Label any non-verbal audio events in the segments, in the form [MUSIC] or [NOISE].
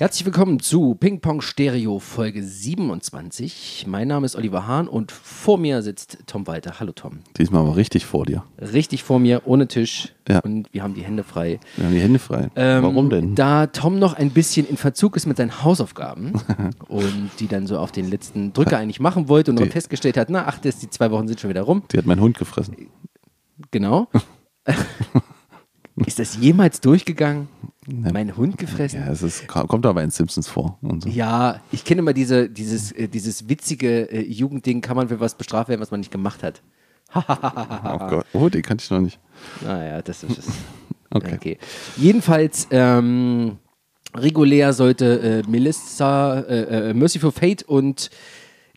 Herzlich willkommen zu Ping Pong Stereo Folge 27. Mein Name ist Oliver Hahn und vor mir sitzt Tom Walter. Hallo Tom. Diesmal aber richtig vor dir. Richtig vor mir, ohne Tisch. Ja. Und wir haben die Hände frei. Wir haben die Hände frei. Ähm, Warum denn? Da Tom noch ein bisschen in Verzug ist mit seinen Hausaufgaben [LAUGHS] und die dann so auf den letzten Drücker eigentlich machen wollte und Die- festgestellt hat, na ach, das, die zwei Wochen sind schon wieder rum. Die hat mein Hund gefressen. Genau. [LAUGHS] ist das jemals durchgegangen? Mein Hund gefressen? Ja, es ist, kommt aber in Simpsons vor. So. Ja, ich kenne immer diese, dieses, äh, dieses witzige äh, Jugendding, kann man für was bestraft werden, was man nicht gemacht hat. [LAUGHS] Oh Gott. Oh, die kannte ich noch nicht. Naja, das ist. Das [LAUGHS] Okay. Jedenfalls, ähm, regulär sollte äh, Melissa, äh, äh, Merciful Fate und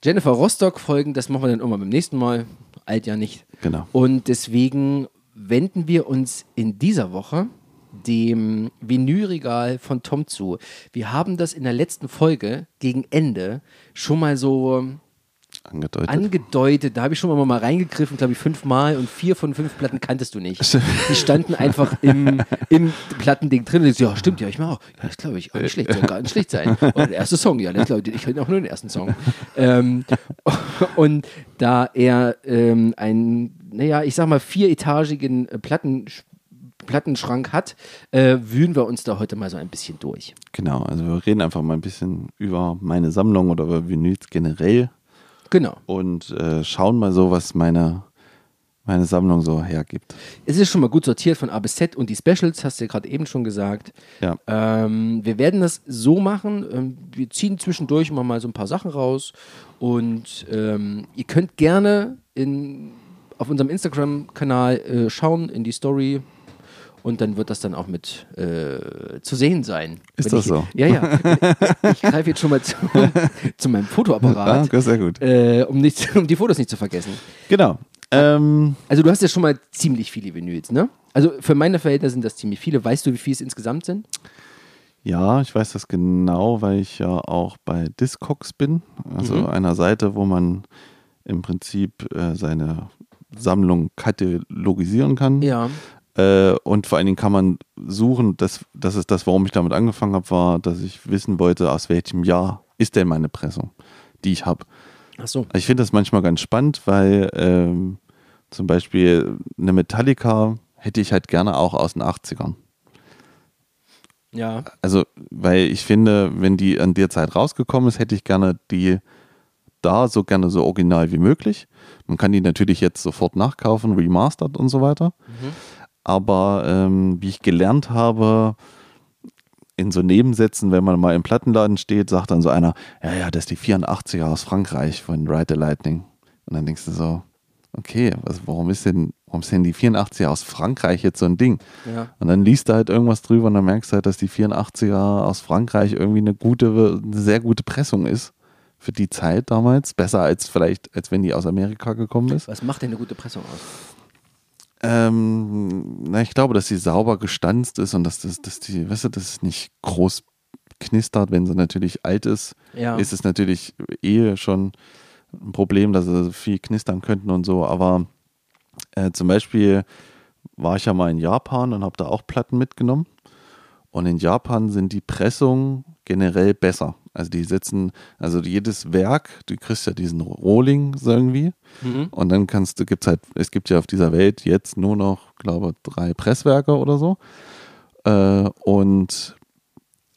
Jennifer Rostock folgen. Das machen wir dann irgendwann beim nächsten Mal. Alt ja nicht. Genau. Und deswegen wenden wir uns in dieser Woche dem Vinylregal von Tom zu. Wir haben das in der letzten Folge gegen Ende schon mal so Angedeutet. angedeutet. Da habe ich schon mal, mal reingegriffen, glaube ich, fünfmal und vier von fünf Platten kanntest du nicht. Die standen einfach im, im Plattending drin und ich so, ja, stimmt, ja, ich mache auch. Ja, das glaube ich, auch nicht schlecht, soll gar nicht schlecht sein. Und der erste Song, ja, das glaube ich, ich kenne auch nur den ersten Song. Ähm, und da er ähm, einen, naja, ich sag mal, vieretagigen äh, Platten, Plattenschrank hat, äh, wühlen wir uns da heute mal so ein bisschen durch. genau, also wir reden einfach mal ein bisschen über meine Sammlung oder über Vinyls generell Genau. und äh, schauen mal so, was meine, meine Sammlung so hergibt. Es ist schon mal gut sortiert von A bis Z und die Specials, hast du ja gerade eben schon gesagt. Ja. Ähm, wir werden das so machen. Ähm, wir ziehen zwischendurch immer mal so ein paar Sachen raus. Und ähm, ihr könnt gerne in, auf unserem Instagram-Kanal äh, schauen, in die Story. Und dann wird das dann auch mit äh, zu sehen sein. Ist Wenn das ich, so? Ja, ja. Ich greife jetzt schon mal zu, [LAUGHS] zu meinem Ah, Fotoapparat, okay, sehr gut. äh, um, nicht, um die Fotos nicht zu vergessen. Genau. Ähm, Also du hast ja schon mal ziemlich viele Vinyls, ne? Also für meine Verhältnisse sind das ziemlich viele. Weißt du, wie viele es insgesamt sind? Ja, ich weiß das genau, weil ich ja auch bei Discogs bin, also Mhm. einer Seite, wo man im Prinzip äh, seine Sammlung katalogisieren kann. Ja. Äh, und vor allen Dingen kann man suchen, das, das ist das, warum ich damit angefangen habe, war, dass ich wissen wollte, aus welchem Jahr ist denn meine Pressung, die ich habe. Ach so. Ich finde das manchmal ganz spannend, weil ähm, zum Beispiel eine Metallica hätte ich halt gerne auch aus den 80ern. Ja. Also, weil ich finde, wenn die an der Zeit rausgekommen ist, hätte ich gerne die da so gerne so original wie möglich. Man kann die natürlich jetzt sofort nachkaufen, remastered und so weiter. Aber ähm, wie ich gelernt habe, in so Nebensätzen, wenn man mal im Plattenladen steht, sagt dann so einer, ja, ja, das ist die 84er aus Frankreich von Ride the Lightning. Und dann denkst du so, okay, was, warum ist denn, warum ist denn die 84er aus Frankreich jetzt so ein Ding? Ja. Und dann liest du halt irgendwas drüber und dann merkst du halt, dass die 84er aus Frankreich irgendwie eine gute, eine sehr gute Pressung ist für die Zeit damals. Besser als vielleicht, als wenn die aus Amerika gekommen ist. Was macht denn eine gute Pressung aus? Ähm, na, ich glaube, dass sie sauber gestanzt ist und dass, das, dass die, weißt du, dass es nicht groß knistert, wenn sie natürlich alt ist. Ja. Ist es natürlich eh schon ein Problem, dass sie viel knistern könnten und so. Aber äh, zum Beispiel war ich ja mal in Japan und habe da auch Platten mitgenommen. Und in Japan sind die Pressungen generell besser. Also die setzen, also jedes Werk, du kriegst ja diesen Rolling so irgendwie. Mhm. Und dann kannst du, gibt's halt, es gibt ja auf dieser Welt jetzt nur noch, glaube drei Presswerke oder so. Äh, und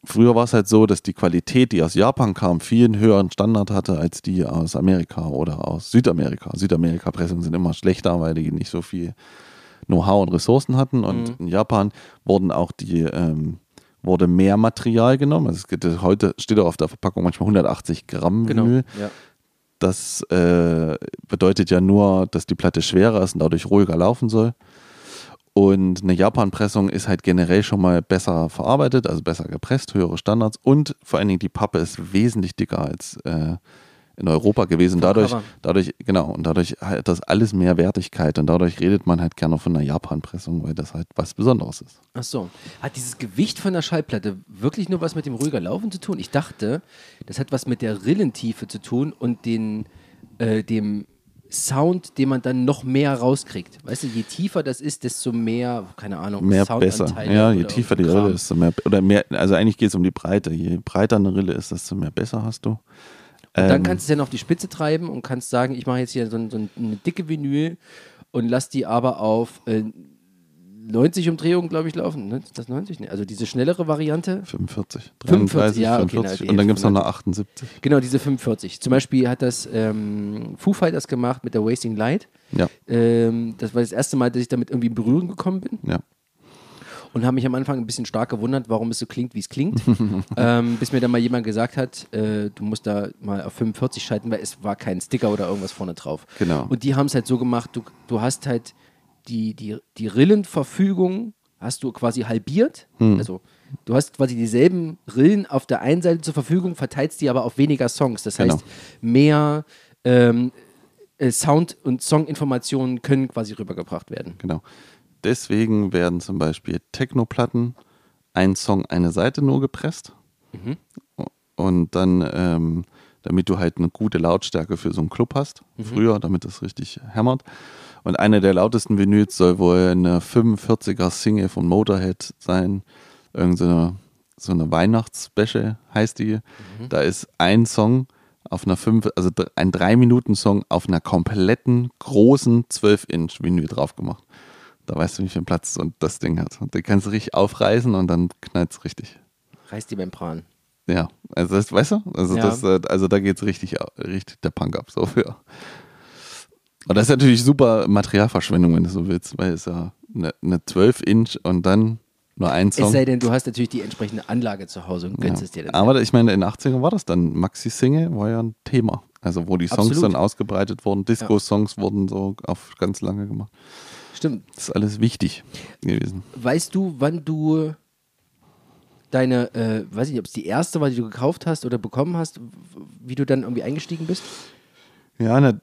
früher war es halt so, dass die Qualität, die aus Japan kam, viel einen höheren Standard hatte als die aus Amerika oder aus Südamerika. Südamerika-Pressungen sind immer schlechter, weil die nicht so viel Know-how und Ressourcen hatten. Und in Japan wurden auch die, ähm, wurde mehr Material genommen. Also es gibt, heute steht auch auf der Verpackung manchmal 180 Gramm Genau. Vinyl. Ja. Das äh, bedeutet ja nur, dass die Platte schwerer ist und dadurch ruhiger laufen soll. Und eine Japan-Pressung ist halt generell schon mal besser verarbeitet, also besser gepresst, höhere Standards und vor allen Dingen die Pappe ist wesentlich dicker als äh, in Europa gewesen. Dadurch, dadurch, genau, und dadurch hat das alles mehr Wertigkeit und dadurch redet man halt gerne von einer Japan-Pressung, weil das halt was Besonderes ist. Ach so. Hat dieses Gewicht von der Schallplatte wirklich nur was mit dem ruhiger Laufen zu tun? Ich dachte, das hat was mit der Rillentiefe zu tun und den, äh, dem Sound, den man dann noch mehr rauskriegt. Weißt du, je tiefer das ist, desto mehr, keine Ahnung, mehr besser. Ja, je tiefer die. Rille ist, desto mehr. Oder mehr, also eigentlich geht es um die Breite. Je breiter eine Rille ist, desto mehr besser hast du. Und dann Ähm, kannst du es ja noch auf die Spitze treiben und kannst sagen, ich mache jetzt hier so, so eine dicke Vinyl und lass die aber auf äh, 90 Umdrehungen, glaube ich, laufen. Ne? Das 90? Nee, also diese schnellere Variante. 45, 45, 33, ja, okay, 45 na, die und dann gibt es noch eine 78. Genau, diese 45. Zum Beispiel hat das ähm, Foo Fighters gemacht mit der Wasting Light. Ja, Ähm, das war das erste Mal, dass ich damit irgendwie in Berührung gekommen bin. ja. Und habe mich am Anfang ein bisschen stark gewundert, warum es so klingt, wie es klingt. [LAUGHS] ähm, bis mir dann mal jemand gesagt hat, äh, du musst da mal auf 45 schalten, weil es war kein Sticker oder irgendwas vorne drauf. Genau. Und die haben es halt so gemacht, du, du hast halt die, die, die Rillenverfügung hast du quasi halbiert. Hm. Also du hast quasi dieselben Rillen auf der einen Seite zur Verfügung, verteilst die aber auf weniger Songs. Das heißt, Genau. mehr ähm, äh, Sound- und Songinformationen können quasi rübergebracht werden. Genau. Deswegen werden zum Beispiel Techno-Platten ein Song eine Seite nur gepresst. Und dann, ähm, damit du halt eine gute Lautstärke für so einen Club hast, früher, damit das richtig hämmert. Und eine der lautesten Vinyls soll wohl eine 45er Single von Motorhead sein. Irgend so eine, so eine Weihnachtsspecial heißt die. Da ist ein Song auf einer 5, also ein 3-Minuten-Song auf einer kompletten großen 12-Inch Vinyl drauf gemacht. Da weißt du, wie viel Platz so das Ding hat. Und den kannst du richtig aufreißen und dann knallt es richtig. Reißt die Membran. Ja, also das, weißt du? Also, Ja. das, äh, also da geht es richtig, richtig der Punk ab. So für. Und das ist natürlich super Materialverschwendung, wenn du so willst, weil es ja eine, eine 12-Inch und dann nur ein Es Song. sei denn, du hast natürlich die entsprechende Anlage zu Hause und gönnst ja. es dir dann. Aber ich meine, in den 80ern war das dann. Maxi-Single war ja ein Thema. Also wo die Songs Absolut. dann ausgebreitet wurden. Disco-Songs wurden so auf ganz lange gemacht. Stimmt. Das ist alles wichtig gewesen. Weißt du, wann du deine, äh, weiß ich nicht, ob es die erste war, die du gekauft hast oder bekommen hast, wie du dann irgendwie eingestiegen bist? Ja, ne,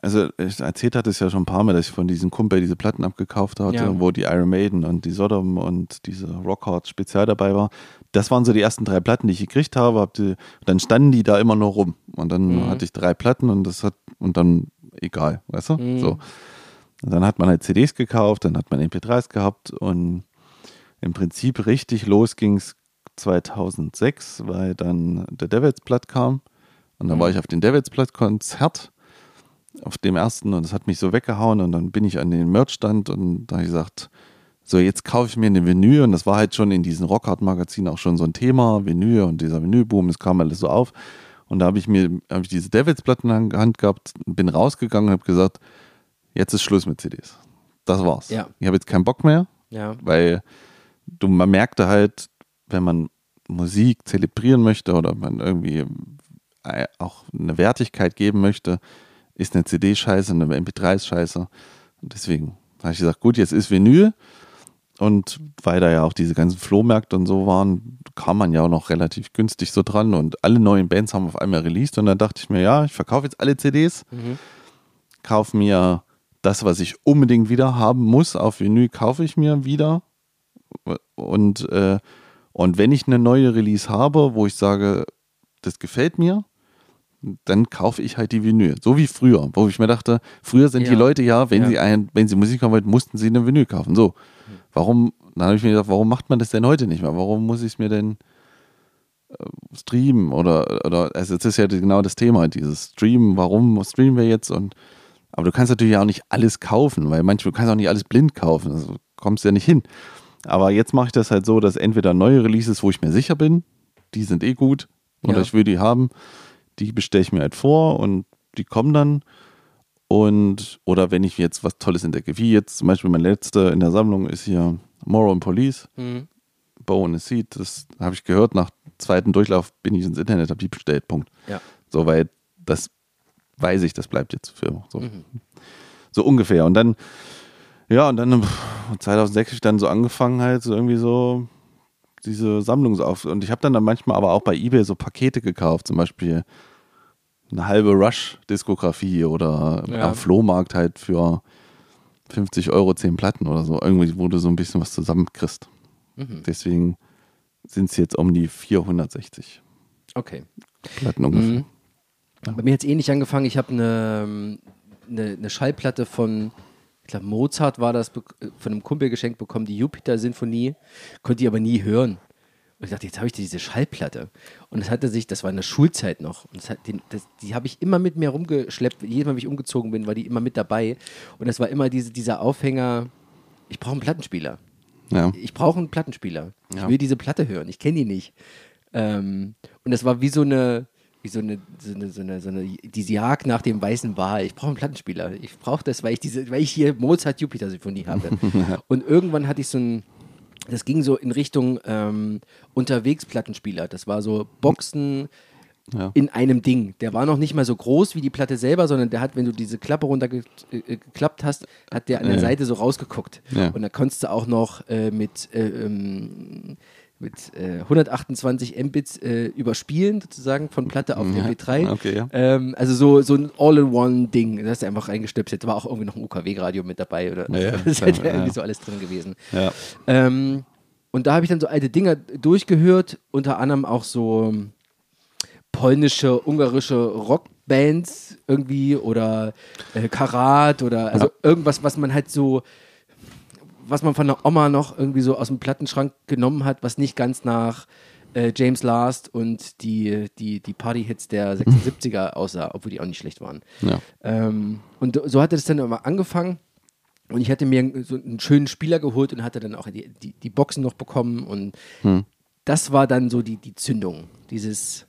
also ich erzählt hatte es ja schon ein paar Mal, dass ich von diesem Kumpel diese Platten abgekauft hatte, Ja. wo die Iron Maiden und die Sodom und diese Rockhard Spezial dabei war. Das waren so die ersten drei Platten, die ich gekriegt habe. Hab die, dann standen die da immer nur rum. Und dann Mhm. hatte ich drei Platten und das hat, und dann egal, weißt du? Mhm. So. Und dann hat man halt CDs gekauft, dann hat man MP3s gehabt und im Prinzip richtig los ging es 2006, weil dann der Devils Blatt kam. Und dann war ich auf dem Devils Blatt Konzert, auf dem ersten, und das hat mich so weggehauen. Und dann bin ich an den Merchstand und da habe ich gesagt, so jetzt kaufe ich mir eine Vinyl. Und das war halt schon in diesen Rockhard-Magazinen auch schon so ein Thema, Vinyl und dieser Vinylboom, es kam alles so auf. Und da habe ich mir habe ich diese Devils Platten in der Hand gehabt, bin rausgegangen und habe gesagt, jetzt ist Schluss mit CDs. Das war's. Ja. Ich habe jetzt keinen Bock mehr Ja. weil du, man merkte halt, wenn man Musik zelebrieren möchte oder man irgendwie äh, auch eine Wertigkeit geben möchte, ist eine CD scheiße, eine MP3 ist scheiße. Und deswegen habe ich gesagt, gut, jetzt ist Vinyl. Und weil da ja auch diese ganzen Flohmärkte und so waren, kam man ja auch noch relativ günstig so dran und alle neuen Bands haben auf einmal released und dann dachte ich mir, ja, ich verkaufe jetzt alle CDs, Mhm. kaufe mir das, was ich unbedingt wieder haben muss, auf Vinyl kaufe ich mir wieder. Und, äh, und wenn ich eine neue Release habe, wo ich sage, das gefällt mir, dann kaufe ich halt die Vinyl. So wie früher, wo ich mir dachte, früher sind die Ja. Leute ja, wenn Ja. sie ein, wenn sie Musik haben wollten, mussten sie eine Vinyl kaufen. So. Warum, dann habe ich mir gedacht, warum macht man das denn heute nicht mehr? Warum muss ich es mir denn äh, streamen? Oder, oder also das ist ja genau das Thema, dieses Streamen, warum streamen wir jetzt? Und aber du kannst natürlich auch nicht alles kaufen, weil manchmal du kannst auch nicht alles blind kaufen. Also kommst ja nicht hin. Aber jetzt mache ich das halt so, dass entweder neue Releases, wo ich mir sicher bin, die sind eh gut oder Ja. ich will die haben, die bestelle ich mir halt vor und die kommen dann. Und, oder wenn ich jetzt was Tolles entdecke, wie jetzt zum Beispiel mein letzter in der Sammlung ist hier Moral and Police, Mhm. Bow and a Seed. Das habe ich gehört, nach zweiten Durchlauf bin ich ins Internet, habe die bestellt, Punkt. Ja. So, weil das weiß ich, das bleibt jetzt für so, Mhm. so ungefähr. Und dann, ja, und dann pff, 2006 habe ich dann so angefangen, halt so irgendwie so diese Sammlungsauf. Und ich habe dann, dann manchmal aber auch bei Ebay so Pakete gekauft, zum Beispiel eine halbe Rush-Diskografie oder Ja. am Flohmarkt halt für 50 Euro 10 Platten oder so. Irgendwie, du so ein bisschen was zusammenkriegst. Mhm. Deswegen sind es jetzt um die 460 Okay. Platten ungefähr. Mhm. Bei mir hat es ähnlich angefangen. Ich habe eine, eine, eine Schallplatte von, ich glaube, Mozart war das, äh, von einem Kumpel geschenkt bekommen, die Jupiter-Sinfonie, konnte die aber nie hören. Und ich dachte, jetzt habe ich diese Schallplatte. Und das hatte sich, das war in der Schulzeit noch. Und das hat den, das, die habe ich immer mit mir rumgeschleppt. Jedes Mal, wenn ich umgezogen bin, war die immer mit dabei. Und das war immer diese, dieser Aufhänger, ich brauche einen Plattenspieler. Ja. Ich brauche einen Plattenspieler. Ich Ja. will diese Platte hören. Ich kenne die nicht. Ähm, und das war wie so eine, wie so eine, so eine, so eine, so eine diese Jagd nach dem weißen Wal. Ich brauche einen Plattenspieler. Ich brauche das, weil ich diese, weil ich hier Mozart Jupiter Symphonie habe. [LAUGHS] und irgendwann hatte ich so ein, das ging so in Richtung ähm, unterwegs Plattenspieler. Das war so Boxen Ja. in einem Ding. Der war noch nicht mal so groß wie die Platte selber, sondern der hat, wenn du diese Klappe runtergeklappt hast, hat der an der Ja. Seite so rausgeguckt. Ja. Und da konntest du auch noch äh, mit, äh, ähm, mit äh, 128 Mbits äh, überspielen, sozusagen von Platte auf Ja. MP3. Okay, ja. Ähm, also so, so ein All-in-One-Ding. Das hast du einfach reingestöpselt. Da war auch irgendwie noch ein UKW-Radio mit dabei. Oder Ja, ja, [LAUGHS] das ist halt irgendwie so alles drin gewesen. Ähm, und da habe ich dann so alte Dinger durchgehört, unter anderem auch so polnische, ungarische Rockbands irgendwie oder äh, Karat oder also irgendwas, was man halt so, was man von der Oma noch irgendwie so aus dem Plattenschrank genommen hat, was nicht ganz nach äh, James Last und die, die, die Party-Hits der [LAUGHS] 76er aussah, obwohl die auch nicht schlecht waren. Ja. Ähm, und so hatte das dann immer angefangen. Und ich hatte mir so einen schönen Spieler geholt und hatte dann auch die, die, die Boxen noch bekommen. Und das war dann so die, die Zündung. Dieses,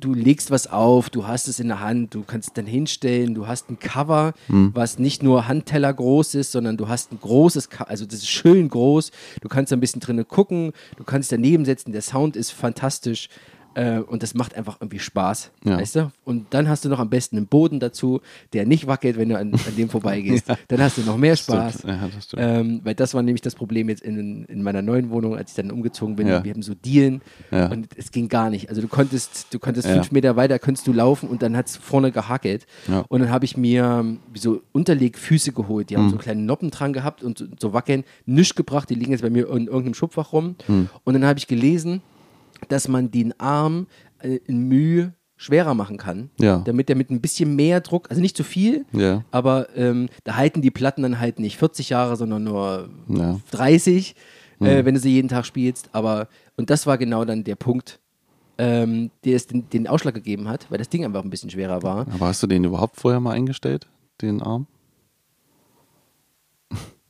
du legst was auf, du hast es in der Hand, du kannst es dann hinstellen, du hast ein Cover, was nicht nur Handteller groß ist, sondern du hast ein großes, also das ist schön groß, du kannst da ein bisschen drinnen gucken, du kannst daneben setzen, der Sound ist fantastisch äh, und das macht einfach irgendwie Spaß, Ja. weißt du? Und dann hast du noch am besten einen Boden dazu, der nicht wackelt, wenn du an, an dem [LAUGHS] vorbeigehst. Dann hast du noch mehr Spaß. Ja, das. Ähm, weil das war nämlich das Problem jetzt in, in meiner neuen Wohnung, als ich dann umgezogen bin. Ja. Wir haben so Dielen Ja. und es ging gar nicht. Also du konntest, du konntest Ja. fünf Meter weiter, konntest du laufen und dann hat es vorne gehackelt. Ja. Und dann habe ich mir ähm, so Unterlegfüße geholt. Die haben Mhm. so kleine Noppen dran gehabt und so, so wackeln. Nichts gebracht, die liegen jetzt bei mir in irgendeinem Schubfach rum. Mhm. Und dann habe ich gelesen, dass man den Arm äh, in Mühe schwerer machen kann, Ja. damit der mit ein bisschen mehr Druck, also nicht zu viel, Ja. aber ähm, da halten die Platten dann halt nicht 40 Jahre, sondern nur Ja. 30, äh, wenn du sie jeden Tag spielst. Aber, und das war genau dann der Punkt, ähm, der es den, den Ausschlag gegeben hat, weil das Ding einfach ein bisschen schwerer war. Aber hast du den überhaupt vorher mal eingestellt, den Arm?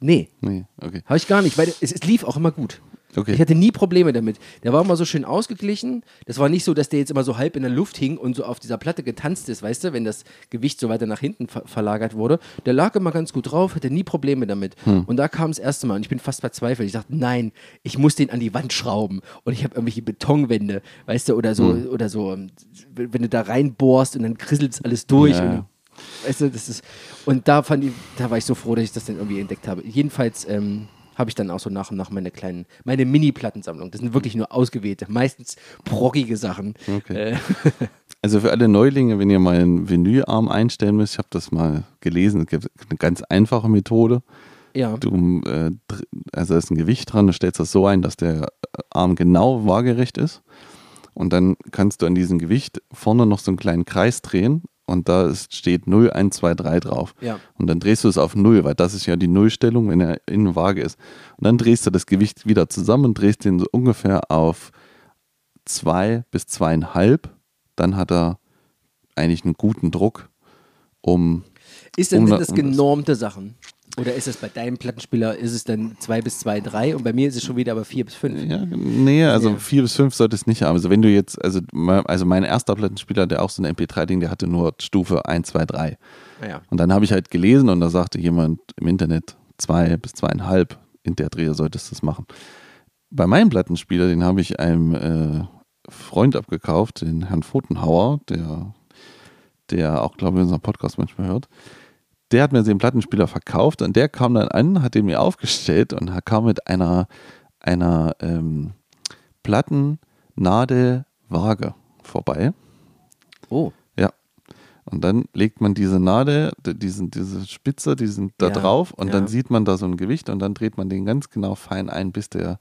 Nee, Nee, okay. habe ich gar nicht, weil es, es lief auch immer gut. Okay. Ich hatte nie Probleme damit. Der war immer so schön ausgeglichen. Das war nicht so, dass der jetzt immer so halb in der Luft hing und so auf dieser Platte getanzt ist, weißt du, wenn das Gewicht so weiter nach hinten ver verlagert wurde. Der lag immer ganz gut drauf, hatte nie Probleme damit. Und da kam das erste Mal und ich bin fast verzweifelt. Ich dachte, nein, ich muss den an die Wand schrauben. Und ich habe irgendwelche Betonwände, weißt du, oder so, oder so, wenn du da reinbohrst und dann krisselt es alles durch. Ja, und, ja. Weißt du, das ist. Und da fand ich, da war ich so froh, dass ich das dann irgendwie entdeckt habe. Jedenfalls ähm, habe ich dann auch so nach und nach meine kleinen, meine Mini-Plattensammlung. Das sind wirklich nur ausgewählte, meistens brockige Sachen. Okay. Äh, [LAUGHS] Also für alle Neulinge, wenn ihr mal einen Vinylarm einstellen müsst, ich habe das mal gelesen, es gibt eine ganz einfache Methode. ja. Du, äh, also da ist ein Gewicht dran, du stellst das so ein, dass der Arm genau waagerecht ist. Und dann kannst du an diesem Gewicht vorne noch so einen kleinen Kreis drehen und da ist, steht 0, 1, 2, 3 drauf. Ja. Und dann drehst du es auf 0, weil das ist ja die Nullstellung, wenn er in Waage ist. Und dann drehst du das Gewicht wieder zusammen und drehst den so ungefähr auf 2 bis 2,5. Dann hat er eigentlich einen guten Druck, um Ist denn, Um sind da- das das- genormte Sachen? Oder ist es bei deinem Plattenspieler, ist es dann 2 bis 2, 3 und bei mir ist es schon wieder aber 4 bis 5? Ja, nee, also Ja. vier bis fünf sollte es nicht haben. Also wenn du jetzt, also, also mein erster Plattenspieler, der auch so ein MP3-Ding, der hatte nur Stufe 1, 2, 3. Naja. Und dann habe ich halt gelesen und da sagte jemand im Internet, zwei bis zweieinhalb in der Dreh solltest du das machen. Bei meinem Plattenspieler, den habe ich einem äh, Freund abgekauft, den Herrn Pfotenhauer, der, der auch, glaube ich, unseren Podcast manchmal hört. Der hat mir den Plattenspieler verkauft und der kam dann an, hat den mir aufgestellt und kam mit einer, einer ähm, Plattennadelwaage vorbei. Oh, Ja. Und dann legt man diese Nadel, diesen, diese Spitze, diesen da Ja, drauf und ja. dann sieht man da so ein Gewicht und dann dreht man den ganz genau fein ein, bis der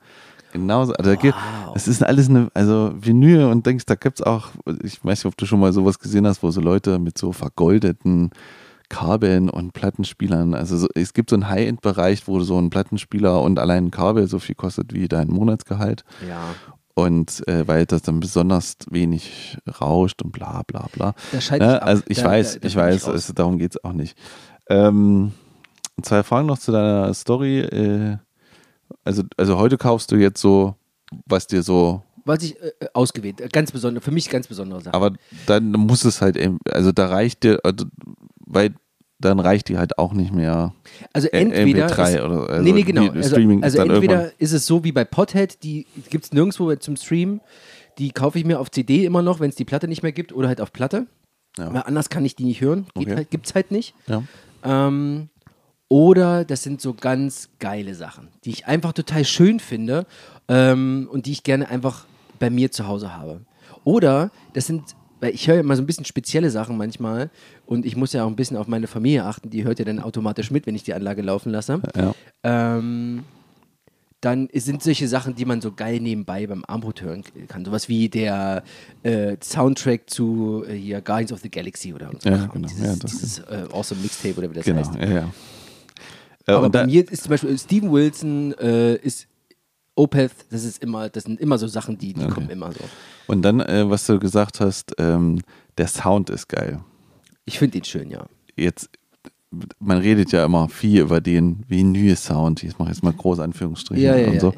Genauso. Also, wow. es ist alles eine, also Vinyl und denkst, da gibt es auch, ich weiß nicht, ob du schon mal sowas gesehen hast, wo so Leute mit so vergoldeten Kabeln und Plattenspielern, also so, es gibt so einen High-End-Bereich, wo so ein Plattenspieler und allein ein Kabel so viel kostet wie dein Monatsgehalt. Ja. Und äh, weil das dann besonders wenig rauscht und bla bla bla. Das scheint ja, also ich da, weiß, da, ich weiß, es, darum geht es auch nicht. Ähm, zwei Fragen noch zu deiner Story. Äh, also, also heute kaufst du jetzt so, was dir so was ich äh, ausgewählt, ganz besonders, für mich ganz besondere Sache. Aber dann muss es halt, also da reicht dir, also, weil dann reicht die halt auch nicht mehr. Also entweder MP3 ist, oder also nee, nee, genau. Also, also entweder irgendwann. ist es so wie bei Pothead, die gibt es nirgendwo zum Stream. Die kaufe ich mir auf CD immer noch, wenn es die Platte nicht mehr gibt oder halt auf Platte. Ja. Weil anders kann ich die nicht hören. Geht Okay. halt, gibt's halt nicht. Ja. Ähm, oder das sind so ganz geile Sachen, die ich einfach total schön finde ähm, und die ich gerne einfach bei mir zu Hause habe. Oder das sind, weil ich höre ja immer so ein bisschen spezielle Sachen manchmal und ich muss ja auch ein bisschen auf meine Familie achten, die hört ja dann automatisch mit, wenn ich die Anlage laufen lasse. Ja. Ähm, dann sind solche Sachen, die man so geil nebenbei beim Armbrot hören kann. Sowas wie der äh, Soundtrack zu äh, hier Guardians of the Galaxy oder so. Ja, genau. Dieses, Ja, das dieses äh, Awesome Mixtape oder wie das Genau, heißt. ja, ja. Äh, Aber und bei da- mir ist zum Beispiel Steven Wilson äh, ist Opeth, das ist immer, das sind immer so Sachen, die, die Okay. kommen immer so. Und dann, äh, was du gesagt hast, ähm, der Sound ist geil. Ich finde ihn schön, ja. Jetzt, man redet ja immer viel über den Vinyl-Sound. Ich mache jetzt mal große Anführungsstriche Ja, ja, und ja, so.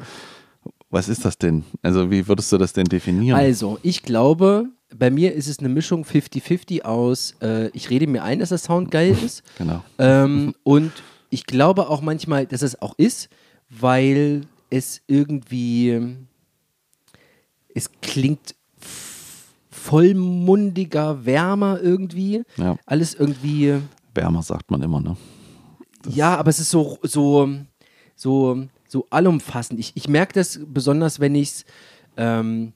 Was ist das denn? Also, wie würdest du das denn definieren? Also, ich glaube, bei mir ist es eine Mischung 50-50 aus, äh, ich rede mir ein, dass der Sound geil [LAUGHS] ist. Genau. ähm, und ich glaube auch manchmal, dass es auch ist, weil es irgendwie, es klingt vollmundiger, wärmer irgendwie. Ja. Alles irgendwie, Wärmer sagt man immer, ne? ja, aber es ist so, so, so, so allumfassend. Ich, ich merke das besonders, wenn ich es ähm,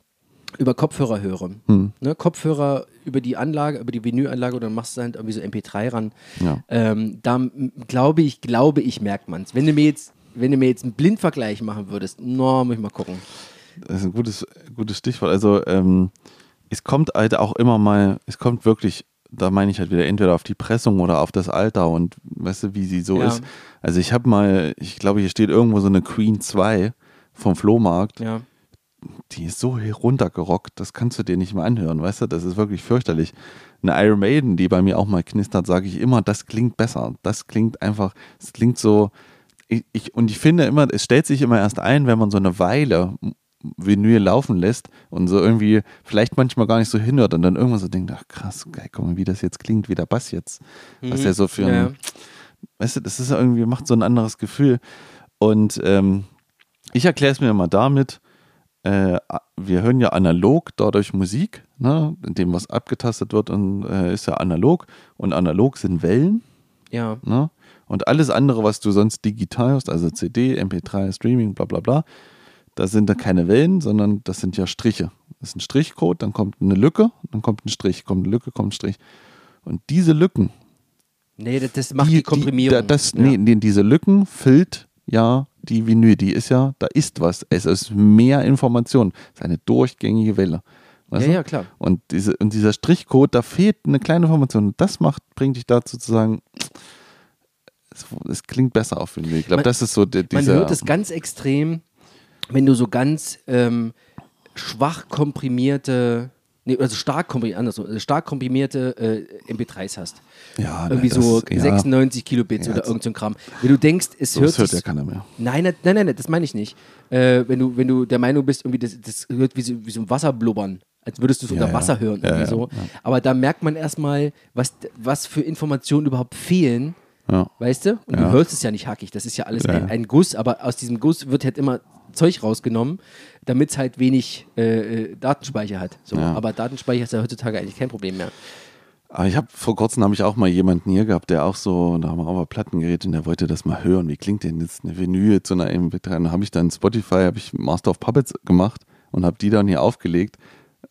über Kopfhörer höre. Hm. Ne, Kopfhörer über die Anlage, über die Vinylanlage oder machst du halt irgendwie so MP3 ran. Ja. Ähm, da glaube ich, glaube ich, merkt man es. Wenn du mir jetzt, wenn du mir jetzt einen Blindvergleich machen würdest, no, muss ich mal gucken. Das ist ein gutes, gutes Stichwort. Also, ähm, es kommt halt auch immer mal, es kommt wirklich, da meine ich halt wieder entweder auf die Pressung oder auf das Alter und weißt du, wie sie so Ja. ist. Also, ich habe mal, ich glaube, hier steht irgendwo so eine Queen 2 vom Flohmarkt. Ja. Die ist so runtergerockt, das kannst du dir nicht mehr anhören, weißt du? Das ist wirklich fürchterlich. Eine Iron Maiden, die bei mir auch mal knistert, sage ich immer, das klingt besser. Das klingt einfach, es klingt so. Ich, ich, und ich finde immer, es stellt sich immer erst ein, wenn man so eine Weile Vinyl laufen lässt und so irgendwie vielleicht manchmal gar nicht so hinhört und dann irgendwann so denkt, ach krass, geil, guck mal, wie das jetzt klingt, wie der Bass jetzt. Was der so für ein, Ja. weißt du, das ist ja irgendwie, macht so ein anderes Gefühl. Und ähm, ich erkläre es mir immer damit, äh, wir hören ja analog dadurch Musik, ne? in dem was abgetastet wird und äh, ist ja analog und analog sind Wellen. Ja. Ne? Und alles andere, was du sonst digital hast, also CD, MP3, Streaming, bla bla bla, da sind da keine Wellen, sondern das sind ja Striche. Das ist ein Strichcode, dann kommt eine Lücke, dann kommt ein Strich, kommt eine Lücke, kommt ein Strich. Und diese Lücken, Nee, das, macht die, Komprimierung. da- das, ja. nee, nee, diese Lücken füllt ja die Vinyl. Die ist ja, da ist was. Es ist mehr Information. Es ist eine durchgängige Welle. Weißt ja, du? ja, klar. Und, diese, und dieser Strichcode, da fehlt eine kleine Information. Und das macht, bringt dich dazu zu sagen, es, klingt besser auf Vinyl. Ich glaube, Man- das ist so der, Man dieser. hört es ganz extrem, wenn du so ganz ähm, schwach komprimierte, nee, also stark komprimierte, andersrum, also stark komprimierte äh, MP3s hast. ja, Irgendwie das- so ja, 96 Kilobits Ja, oder irgend so ein Kram. Wenn du denkst, es so, hört das hört ja keiner mehr. Nein, nein, nein, nein, das meine ich nicht. Äh, wenn, du, wenn du der Meinung bist, irgendwie das, das hört wie so, wie so ein Wasserblubbern, als würdest du es Ja, unter ja. Wasser hören. Ja, ja, so. ja. Aber da merkt man erstmal, was, was für Informationen überhaupt fehlen, Ja. weißt du? Und Ja. du hörst es ja nicht hackig, das ist ja alles Ja, ein, ein Guss, aber aus diesem Guss wird halt immer Zeug rausgenommen, damit es halt wenig äh, äh, Datenspeicher hat. So. Aber Datenspeicher ist ja heutzutage eigentlich kein Problem mehr. Aber ich habe vor kurzem habe ich auch mal jemanden hier gehabt, der auch so, da haben wir auch mal Plattengerät und der wollte das mal hören. Wie klingt denn jetzt eine Vinyl zu einer MP3? Und habe ich dann Spotify, habe ich Master of Puppets gemacht und habe die dann hier aufgelegt.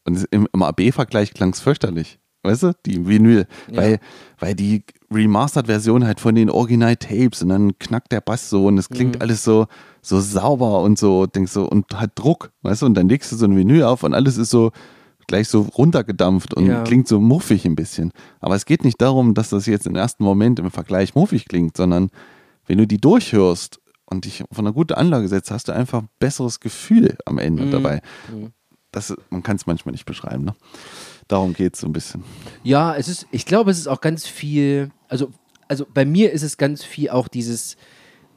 Und im, im AB-Vergleich klang es fürchterlich. Weißt du, die Vinyl. Weil, weil die Remastered-Version halt von den Original-Tapes und dann knackt der Bass so und es klingt Mhm. alles so, so sauber und so, denkst so, und hat Druck, weißt du, und dann legst du so ein Menü auf und alles ist so gleich so runtergedampft und Ja. klingt so muffig ein bisschen. Aber es geht nicht darum, dass das jetzt im ersten Moment im Vergleich muffig klingt, sondern wenn du die durchhörst und dich auf eine gute Anlage setzt, hast du einfach ein besseres Gefühl am Ende Mhm. dabei. Mhm. Das, man kann es manchmal nicht beschreiben, ne? Darum geht es so ein bisschen. Ja, es ist, ich glaube, es ist auch ganz viel, also, also bei mir ist es ganz viel auch dieses,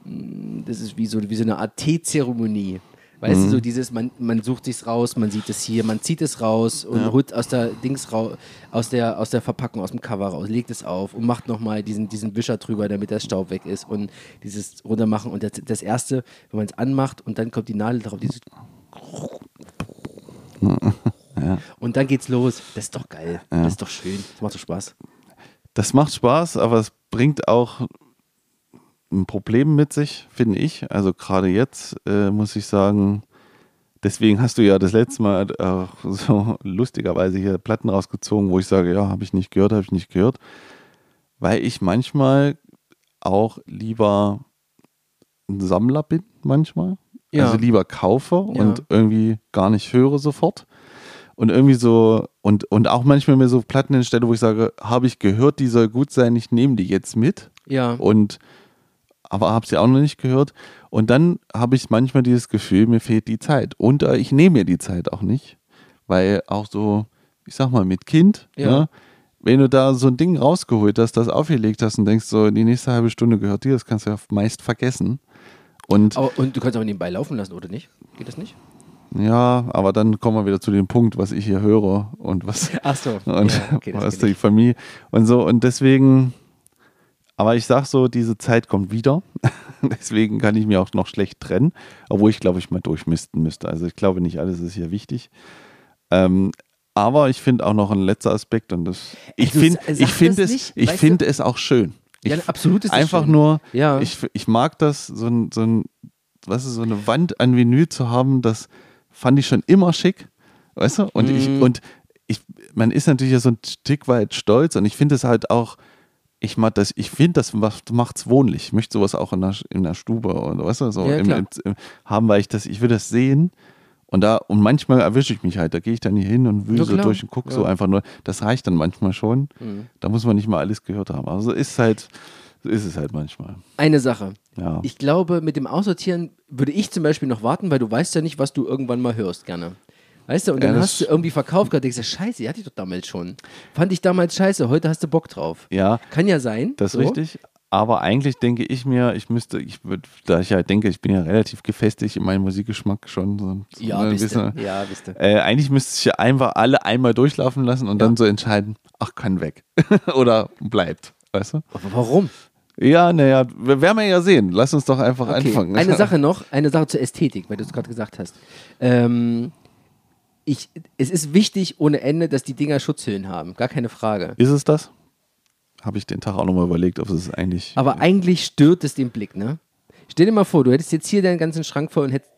mh, das ist wie so, wie so eine Art Teezeremonie. Weißt du, so dieses, man, man sucht sich's raus, man sieht es hier, man zieht es raus und Ja. holt aus der Dings raus, aus der, aus der Verpackung, aus dem Cover raus, legt es auf und macht nochmal diesen, diesen Wischer drüber, damit der Staub weg ist und dieses runtermachen. Und das, das erste, wenn man es anmacht und dann kommt die Nadel drauf, dieses [LAUGHS] und dann geht's los. Das ist doch geil. Das ist doch schön. Das macht doch Spaß. Das macht Spaß, aber es bringt auch ein Problem mit sich, finde ich. Also gerade jetzt äh, muss ich sagen, deswegen hast du ja das letzte Mal [LAUGHS] auch so lustigerweise hier Platten rausgezogen, wo ich sage, ja, habe ich nicht gehört, habe ich nicht gehört, weil ich manchmal auch lieber ein Sammler bin, manchmal. Ja. Also lieber kaufe Ja. und irgendwie gar nicht höre sofort. Und irgendwie so, und, und auch manchmal mir so Platten hinstelle, wo ich sage, habe ich gehört, die soll gut sein, ich nehme die jetzt mit. Ja. Und aber habe sie auch noch nicht gehört. Und dann habe ich manchmal dieses Gefühl, mir fehlt die Zeit. Und äh, ich nehme mir die Zeit auch nicht. Weil auch so, ich sag mal, mit Kind, Ja. ja. wenn du da so ein Ding rausgeholt hast, das aufgelegt hast und denkst, so, die nächste halbe Stunde gehört dir, das kannst du ja meist vergessen. Und Aber, und du kannst auch nebenbei laufen lassen, oder nicht? Geht das nicht? Ja, aber dann kommen wir wieder zu dem Punkt, was ich hier höre und was, [LAUGHS] Ach so. und ja, okay, [LAUGHS] was die Familie und so. Und deswegen, aber ich sag so, diese Zeit kommt wieder. [LAUGHS] deswegen kann ich mir auch noch schlecht trennen, obwohl ich glaube, ich mal durchmisten müsste. Also ich glaube nicht, alles ist hier wichtig. Ähm, aber ich finde auch noch ein letzter Aspekt und das, ich du finde, ich finde das es, nicht, ich finde es auch schön. Ich, Ja, absolut ist einfach schön. nur, Ja. ich, ich mag das, so ein, so ein, was ist so eine Wand an Vinyl zu haben, das fand ich schon immer schick, weißt du? Und ich, Mhm. und ich, man ist natürlich ja so ein Stück weit stolz und ich finde es halt auch, ich mag das, ich finde, das macht es wohnlich. Ich möchte sowas auch in der, in der Stube und weißt du, so Ja, im, im, im, haben, weil ich das, ich will das sehen. Und da, und manchmal erwische ich mich halt, da gehe ich dann hier hin und wühle so durch und gucke so Ja. einfach nur. Das reicht dann manchmal schon. Mhm. Da muss man nicht mal alles gehört haben. Also ist halt, so ist es halt manchmal. Eine Sache. Ja. Ich glaube, mit dem Aussortieren würde ich zum Beispiel noch warten, weil du weißt ja nicht, was du irgendwann mal hörst, gerne. Weißt du, und dann Ja, hast du irgendwie verkauft, gerade denkst du, scheiße, die hatte ich doch damals schon. Fand ich damals scheiße, heute hast du Bock drauf. ja, Kann ja sein. Das ist so. richtig. Aber eigentlich denke ich mir, ich müsste, ich würde, da ich ja denke, ich bin ja relativ gefestigt in meinem Musikgeschmack schon. So, Ja, ein bist du. Ja, bist du. Äh, eigentlich müsste ich ja einfach alle einmal durchlaufen lassen und Ja. dann so entscheiden, ach, kann weg. [LAUGHS] Oder bleibt. Weißt du? Aber warum? Ja, naja, werden wir ja sehen. Lass uns doch einfach Okay. anfangen. Eine [LAUGHS] Sache noch, eine Sache zur Ästhetik, weil du es gerade gesagt hast. Ähm, ich, es ist wichtig ohne Ende, dass die Dinger Schutzhüllen haben, gar keine Frage. Ist es das? Habe ich den Tag auch nochmal überlegt, ob es eigentlich. Aber eigentlich stört es den Blick, ne? Stell dir mal vor, du hättest jetzt hier deinen ganzen Schrank voll und hättest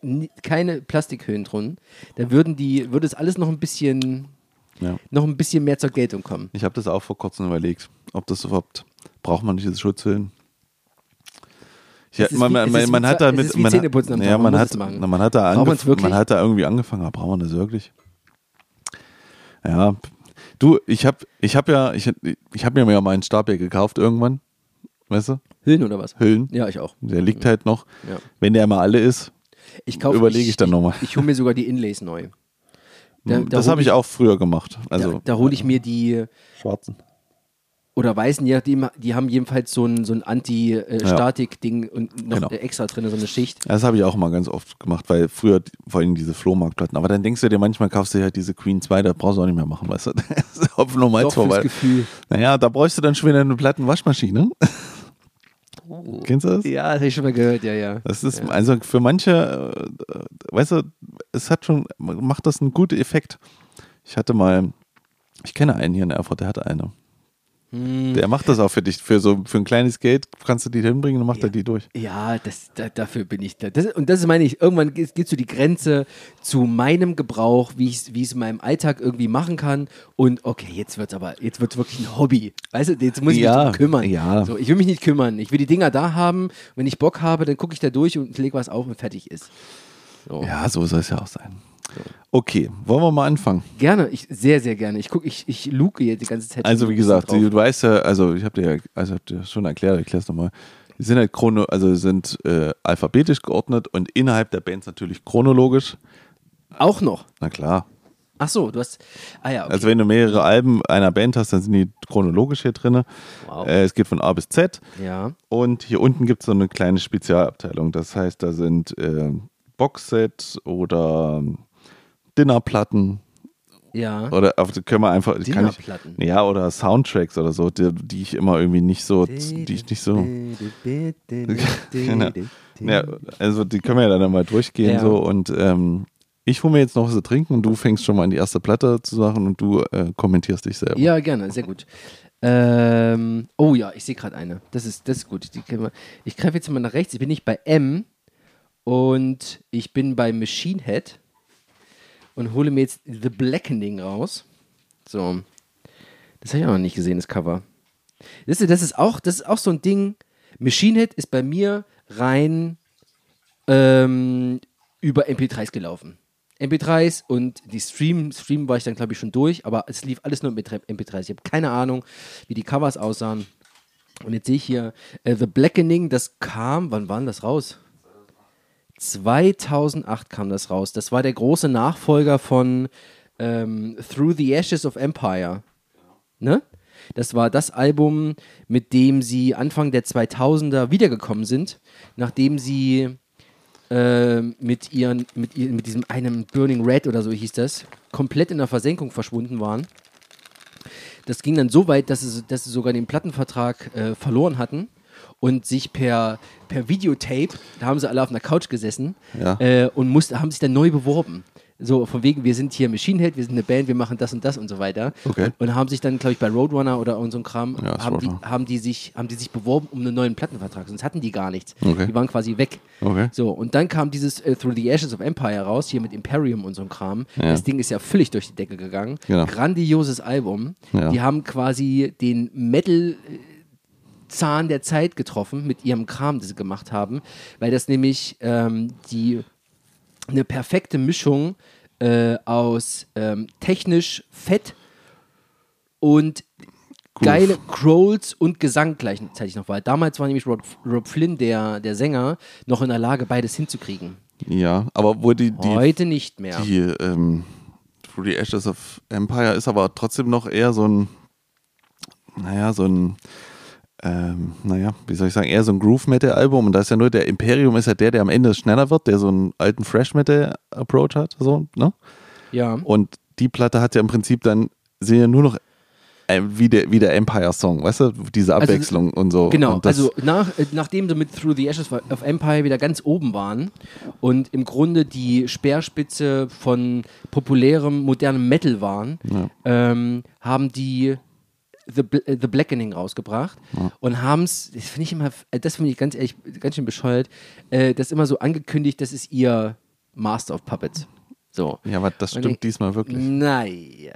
keine Plastikhüllen drin. Da würden die, würde es alles noch ein bisschen, Ja. noch ein bisschen mehr zur Geltung kommen. Ich habe das auch vor kurzem überlegt, ob das überhaupt, braucht man diese Schutzhüllen? Ich, Es ist man, wie- man, man, man hat da mit, man, hat- ja, man man, man da Braucht angef- man hat da irgendwie angefangen, aber brauchen wir das wirklich? Ja, du, ich habe ich hab ja, ich, ich habe mir ja mal einen Stab hier gekauft irgendwann, weißt du, Hüllen oder was? Hüllen, Ja, ich auch. der liegt halt noch, Ja. wenn der mal alle ist, Ich Überlege ich dann nochmal. Ich, ich hole mir sogar die Inlays neu. Da- da das habe ich auch früher gemacht, also da da hole ich mir die schwarzen. oder weißen, je nachdem, die haben jedenfalls so ein, so ein Anti-Statik-Ding und noch Genau. extra drin, so eine Schicht. Das habe ich auch mal ganz oft gemacht, weil früher vor allem diese Flohmarktplatten. Aber dann denkst du dir manchmal, kaufst du dir halt diese Queen 2, da brauchst du auch nicht mehr machen, weißt du? [LAUGHS] Das ist Hopfen fürs vorbei. Gefühl. Naja, da bräuchst du dann schon wieder eine Plattenwaschmaschine. [LAUGHS] Kennst du das? Ja, das habe ich schon mal gehört, ja, ja. Das ist also für manche, äh, weißt du, es hat schon, macht das einen guten Effekt. Ich hatte mal, ich kenne einen hier in Erfurt, der hatte eine. Der macht das auch für dich. Für so für ein kleines Geld kannst du die hinbringen und macht er die durch. Ja, das, da, dafür bin ich da. Das, und das meine ich, irgendwann geht, so die Grenze zu meinem Gebrauch, wie ich es in meinem Alltag irgendwie machen kann. Und okay, jetzt wird es aber, jetzt wird wirklich ein Hobby. Weißt du, jetzt muss ich Ja, mich drum kümmern. ja. So, ich will mich nicht kümmern. Ich will die Dinger da haben. Wenn ich Bock habe, dann gucke ich da durch und lege was auf und fertig ist. So. Ja, so soll es ja auch sein. Okay, wollen wir mal anfangen? Gerne, ich, sehr, sehr gerne. Ich gucke, ich, ich luke jetzt die ganze Zeit. Also wie gesagt, du weißt ja, also ich habe dir, ja- also hab dir schon erklärt, ich erkläre es nochmal. Die sind halt chrono, also sind äh, alphabetisch geordnet und innerhalb der Bands natürlich chronologisch. Auch noch. Na klar. Ach so, du hast. Ah ja, okay. Also wenn du mehrere Alben einer Band hast, dann sind die chronologisch hier drin. Wow. Äh, es geht von A bis Z. ja. Und hier unten gibt es so eine kleine Spezialabteilung. Das heißt, da sind äh, Boxset oder Dinnerplatten Ja. oder auf, können wir einfach Dinnerplatten. ich, ja oder Soundtracks oder so, die, die ich immer irgendwie nicht so, die ich nicht so. Genau. Ja, also die können wir ja dann mal durchgehen Ja. so und ähm, ich hole mir jetzt noch was zu trinken und du fängst schon mal an die erste Platte zu sagen und du äh, kommentierst dich selber. Ja, gerne, sehr gut. Ähm, oh ja, ich sehe gerade eine. Das ist, das ist gut. Wir, ich greife jetzt mal nach rechts. Ich bin nicht bei M und ich bin bei Machine Head und hole mir jetzt The Blackening raus. So. Das habe ich auch noch nicht gesehen, das Cover. Das ist, das ist, auch, das ist auch so ein Ding. Machine Head ist bei mir rein ähm, über MP3s gelaufen. MP3s und die Stream, Stream war ich dann, glaube ich, schon durch, aber es lief alles nur mit MP3s. Ich habe keine Ahnung, wie die Covers aussahen. Und jetzt sehe ich hier äh, The Blackening, das kam, wann war denn das raus? 2008 kam das raus. Das war der große Nachfolger von ähm, Through the Ashes of Empire. Ne? Das war das Album, mit dem sie Anfang der 2000er wiedergekommen sind, nachdem sie äh, mit, ihren, mit, ihr- mit diesem einem Burning Red oder so hieß das, komplett in der Versenkung verschwunden waren. Das ging dann so weit, dass sie, dass sie sogar den Plattenvertrag äh, verloren hatten und sich per, per Videotape, da haben sie alle auf einer Couch gesessen Ja. äh, und mussten, haben sich dann neu beworben. So, von wegen, wir sind hier Machine Head, wir sind eine Band, wir machen das und das und so weiter. Okay. Und haben sich dann, glaube ich, bei Roadrunner oder so ein Kram, Ja, haben, die, haben, die sich, haben die sich beworben um einen neuen Plattenvertrag. Sonst hatten die gar nichts. Okay. Die waren quasi weg. Okay. So, und dann kam dieses äh, Through the Ashes of Empire raus, hier mit Imperium und so ein Kram. Ja. Das Ding ist ja völlig durch die Decke gegangen. Genau. Grandioses Album. Ja. Die haben quasi den Metal. Zahn der Zeit getroffen mit ihrem Kram, das sie gemacht haben, weil das nämlich ähm, die eine perfekte Mischung äh, aus ähm, technisch fett und geile Growls und Gesang gleichzeitig noch war. Damals war nämlich Rob, Rob Flynn, der, der Sänger, noch in der Lage, beides hinzukriegen. Ja, aber wo die, die, Heute nicht mehr. die ähm, Through the Ashes of Empire ist aber trotzdem noch eher so ein, naja, so ein, ähm, naja, wie soll ich sagen, eher so ein Groove-Metal-Album und da ist ja nur der Imperium ist ja der, der am Ende schneller wird, der so einen alten Fresh-Metal-Approach hat, so, ne? ja. Und die Platte hat ja im Prinzip dann, sind ja nur noch äh, wie, der, wie der Empire-Song, weißt du, diese Abwechslung und so. Genau, und also nach, äh, nachdem sie mit Through the Ashes of Empire wieder ganz oben waren und im Grunde die Speerspitze von populärem, modernem Metal waren, Ja. ähm, haben die The, äh, The Blackening rausgebracht und haben es, das finde ich immer, äh, das finde ich ganz ehrlich, ganz schön bescheuert, äh, das immer so angekündigt, das ist ihr Master of Puppets. So. Ja, aber das stimmt ich- diesmal wirklich. Naja.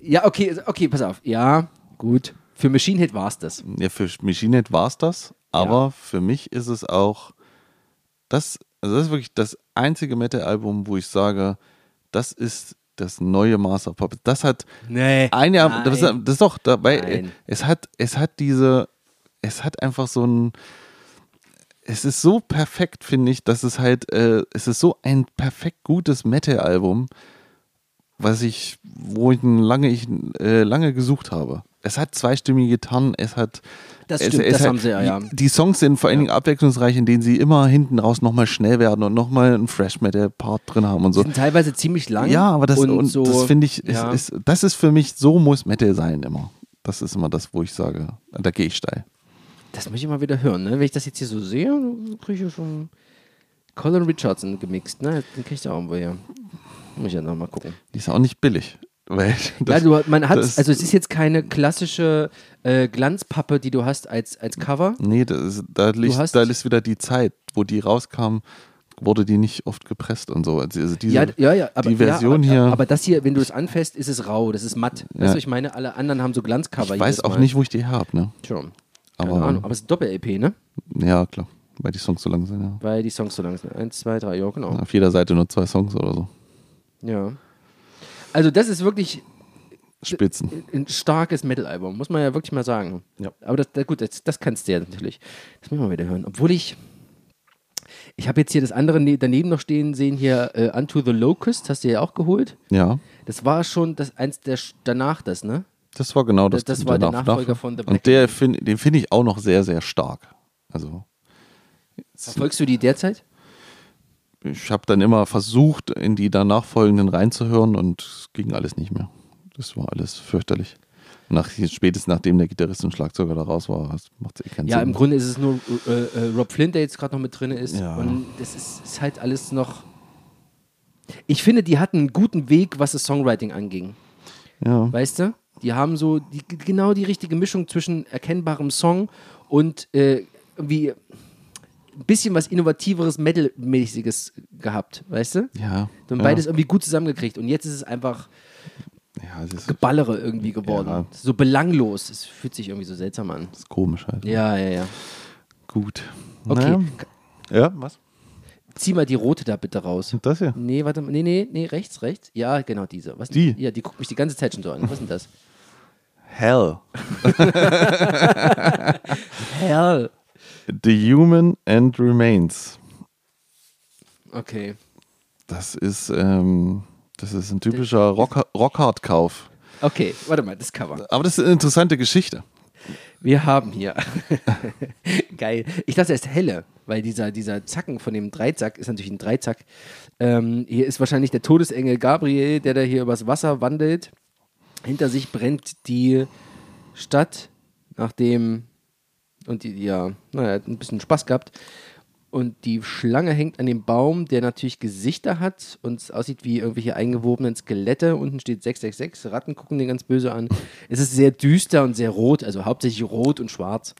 Ja, okay, okay, pass auf. Ja, gut. Für Machine Head war es das. Ja, für Machine Head war es das, aber für mich ist es auch das, also das ist wirklich das einzige Metal-Album, wo ich sage, das ist das neue Master of Puppets. Das hat Nee. ein Jahr, das, ist- Nein. das ist doch dabei, Nein. es hat, es hat diese, es hat einfach so ein, es ist so perfekt, finde ich, dass es halt, äh, es ist so ein perfekt gutes Metal-Album, was ich, wo ich lange, ich äh, lange gesucht habe. Es hat zweistimmige Gitarren, es hat. Das es, stimmt, es das hat, haben sie ja, ja. Die, die Songs sind vor allen Dingen abwechslungsreich, in denen sie immer hinten raus nochmal schnell werden und nochmal einen Fresh Metal Part drin haben und so. sind teilweise ziemlich lang. Ja, aber das, und, und so, das finde ich, ist, ja. ist, das ist für mich, so muss Metal sein immer. Das ist immer das, wo ich sage, da gehe ich steil. Das muss ich mal wieder hören, ne? Wenn ich das jetzt hier so sehe, kriege ich ja schon Colin Richardson gemixt, ne? Den kriegst du auch irgendwo her. Muss ich ja nochmal gucken. Die ist auch nicht billig. Weil Ja, das, du, man hat, also es ist jetzt keine klassische äh, Glanzpappe, die du hast als, als Cover. nee, das, da, liegt, hast- da ist wieder die Zeit, wo die rauskam, wurde die nicht oft gepresst und so. Also diese, Ja, ja, ja, aber, die Version ja, aber, hier- aber das hier, wenn du es anfasst, ist es rau, das ist matt. Weißt Ja. du, was ich meine? Alle anderen haben so Glanzcover. ich weiß auch Mal. nicht, wo ich die her habe, ne? Schon. Keine Aber- Ahnung, aber es ist Doppel-LP, ne? Ja, klar, weil die Songs so lang sind, ja. Weil die Songs so lang sind. Eins, zwei, drei, ja, genau. Auf jeder Seite nur zwei Songs oder so. Ja. Also das ist wirklich Spitzen. ein starkes Metal-Album, muss man ja wirklich mal sagen. Ja. Aber das, das, gut, das, das kannst du ja natürlich. Das müssen wir mal wieder hören. Obwohl ich, ich habe jetzt hier das andere ne daneben noch stehen sehen, hier äh, Unto the Locust, hast du ja auch geholt. Ja, Das war schon das eins der danach das, ne? das war genau das. Das- das war der Nachfolger von The Black Und der find, den finde ich auch noch sehr, sehr stark. Also Verfolgst du die derzeit? Ich habe dann immer versucht, in die danach folgenden reinzuhören und es ging alles nicht mehr. Das war alles fürchterlich. Nach, spätestens nachdem der Gitarrist und Schlagzeuger da raus war, macht es eh keinen Ja, Sinn. im Grunde ist es nur äh, äh, Rob Flint, der jetzt gerade noch mit drin ist. Ja. Und das ist, ist halt alles noch. Ich finde, die hatten einen guten Weg, was das Songwriting anging. ja. Weißt du? Die haben so die, genau die richtige Mischung zwischen erkennbarem Song und äh, irgendwie ein bisschen was Innovativeres, Metal-mäßiges gehabt, weißt du? ja. Und ja. beides irgendwie gut zusammengekriegt. Und jetzt ist es einfach Ja, es ist, Geballere irgendwie geworden. Ja. So belanglos. Es fühlt sich irgendwie so seltsam an. ist komisch halt. Ja, ja, ja. Gut. Okay. Naja. Ja, was? Zieh mal die rote da bitte raus. Das hier? Nee, warte mal. Nee, nee, nee, rechts, rechts. Ja, genau diese. Was Die? Ja, die guckt mich die ganze Zeit schon so an. Was ist denn das? Hell. [LAUGHS] Hell. The Human and Remains. Okay. Das ist, ähm, das ist ein typischer Rock Rockhard-Kauf. Okay, warte mal, das Cover. Aber das ist eine interessante Geschichte. Wir haben hier. [LAUGHS] Geil. Ich dachte erst helle, weil dieser, dieser Zacken von dem Dreizack ist natürlich ein Dreizack. Ähm, hier ist wahrscheinlich der Todesengel Gabriel, der da hier übers Wasser wandelt. Hinter sich brennt die Stadt, nachdem. Und die, ja, naja, hat ein bisschen Spaß gehabt. Und die Schlange hängt an dem Baum, der natürlich Gesichter hat und es aussieht wie irgendwelche eingewobenen Skelette. Unten steht 666, Ratten gucken den ganz böse an. Es ist sehr düster und sehr rot, also hauptsächlich rot und schwarz.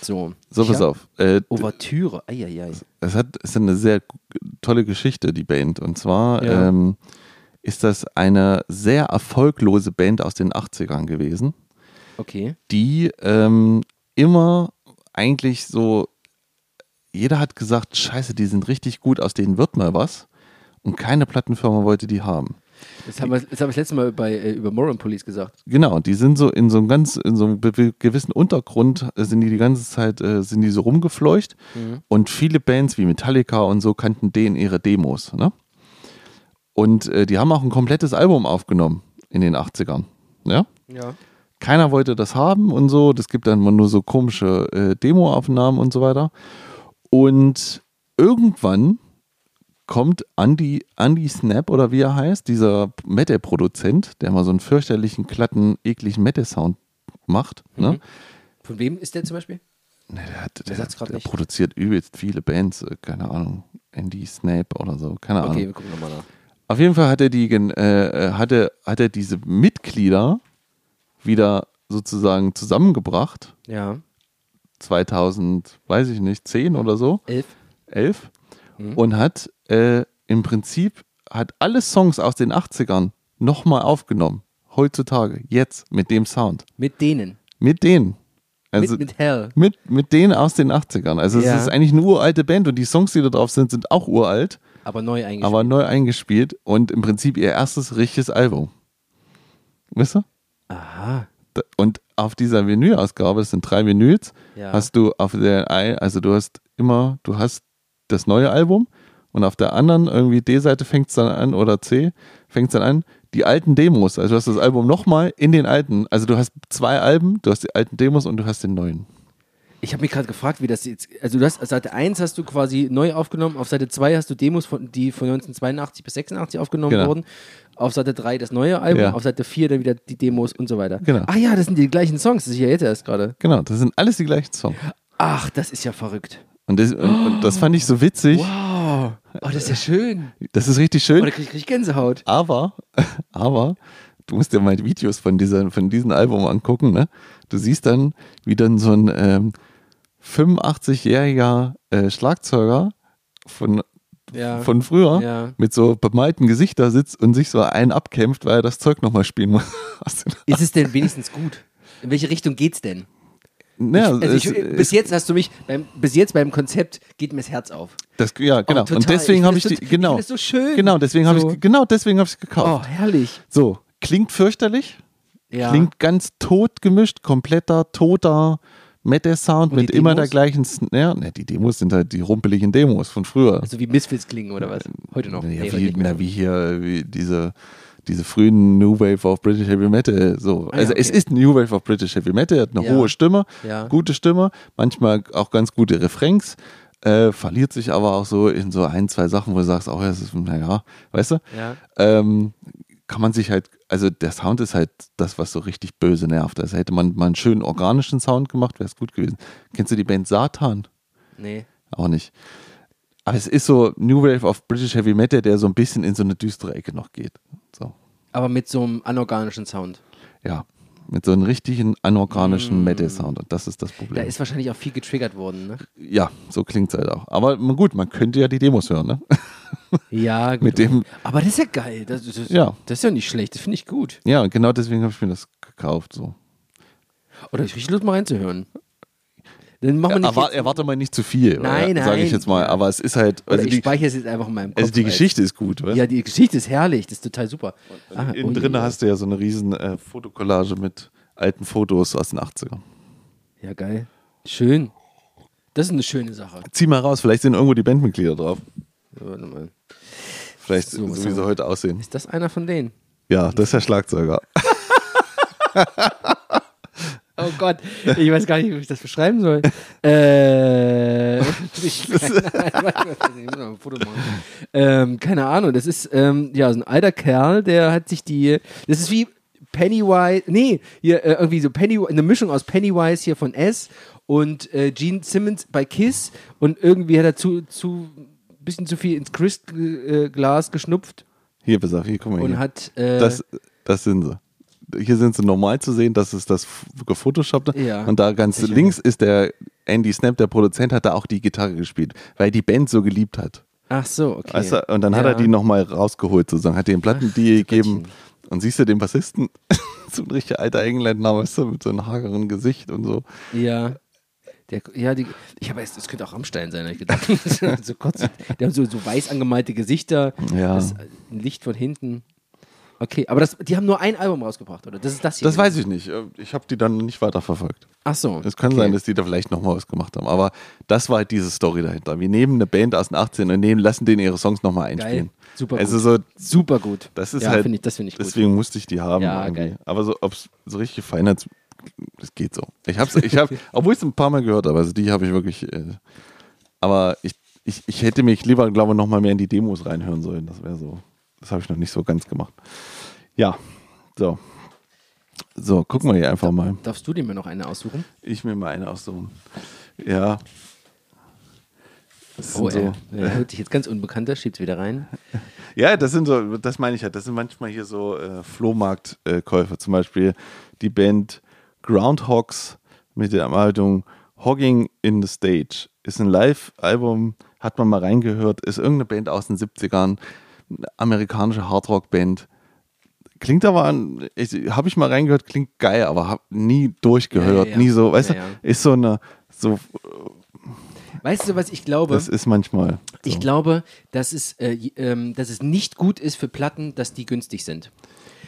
So, So, pass auf. Äh, Ouvertüre, eieiei. es hat es ist eine sehr tolle Geschichte, die Band. Und zwar Ja. ähm, ist das eine sehr erfolglose Band aus den 80ern gewesen, Okay. die ähm, immer eigentlich so, jeder hat gesagt, scheiße, die sind richtig gut, aus denen wird mal was. Und keine Plattenfirma wollte die haben. Das haben wir das, haben wir das letzte Mal bei, äh, über Moran Police gesagt. Genau, die sind so in so einem ganz, in so einem gewissen Untergrund äh, sind die die ganze Zeit, äh, sind die so rumgefleucht und viele Bands wie Metallica und so kannten denen ihre Demos, ne? Und äh, die haben auch ein komplettes Album aufgenommen in den 80ern, ja? Ja. Keiner wollte das haben und so, das gibt dann immer nur so komische äh, Demoaufnahmen und so weiter. Und irgendwann kommt Andy, Andy Snap oder wie er heißt, dieser Metal-Produzent, der mal so einen fürchterlichen, glatten, ekligen Metal-Sound macht. Ne? Von wem ist der zum Beispiel? Ne, der, hat, Der der, der produziert übelst viele Bands, äh, keine Ahnung, Andy Snap oder so, keine Okay, Ahnung. wir gucken nochmal nach. Auf jeden Fall hat er, die, gen- äh, hat, er, hat er diese Mitglieder wieder sozusagen zusammengebracht. Ja. 2000, weiß ich nicht, 10 oder so, Elf. 11 Mhm. und hat äh, im Prinzip hat alle Songs aus den 80ern nochmal aufgenommen. Heutzutage, jetzt mit dem Sound. Mit denen. Mit denen. Also mit, mit Hell. mit, mit denen aus den 80ern. Also Ja. es ist eigentlich eine uralte Band und die Songs, die da drauf sind, sind auch uralt, Aber neu eingespielt. aber neu eingespielt und im Prinzip ihr erstes richtiges Album. Wisst ihr? Aha. Und auf dieser Vinyl-Ausgabe, das sind drei Vinyls, Ja. hast du auf der, ein- also du hast immer, du hast das neue Album und auf der anderen irgendwie D-Seite fängt es dann an oder C fängt es dann an, die alten Demos. Also du hast das Album nochmal in den alten, also du hast zwei Alben, du hast die alten Demos und du hast den neuen. Ich habe mich gerade gefragt, wie das jetzt. Also, du hast Seite 1 hast du quasi neu aufgenommen, auf Seite 2 hast du Demos, von, die von 1982 bis 86 aufgenommen Genau. wurden. Auf Seite 3 das neue Album, Ja. auf Seite 4 dann wieder die Demos und so weiter. Genau. Ach ja, das sind die gleichen Songs, das ist ja jetzt erst gerade. Genau, das sind alles die gleichen Songs. Ach, das ist ja verrückt. Und das, und, das fand ich so witzig. Wow. Oh, das ist ja schön. Das ist richtig Oh, schön. da krieg ich, krieg ich Gänsehaut. Aber, [LAUGHS] aber du musst dir mal die Videos von, dieser, von diesem Album angucken, ne? Du siehst dann, wie dann so ein ähm, 85-jähriger äh, Schlagzeuger von, Ja. von früher Ja. mit so bemalten Gesicht da sitzt und sich so einen abkämpft, weil er das Zeug nochmal spielen muss. [LAUGHS] Ist es denn wenigstens gut? In welche Richtung geht's denn? ja, Also ich, es- bis es- jetzt hast du mich, beim, bis jetzt beim Konzept geht mir das Herz auf. das, ja, genau. Oh, und deswegen Ich habe ich die, genau. ich so schön. Genau, deswegen habe So. ich, genau deswegen habe ich es Oh, gekauft. herrlich. So, klingt fürchterlich, Ja. klingt ganz tot gemischt, kompletter, toter Metal-Sound mit immer der Demos? gleichen Snare. Ne, die Demos sind halt die rumpeligen Demos von früher. Also wie Misfits klingen oder was? Heute noch. Ja, Nee, wie, na, wie hier, wie diese, diese frühen New Wave of British Heavy Metal. So. Ah, ja, also es okay. ist New Wave of British Heavy Metal, hat eine Ja. hohe Stimme, Ja. gute Stimme, manchmal auch ganz gute Refrains. Äh, verliert sich aber auch so in so ein, zwei Sachen, wo du sagst, oh, das ist, naja, weißt du? Ja. Ähm, kann man sich halt, also der Sound ist halt das, was so richtig böse nervt. Also hätte man mal einen schönen organischen Sound gemacht, wäre es gut gewesen. Kennst du die Band Satan? Nee. Auch nicht. Aber es ist so New Wave of British Heavy Metal, der so ein bisschen in so eine düstere Ecke noch geht. So, Aber mit so einem anorganischen Sound. ja. Mit so einem richtigen anorganischen Metal-Sound. Und das ist das Da Problem. ist wahrscheinlich auch viel getriggert worden, ne? ja, so klingt es halt auch. Aber gut, man könnte ja die Demos hören, ne? [LAUGHS] Ja, gut. Mit dem- Aber das ist ja geil. Das, das, das, Ja. das ist ja nicht schlecht. Das finde ich gut. Ja, und genau deswegen habe ich mir das gekauft. So. Oder ich richtig Lust mal reinzuhören. Dann machen wir nicht Erwar erwarte mal nicht zu viel, Nein, sage ich nein. jetzt mal. Aber es ist halt, also, ich die, speichere es jetzt einfach in meinem Kopf. also die Geschichte ist gut, weißt? Ja, die Geschichte ist herrlich. Das ist total super. Ah, Innen oh drin je. hast du ja so eine riesen äh, Fotokollage mit alten Fotos aus den 80ern. Ja, geil. Schön. Das ist eine schöne Sache. Zieh mal raus, vielleicht sind irgendwo die Bandmitglieder drauf. So, Warte mal. Vielleicht So, so, wie sie heute aussehen. Ist das einer von denen? Ja, das ist der Schlagzeuger. [LAUGHS] Oh Gott, ich weiß gar nicht, wie ich das beschreiben soll. äh, [LAUGHS] [LAUGHS] ich. Ähm, keine Ahnung, das ist ähm, ja so ein alter Kerl, der hat sich die. Das ist wie Pennywise, nee, hier äh, irgendwie so Pennywise, eine Mischung aus Pennywise hier von S und äh, Gene Simmons bei Kiss und irgendwie hat er zu, zu bisschen zu viel ins Crystglas geschnupft Hier, pass auf, hier, guck mal und hier. hat äh, Das, das sind sie. Hier sind sie normal zu sehen, das ist das gefotoshoppte. Ja. Und da ganz Sicher. links ist der Andy Snap, der Produzent, hat da auch die Gitarre gespielt, weil die Band so geliebt hat. ach so, okay. Weißt du? Und dann hat Ja. er die nochmal rausgeholt, sozusagen, hat den Platten die gegeben. Und siehst du den Bassisten, [LAUGHS] so ein richtig alter Engländer, weißt du, mit so einem hageren Gesicht und so. Ja. Der, ja, die, ich habe es könnte auch Rammstein sein, habe ich gedacht. [LAUGHS] so kurz, der hat so, so weiß angemalte Gesichter, Ja. das, ein Licht von hinten. Okay, aber das, die haben nur ein Album rausgebracht, oder? Das ist das hier. Das weiß ich nicht. Ich habe die dann nicht weiter verfolgt. Ach so. Es kann okay. sein, dass die da vielleicht nochmal was gemacht haben. Aber das war halt diese Story dahinter. Wir nehmen eine Band aus den 18 und nehmen, lassen denen ihre Songs nochmal einspielen. Geil. Super Also gut. so, Super gut. das ist ja, halt, ich, das finde ich gut. deswegen musste ich die haben. Ja, irgendwie. geil. Aber so, ob es so richtig gefallen hat, das geht so. Ich hab's, ich hab, [LAUGHS] obwohl ich es ein paar Mal gehört habe, also die habe ich wirklich, äh, aber ich, ich, ich hätte mich lieber, glaube ich, nochmal mehr in die Demos reinhören sollen. Das wäre so, das habe ich noch nicht so ganz gemacht. Ja, so. So, gucken wir hier einfach mal. Darfst du dir mal noch eine aussuchen? Ich mir mal eine aussuchen. Ja. Das Oh, so, er hört sich jetzt ganz unbekannter, schiebt's wieder rein. [LAUGHS] ja, das sind so, das meine ich halt. Das sind manchmal hier so äh, Flohmarktkäufe. Zum Beispiel die Band Groundhogs mit der Anmeldung Hogging in the Stage. Ist ein Live-Album, hat man mal reingehört, ist irgendeine Band aus den 70ern, eine amerikanische Hardrock-Band. Klingt aber, habe ich mal reingehört, klingt geil, aber habe nie durchgehört, Ja, ja, nie so, weißt du, ist so eine, so, Weißt du, was ich glaube? das ist manchmal. So. Ich glaube, dass es, äh, ähm, dass es nicht gut ist für Platten, dass die günstig sind.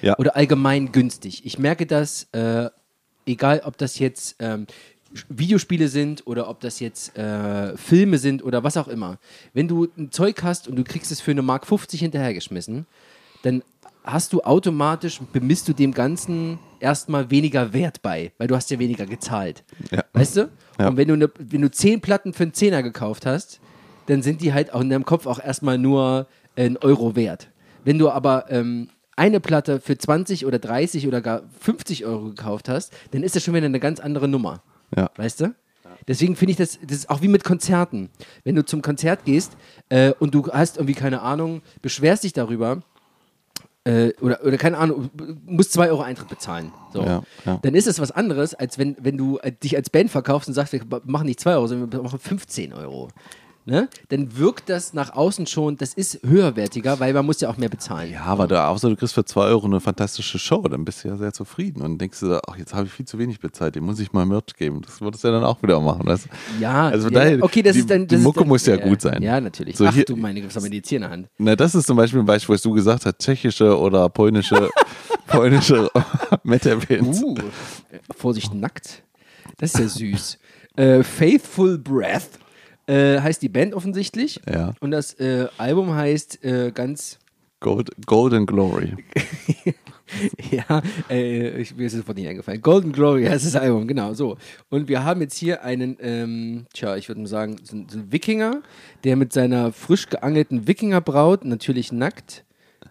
Ja. Oder allgemein günstig. Ich merke das, äh, egal ob das jetzt ähm, Videospiele sind oder ob das jetzt äh, Filme sind oder was auch immer. Wenn du ein Zeug hast und du kriegst es für eine Mark 50 hinterhergeschmissen, dann hast du automatisch, bemisst du dem Ganzen erstmal weniger Wert bei, weil du hast ja weniger gezahlt. Ja. Weißt du? Ja. Und wenn du, ne, wenn du zehn Platten für einen Zehner gekauft hast, dann sind die halt auch in deinem Kopf auch erstmal nur ein Euro wert. Wenn du aber ähm, eine Platte für 20 oder 30 oder gar 50 Euro gekauft hast, dann ist das schon wieder eine ganz andere Nummer. Ja. Weißt du? Deswegen finde ich das, das ist auch wie mit Konzerten. Wenn du zum Konzert gehst äh, und du hast irgendwie keine Ahnung, beschwerst dich darüber, äh, oder, oder keine Ahnung, musst 2 Euro Eintritt bezahlen. So. Ja, ja. Dann ist es was anderes, als wenn, wenn du äh, dich als Band verkaufst und sagst, wir machen nicht 2 Euro, sondern wir machen 15 Euro. Ne? Dann wirkt das nach außen schon, das ist höherwertiger, weil man muss ja auch mehr bezahlen. Ja, aber da, außer du kriegst für 2 Euro eine fantastische Show, dann bist du ja sehr zufrieden und denkst du, ach, jetzt habe ich viel zu wenig bezahlt, dem muss ich mal Merch geben. Das würdest du ja dann auch wieder machen. Weißt? Ja, Also ja, daher, okay, das die, ist dann. die Das Mucke ist dann, muss ja gut sein. Ja, natürlich. So Ach hier- du meine, was haben wir jetzt hier in der Hand? Na, das ist zum Beispiel ein Beispiel, was du gesagt hast, tschechische oder polnische, [LAUGHS] polnische Metal-Bands. Uh, Vorsicht, nackt. Das ist ja süß. äh, Faithful Breath äh, heißt die Band offensichtlich. Ja. Und das äh, Album heißt äh, ganz, Gold, Golden Glory. [LAUGHS] ja, äh, ich, mir ist es sofort nicht eingefallen. Golden Glory heißt das Album, genau so. Und wir haben jetzt hier einen, ähm, tja, ich würde mal sagen, so, so einen Wikinger, der mit seiner frisch geangelten Wikingerbraut, natürlich nackt,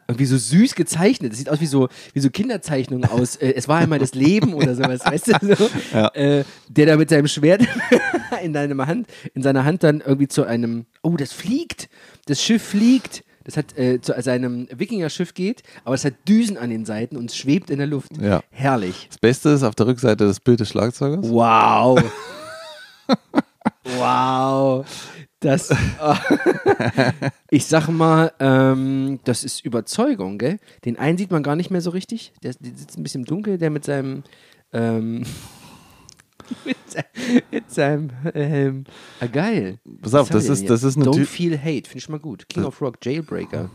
irgendwie so süß gezeichnet. Das sieht aus wie so, wie so Kinderzeichnungen aus. Äh, es war einmal das Leben oder sowas, weißt du? So, äh, der da mit seinem Schwert [LAUGHS] in, seiner Hand, in seiner Hand dann irgendwie zu einem, oh, das fliegt. Das Schiff fliegt. Das hat äh, zu seinem Wikinger-Schiff geht, aber es hat Düsen an den Seiten und schwebt in der Luft. Ja. Herrlich. Das Beste ist auf der Rückseite das Bild des Schlagzeugers. Wow. [LAUGHS] wow. Das. ich sag mal, ähm, das ist Überzeugung, gell? Den einen sieht man gar nicht mehr so richtig. Der, der sitzt ein bisschen im Dunkel, der mit seinem. Ähm, [LAUGHS] mit, se- mit seinem Helm. Ah, geil. Pass auf, das ist, das ist eine Don't Feel Hate, finde ich mal gut. King of Rock, Jailbreaker.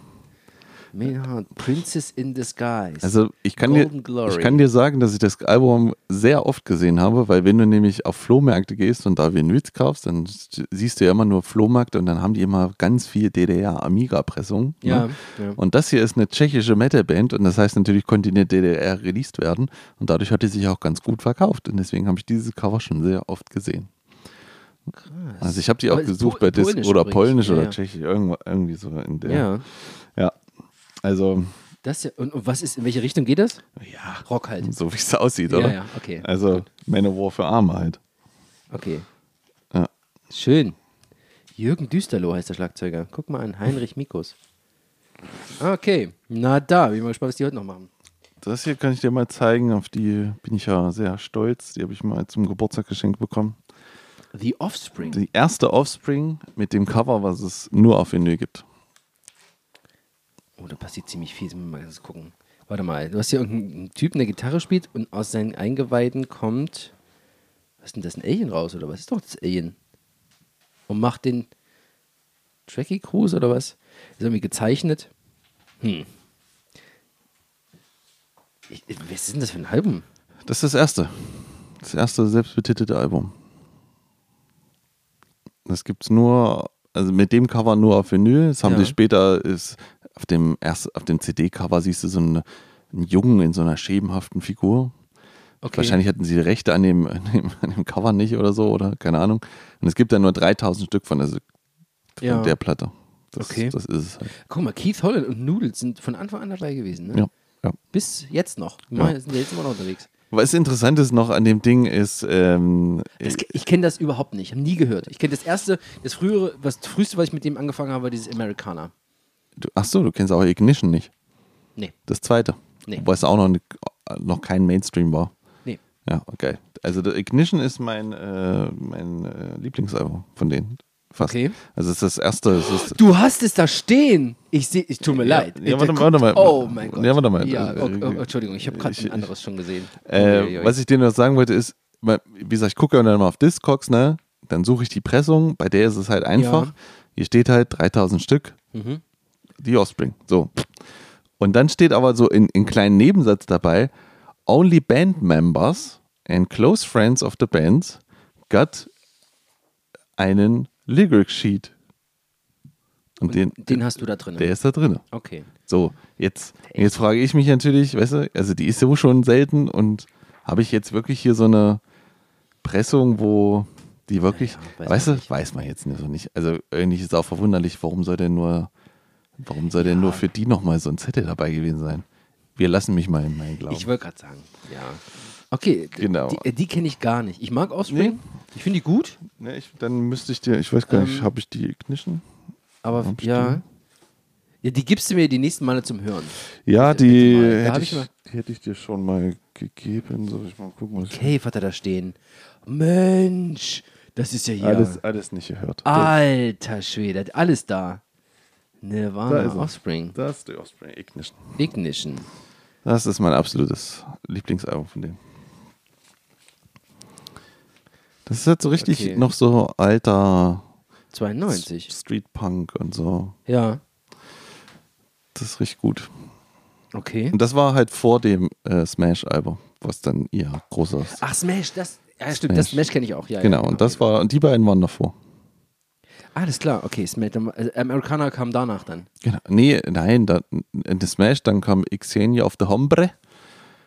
Maynard, Princess in Disguise. Also ich kann, dir, Glory. ich kann dir sagen, dass ich das Album sehr oft gesehen habe, weil wenn du nämlich auf Flohmärkte gehst und da Vinyls kaufst, dann siehst du ja immer nur Flohmärkte und dann haben die immer ganz viel DDR-Amiga-Pressung. ja, Ne? ja. Und das hier ist eine tschechische Metalband und das heißt natürlich konnte in der DDR released werden und dadurch hat die sich auch ganz gut verkauft und deswegen habe ich dieses Cover schon sehr oft gesehen. Also ich habe die auch gesucht Pol- bei Dis Polnisch oder. Polnisch Ja, oder ja. Tschechisch, irgendwie so in der. ja. ja. Also, Das ja, und, und was ist, in welche Richtung geht das? ja, Rock halt. so wie es aussieht, Ja, oder? ja, okay. Also, Manowar für Arme halt. Okay. Ja. Schön. Jürgen Düsterloh heißt der Schlagzeuger. Guck mal an, Heinrich Mikus. Okay, na da, bin ich mal gespannt, was die heute noch machen. Das hier kann ich dir mal zeigen, auf die bin ich ja sehr stolz. Die habe ich mal zum Geburtstag geschenkt bekommen. The Offspring. Die erste Offspring mit dem Cover, was es nur auf Vinyl gibt. Oh, da passiert ziemlich viel. Mal ganz gucken. Warte mal, du hast hier irgendeinen Typen, der Gitarre spielt und aus seinen Eingeweiden kommt. Was ist denn das? Ein Alien raus oder was ist doch das Alien? Und macht den Tracky Cruise oder was? Ist irgendwie gezeichnet. Hm. Ich, was ist denn das für ein Album? Das ist das erste. Das erste selbstbetitelte Album. Das gibt es nur, also mit dem Cover nur auf Vinyl. Das haben Ja. sie später, ist auf dem, erst, auf dem CD-Cover siehst du so einen, einen Jungen in so einer schemenhaften Figur. Okay. Wahrscheinlich hatten sie die Rechte an dem, an, dem, an dem Cover nicht oder so, oder keine Ahnung. Und es gibt dann nur 3000 Stück von der, von Ja. der Platte. Das, Okay. das ist es halt. Guck mal, Keith Holland und Noodles sind von Anfang an dabei gewesen. Ne? Ja, ja. Bis jetzt noch. Die Ja. machen- sind ja jetzt immer noch unterwegs. Was interessant ist noch an dem Ding ist, ähm, Das, ich kenne das überhaupt nicht. Habe nie gehört. Ich kenne das erste, das frühere, was das früheste, was ich mit dem angefangen habe, war dieses Americana. Du, ach so, du kennst auch Ignition nicht. Nee. Das zweite. Nee. Wobei es auch noch, noch kein Mainstream war. Nee. Ja, okay. Also der Ignition ist mein, äh, mein äh, Lieblingsalbum von denen. Fast. Okay. Also es ist das erste. Ist, Du hast es da stehen. Ich sehe, ich tue mir leid. ja, warte warte mal. Oh mein Gott. Ja, warte mal. Ja, Äh, oh, oh, Entschuldigung, ich habe gerade ein anderes schon gesehen. Äh, Uiuiui. was ich dir noch sagen wollte ist, wie gesagt, ich gucke dann mal auf Discogs, ne? Dann suche ich die Pressung, bei der ist es halt einfach. Ja. Hier steht halt 3000 Stück, Mhm. Die Offspring. So. Und dann steht aber so in, in kleinen Nebensatz dabei, only band members and close friends of the band got einen Lyric Sheet. Und, den, Den hast du da drin. der ist da drin. Okay. So, jetzt, jetzt frage ich mich natürlich, weißt du, also die ist so schon selten und habe ich jetzt wirklich hier so eine Pressung, wo die wirklich, Ja, ja, weiß weißt du, weiß man jetzt nicht so nicht. Also irgendwie ist es auch verwunderlich, warum soll denn nur, warum soll denn nur für die nochmal so ein Zettel dabei gewesen sein? Wir lassen mich mal in meinen Glauben. Ich wollte gerade sagen, ja. Okay, Genau. die, die kenne ich gar nicht. Ich mag Offspring. Nee. Ich finde die gut, ne, ich, dann müsste ich dir, ich weiß gar nicht, Ähm, habe ich die Ignition? aber Hab ich ja. Ja, die gibst du mir die nächsten Male zum Hören. Ja, Bitte die, mal. Da hätte ich, ich die hätte ich dir schon mal gegeben. Soll ich mal gucken, was Cave hat er da stehen. Mensch, das ist ja ich hier. alles, alles nicht gehört. Alter Schwede, alles da. Da Nirvana, er. Offspring, Das ist die Offspring Ignition. Ignition. Das ist mein absolutes Lieblingsalbum von dem. Das ist halt so richtig Okay. noch so alter 92. Street Punk und so. Ja, Das ist richtig gut. okay. Und das war halt vor dem äh, Smash-Album, was dann ihr großer. Ach, Smash, das. Ja, stimmt, das Smash. Smash kenne ich auch, ja. genau, ja, und das war, und die beiden waren davor. Alles klar, okay. Smash, also äh, Americana kam danach dann. Genau. Nee, nein, da, The Smash, dann kam Xenia auf der Hombre.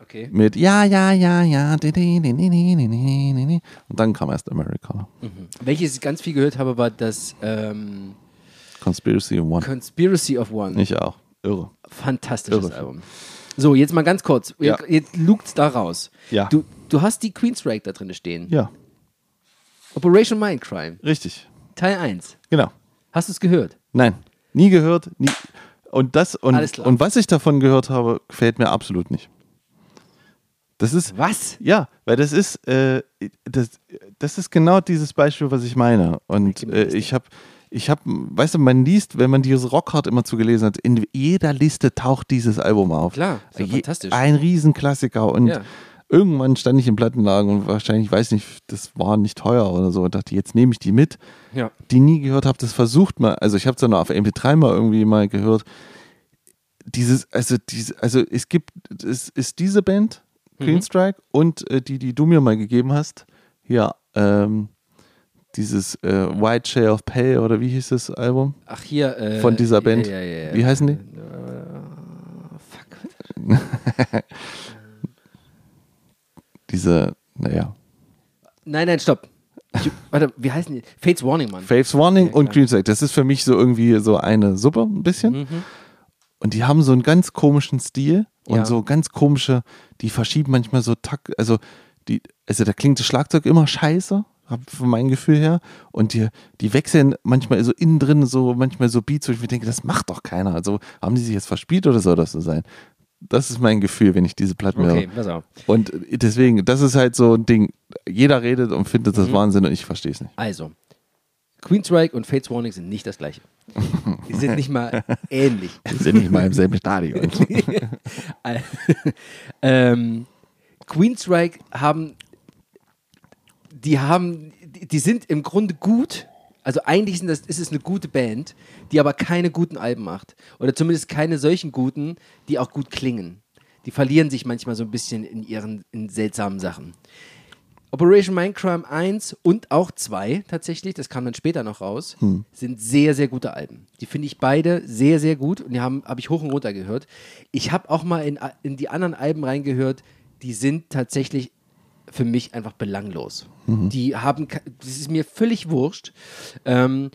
Okay. Mit Ja, ja, ja, ja. Und dann kam erst Americana. Mhm. Welches ich ganz viel gehört habe, war das ähm, Conspiracy of One. Conspiracy of One. Ich auch. Irre. Fantastisches Irre. Album. So, jetzt mal ganz kurz. Ja. Jetzt lukt's da raus. Ja. Du, du hast die Queen's Rake da drin stehen. Ja. Operation Mindcrime. Richtig. Teil 1. Genau. Hast du es gehört? Nein, nie gehört. Nie. Und das und, und was ich davon gehört habe, gefällt mir absolut nicht. Das ist Was? ja, weil das ist äh, das, das ist genau dieses Beispiel, was ich meine. Und äh, ich habe ich habe, weißt du, man liest, wenn man dieses Rockhard immer zugelesen hat, in jeder Liste taucht dieses Album auf. Klar, Je- fantastisch. Ein Riesenklassiker und Ja. Irgendwann stand ich im Plattenladen und wahrscheinlich, weiß nicht, das war nicht teuer oder so und dachte, jetzt nehme ich die mit Ja. die nie gehört habe, das versucht mal, also ich habe es dann auf MP3 mal irgendwie mal gehört. Dieses, also diese, also es gibt, es ist diese Band, Mhm. Queenstrike, und äh, die, die du mir mal gegeben hast, ja, ähm, dieses äh, White Share of Pay oder wie hieß das Album? Ach, hier. Äh, Von dieser Band. Ja, ja, ja. Wie heißen die? Fuck. [LAUGHS] Diese, naja, Nein, nein, stopp. Ich, [LAUGHS] warte, wie heißen die? Fates Warning, Mann. Faves Warning Ja, und. Queenstrike. Das ist für mich so irgendwie so eine Suppe, ein bisschen. Mhm. Und die haben so einen ganz komischen Stil und Ja. so ganz komische, die verschieben manchmal so Takt, also die, also da klingt das Schlagzeug immer scheiße, von meinem Gefühl her. Und die, die wechseln manchmal so innen drin so, manchmal so Beats, wo ich mir denke, das macht doch keiner. Also haben die sich jetzt verspielt oder soll das so sein? Das ist mein Gefühl, wenn ich diese Platten höre. Okay, pass auf. Und deswegen, das ist halt so ein Ding. Jeder redet und findet das Mhm. Wahnsinn und ich verstehe es nicht. Also, Queenstrike und Fates Warning sind nicht das gleiche. Die sind nicht mal [LAUGHS] ähnlich. Wir sind nicht mal im selben Stadion. [LAUGHS] ähm, Queenstrike haben, die haben, die, die sind im Grunde gut. Also eigentlich das, ist es eine gute Band, die aber keine guten Alben macht. Oder zumindest keine solchen guten, die auch gut klingen. Die verlieren sich manchmal so ein bisschen in ihren in seltsamen Sachen. Operation Mindcrime 1 und auch 2 tatsächlich, das kam dann später noch raus, sind sehr, sehr gute Alben. Die finde ich beide sehr, sehr gut und die habe hab ich hoch und runter gehört. Ich habe auch mal in, in die anderen Alben reingehört, die sind tatsächlich für mich einfach belanglos. Die haben, das ist mir völlig wurscht. Ähm,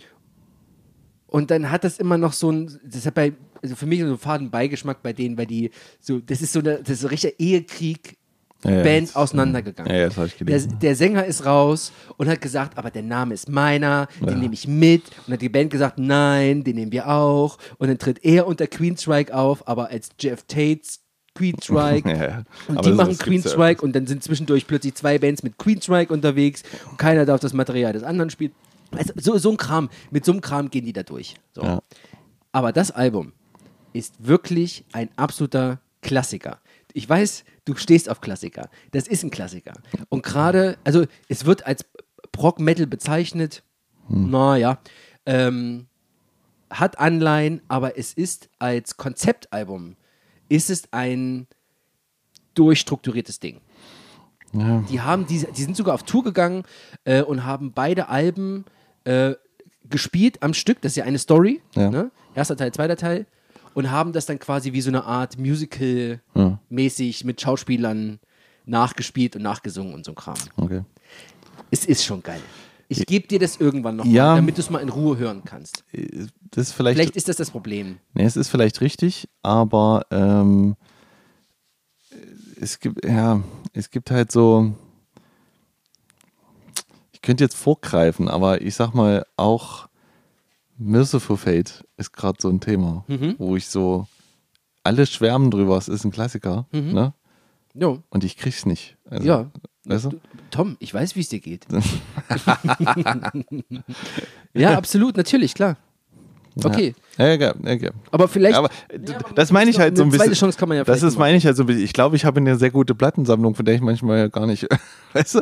und dann hat das immer noch so ein, das hat bei, also für mich so einen faden Beigeschmack bei denen, weil die so, das ist so eine, das ist so ein richtiger Ehekrieg, Ja, ja, Band das- auseinandergegangen. Ja, ja, das habe ich Der, der Sänger ist raus und hat gesagt, aber der Name ist meiner, den nehme ich mit. Und hat die Band gesagt, nein, den nehmen wir auch. Und dann tritt er unter Queenstrike auf, aber als Jeff Tates Queenstrike. [LAUGHS] Ja. Und die machen gibt's ja Queenstrike und dann sind zwischendurch plötzlich zwei Bands mit Queenstrike unterwegs und keiner darf das Material des anderen spielen. Also so, so ein Kram, mit so einem Kram gehen die da durch. So. Ja. Aber das Album ist wirklich ein absoluter Klassiker. Ich weiß, du stehst auf Klassiker. Das ist ein Klassiker. Und gerade, also es wird als Prog-Metal bezeichnet. Naja. Ähm, hat Anleihen, aber es ist als Konzeptalbum, ist es ein durchstrukturiertes Ding. Ja. Die, haben diese, die sind sogar auf Tour gegangen äh, und haben beide Alben äh, gespielt am Stück. Das ist ja eine Story. Ja. Ne? Erster Teil, zweiter Teil. Und haben das dann quasi wie so eine Art Musical-mäßig mit Schauspielern nachgespielt und nachgesungen und so ein Kram. Okay. Es ist schon geil. Ich gebe dir das irgendwann noch Ja. mal, damit du es mal in Ruhe hören kannst. Das ist vielleicht, Vielleicht ist das das Problem. nee, es ist vielleicht richtig, aber ähm, es gibt, ja, es gibt halt so, ich könnte jetzt vorgreifen, aber ich sag mal auch Merciful Fate ist gerade so ein Thema, Mhm. wo ich so, alle schwärmen drüber, es ist ein Klassiker, ne? Jo. Und ich krieg's nicht. Also, Mhm. Ja. Weißt du? Tom, ich weiß, wie es dir geht. [LAUGHS] [LAUGHS] ja, absolut, natürlich, klar. Okay, Ja, ja, ja, ja, ja. aber vielleicht. Aber d- das meine ich halt so ein eine zweite bisschen. Chance kann man ja Das ist, meine ich halt so ein bisschen. Ich glaube, ich habe eine sehr gute Plattensammlung, von der ich manchmal ja gar nicht, [LAUGHS] weißt du,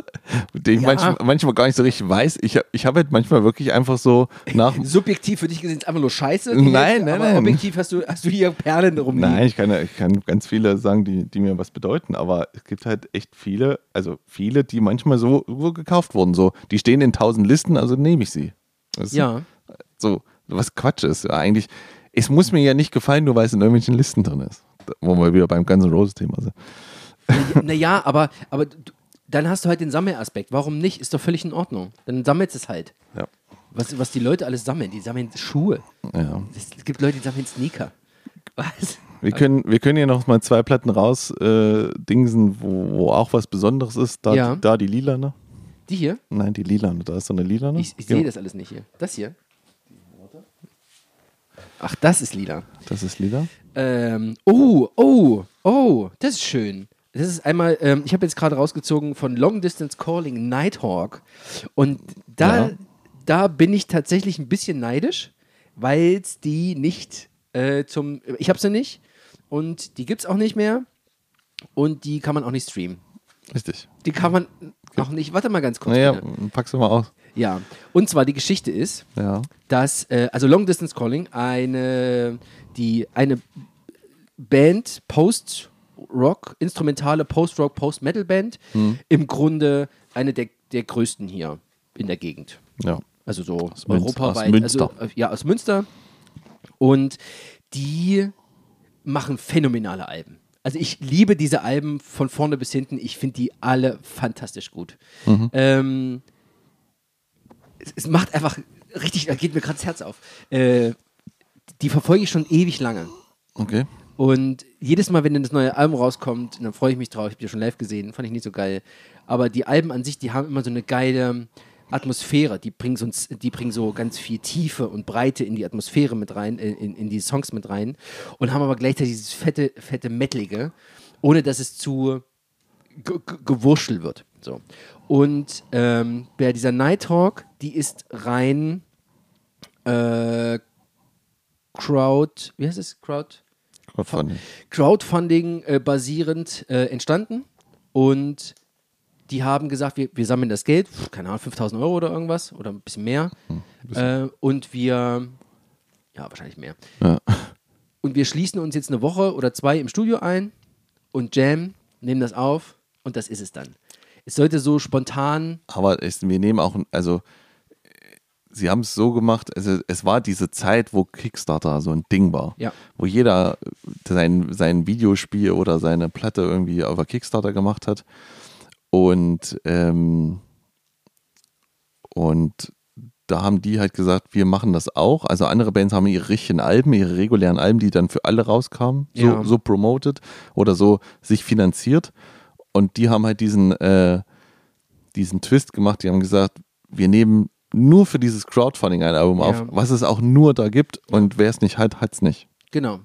mit der ich Ja. manchmal, manchmal gar nicht so richtig weiß. Ich, ich habe halt manchmal wirklich einfach so nach. [LAUGHS] Subjektiv für dich gesehen ist einfach nur Scheiße. Nein, Hälfte, nein, aber nein. Objektiv hast du, hast du hier Perlen rumliegen. Nein, ich kann, ja- ich kann ganz viele sagen, die, die mir was bedeuten, aber es gibt halt echt viele, also viele, die manchmal so, so gekauft wurden. So, die stehen in tausend Listen, also nehme ich sie. Du? Ja. So, was Quatsch ist. Eigentlich, es muss mir ja nicht gefallen, nur weil es in irgendwelchen Listen drin ist. Wo wir wieder beim Guns N' Roses Thema sind. Naja, aber, aber dann hast du halt den Sammelaspekt. Warum nicht? Ist doch völlig in Ordnung. Dann sammelst es halt. Ja. Was, was die Leute alles sammeln. Die sammeln Schuhe. ja. Es gibt Leute, die sammeln Sneaker. Was? Wir können, wir können hier noch mal zwei Platten raus äh, dingsen, wo, wo auch was Besonderes ist. Da, Ja. da die lilane. Die hier? Nein, die lilane. Da ist so eine lilane. Ich, ich sehe das alles nicht hier. Das hier? Ach, das ist lila. Das ist lila. Ähm, oh, oh, oh, das ist schön. Das ist einmal, ähm, ich habe jetzt gerade rausgezogen von Long Distance Calling Nighthawk. Und da, Ja. da bin ich tatsächlich ein bisschen neidisch, weil es die nicht äh, zum. Ich habe sie nicht. Und die gibt es auch nicht mehr. Und die kann man auch nicht streamen. Richtig. Die kann man auch nicht. Warte mal ganz kurz. Naja, bitte. packst du mal aus. Ja. Und zwar die Geschichte ist, Ja. dass, äh, also Long Distance Calling, eine, die, eine Band, Post-Rock, instrumentale Post-Rock, Post-Metal-Band, Hm. im Grunde eine der, der größten hier in der Gegend. Ja. Also so Münz- europaweit. aus Münster. Also, ja, aus Münster. Und die machen phänomenale Alben. Also ich liebe diese Alben von vorne bis hinten. Ich finde die alle fantastisch gut. Mhm. Ähm, es, es macht einfach richtig, da geht mir gerade das Herz auf. Äh, die verfolge ich schon ewig lange. Okay. Und jedes Mal, wenn dann das neue Album rauskommt, dann freue ich mich drauf. Ich habe die schon live gesehen, fand ich nicht so geil. Aber die Alben an sich, die haben immer so eine geile Atmosphäre. Die bringen so, die bringen so ganz viel Tiefe und Breite in die Atmosphäre mit rein, äh, in, in die Songs mit rein. Und haben aber gleichzeitig dieses fette, fette Metalige, ohne dass es zu ge- ge- gewurschtelt wird. So. Und ähm, bei dieser Nighthawk, die ist rein äh, Crowd, wie heißt es? Crowd? Crowdfunding. Crowdfunding äh, basierend äh, entstanden und die haben gesagt, wir, wir sammeln das Geld, pf, keine Ahnung, 5000 Euro oder irgendwas oder ein bisschen mehr äh, und wir, ja, wahrscheinlich mehr. Ja. Und wir schließen uns jetzt eine Woche oder zwei im Studio ein und jam, nehmen das auf und das ist es dann. Es sollte so spontan, Aber es, wir nehmen auch, also sie haben es so gemacht, also es war diese Zeit, wo Kickstarter so ein Ding war. Ja. Wo jeder sein, sein Videospiel oder seine Platte irgendwie auf Kickstarter gemacht hat. Und, ähm, und da haben die halt gesagt, wir machen das auch. Also andere Bands haben ihre richtigen Alben, ihre regulären Alben, die dann für alle rauskamen, so, Ja. so promoted oder so sich finanziert. Und die haben halt diesen, äh, diesen Twist gemacht. Die haben gesagt, wir nehmen nur für dieses Crowdfunding ein Album Ja. auf, was es auch nur da gibt. Und wer es nicht hat, hat es nicht. genau.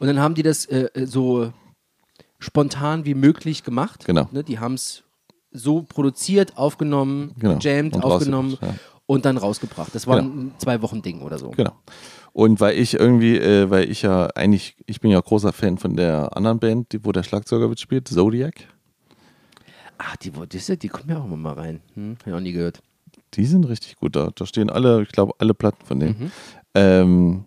Und dann haben die das äh, so spontan wie möglich gemacht. Genau. Ne, die haben es so produziert, aufgenommen, Genau. gejammt, Und aufgenommen rausgebracht, und dann rausgebracht. Das war Genau. ein zwei Wochen Ding oder so. Genau. Und weil ich irgendwie, äh, weil ich ja eigentlich, ich bin ja großer Fan von der anderen Band, die, wo der Schlagzeuger mitspielt, Zodiac. Ach, die, wo- die, die kommen ja auch immer mal rein. Hm? Hab ich auch nie gehört. Die sind richtig gut da. Da stehen alle, ich glaube, alle Platten von denen. Mhm. Ähm,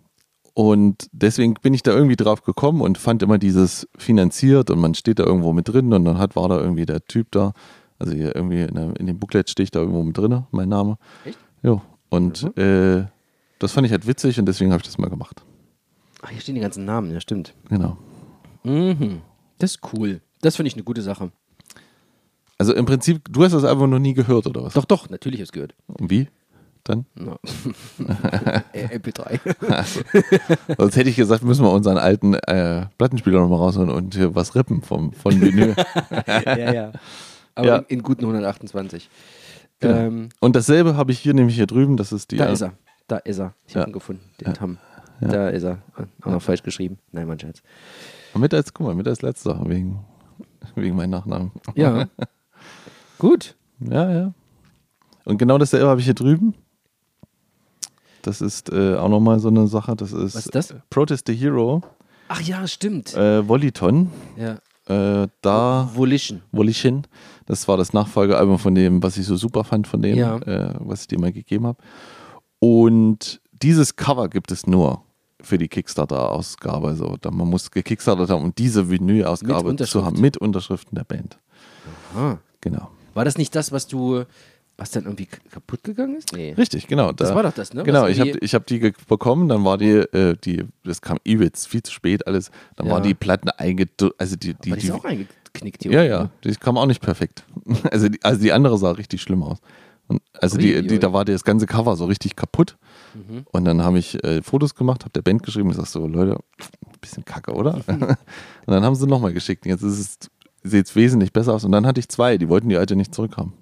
und deswegen bin ich da irgendwie drauf gekommen und fand immer dieses finanziert und man steht da irgendwo mit drin und dann hat, war da irgendwie der Typ da. Also hier irgendwie in, der, in dem Booklet stehe ich da irgendwo mit drin, mein Name. Echt? Ja. Und äh, das fand ich halt witzig und deswegen habe ich das mal gemacht. Ach, hier stehen die ganzen Namen, ja, stimmt. Genau. Mhm. Das ist cool. Das finde ich eine gute Sache. Also im Prinzip, du hast das einfach noch nie gehört, oder was? Doch, doch, natürlich habe ich es gehört. Und wie? Dann? No. Äh, MP3. Sonst hätte ich gesagt, müssen wir unseren alten äh, Plattenspieler nochmal rausholen und hier was rippen vom, von Vinyl. [LAUGHS] ja, ja. Aber Ja. in guten 128. Genau. Ähm, Und dasselbe habe ich hier nämlich hier drüben, das ist die da ist er. Da ist er. Ich Ja. habe ihn gefunden, den Ja. Ja. Da ist er. Auch noch falsch geschrieben. Nein, mein Scherz. Und mit als, guck mal, mit als letzter, wegen, wegen meinem Nachnamen. Ja. [LAUGHS] Gut. Ja, ja. Und genau dasselbe habe ich hier drüben. Das ist äh, auch nochmal so eine Sache. Das ist, Was ist das? Protest the Hero, Ach ja, stimmt. äh, Voliton. Ja. Äh, da Volition. Volition. Das war das Nachfolgealbum von dem, was ich so super fand von dem, Ja. äh, was ich dir mal gegeben habe. Und dieses Cover gibt es nur für die Kickstarter-Ausgabe. Also, da man muss gekickstartet haben, um diese Vinyl-Ausgabe zu haben, mit Unterschriften der Band. Ah. Genau. War das nicht das, was du, was dann irgendwie kaputt gegangen ist? Nee. Richtig, genau. Das da- war doch das, ne? Genau, ich habe ich hab die bekommen, dann war die, äh, die das kam übelst viel zu spät alles. Dann Ja. waren die Platten eingedrückt, also die, die, Aber die die ist auch eingeknickt hier. ja, unten, ja, ne? die kam auch nicht perfekt. [LAUGHS] Also die, also die andere sah richtig schlimm aus. Und also die, die, da war das ganze Cover so richtig kaputt. Mhm. Und dann habe ich äh, Fotos gemacht, habe der Band geschrieben und sag so, Leute, bisschen kacke, oder? [LAUGHS] und dann haben sie nochmal geschickt. Jetzt ist es, sieht es wesentlich besser aus. Und dann hatte ich zwei, die wollten die alte nicht zurückhaben.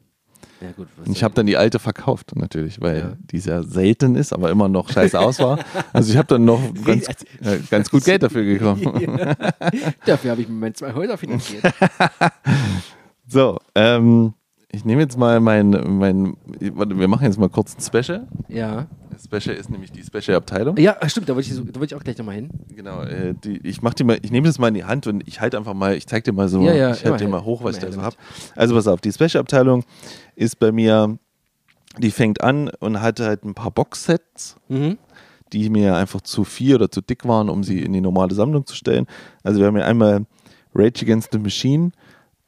Ja, gut. ich habe dann die alte verkauft, natürlich, weil Ja. die sehr selten ist, aber immer noch scheiße aus war. Also ich habe dann noch [LAUGHS] ganz, äh, ganz gut Geld dafür bekommen. [LAUGHS] Dafür habe ich mir meine zwei Häuser finanziert. [LAUGHS] So, ähm, ich nehme jetzt mal mein, mein, warte, wir machen jetzt mal kurz ein Special. ja. Das Special ist nämlich die Special-Abteilung. Ja, stimmt, da wollte ich, da wollte ich auch gleich nochmal hin. Genau, äh, die, ich mach die mal, ich nehme das mal in die Hand und ich halte einfach mal, ich zeig dir mal so, Ja, ja, ich halte dir mal hoch, was ich da so habe. Also pass auf, die Special-Abteilung ist bei mir, die fängt an und hat halt ein paar Boxsets. Mhm. die mir einfach zu viel oder zu dick waren, um sie in die normale Sammlung zu stellen. Also wir haben hier einmal Rage Against the Machine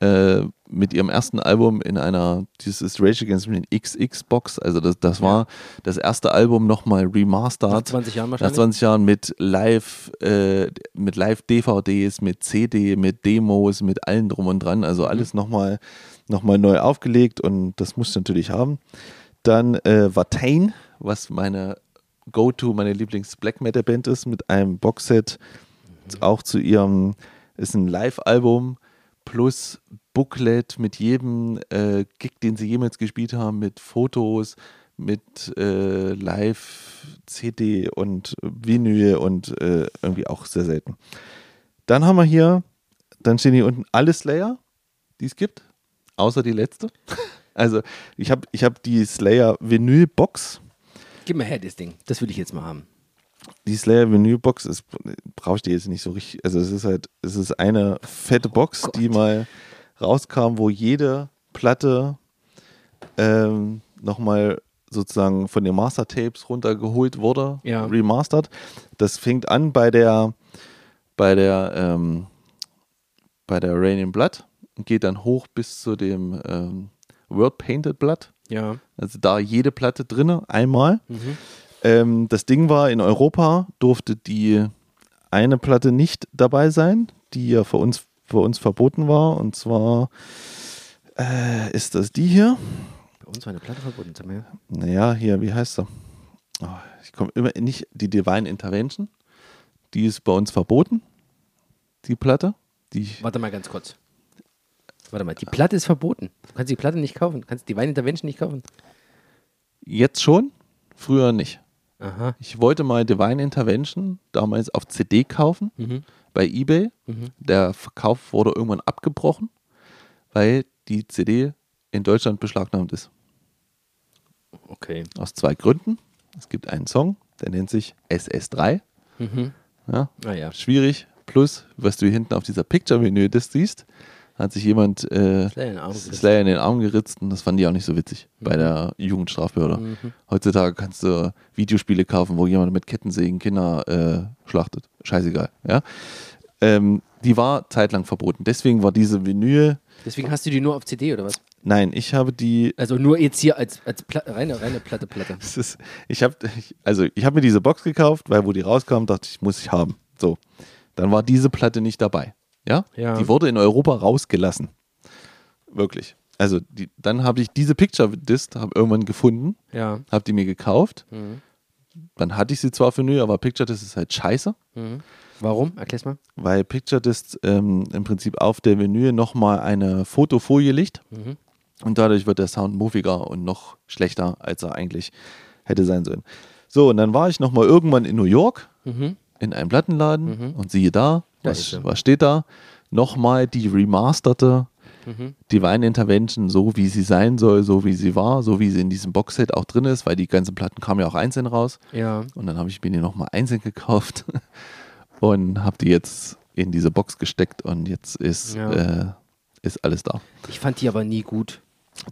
äh, mit ihrem ersten Album in einer, dieses ist Rage Against the Machine XX-Box, also das, das war das erste Album nochmal remastered. Nach 20 Jahren Nach wahrscheinlich. 20 Jahren mit Live, äh, mit Live-DVDs, mit CD, mit Demos, mit allem drum und dran. Also alles nochmal noch mal neu aufgelegt und das musst du natürlich haben. Dann äh, Watain, was meine Go-To, meine Lieblings-Black Metal-Band ist, mit einem Boxset auch zu ihrem, ist ein Live-Album plus Booklet mit jedem äh, Gig, den sie jemals gespielt haben, mit Fotos, mit äh, Live-CD und Vinyl und äh, irgendwie auch sehr selten. Dann haben wir hier, dann stehen hier unten alle Slayer, die es gibt, außer die letzte. [LAUGHS] Also ich habe ich hab die Slayer Vinyl-Box. Gib mir her das Ding. Das will ich jetzt mal haben. Die Slayer Vinyl Box ist brauche ich die jetzt nicht so richtig. Also es ist halt, es ist eine fette Box, Gott. die mal rauskam, wo jede Platte ähm, nochmal sozusagen von den Master Tapes runtergeholt wurde, Ja. remastered. Das fängt an bei der bei der ähm, bei der Rain in Blood und geht dann hoch bis zu dem ähm, Word Painted Blood. Ja. Also da jede Platte drinne einmal. Mhm. Ähm, das Ding war, in Europa durfte die eine Platte nicht dabei sein, die ja für uns, für uns verboten war. Und zwar äh, ist das die hier. Bei uns war eine Platte verboten. Sag mal. Naja, hier, wie heißt sie? Oh, ich komme immer nicht. Die Divine Intervention. Die ist bei uns verboten. Die Platte. Die, Warte mal ganz kurz. Warte mal, die Platte ist verboten. Du kannst die Platte nicht kaufen. Du kannst die Wine Intervention nicht kaufen. jetzt schon, früher nicht. Aha. Ich wollte mal Divine Intervention damals auf CD kaufen. Mhm. bei eBay. Mhm. Der Verkauf wurde irgendwann abgebrochen, weil die CD in Deutschland beschlagnahmt ist. Okay. Aus zwei Gründen. Es gibt einen Song, der nennt sich SS3. Mhm. Ja, Ah ja. schwierig. Plus, was du hier hinten auf dieser Picture-Menü das siehst, hat sich jemand äh, Slayer in den Arm gerissen. Slayer in den Arm geritzt und das fanden die auch nicht so witzig bei der Jugendstrafbehörde. Mhm. Heutzutage kannst du Videospiele kaufen, wo jemand mit Kettensägen Kinder äh, schlachtet. Scheißegal. Ja? Ähm, die war zeitlang verboten. Deswegen war diese Vinyl. Deswegen hast du die nur auf CD oder was? Nein, ich habe die. Also nur jetzt hier als, als Pla reine, reine Platte, Platte. [LAUGHS] Ist, ich habe, also ich habe mir diese Box gekauft, weil wo die rauskam, dachte ich, muss ich haben. So, dann war diese Platte nicht dabei. Ja, Ja. die wurde in Europa rausgelassen. Wirklich. Also die, dann habe ich diese Picture Disc hab irgendwann gefunden, Ja. habe die mir gekauft. Mhm. Dann hatte ich sie zwar für nö, aber Picture Disc ist halt scheiße. Mhm. Warum? Erklär's mal. weil Picture Disc ähm, im Prinzip auf der Vinyl nochmal eine Fotofolie liegt Mhm. und dadurch wird der Sound muffiger und noch schlechter, als er eigentlich hätte sein sollen. So, und dann war ich nochmal irgendwann in New York in einem Plattenladen und siehe Mhm. Da was, was steht da? Nochmal die remasterte Mhm. Divine Intervention, so wie sie sein soll, so wie sie war, so wie sie in diesem Boxset auch drin ist, weil die ganzen Platten kamen ja auch einzeln raus. Ja. Und dann habe ich mir die nochmal einzeln gekauft [LAUGHS] und habe die jetzt in diese Box gesteckt und jetzt ist, Ja. äh, ist alles da. Ich fand die aber nie gut.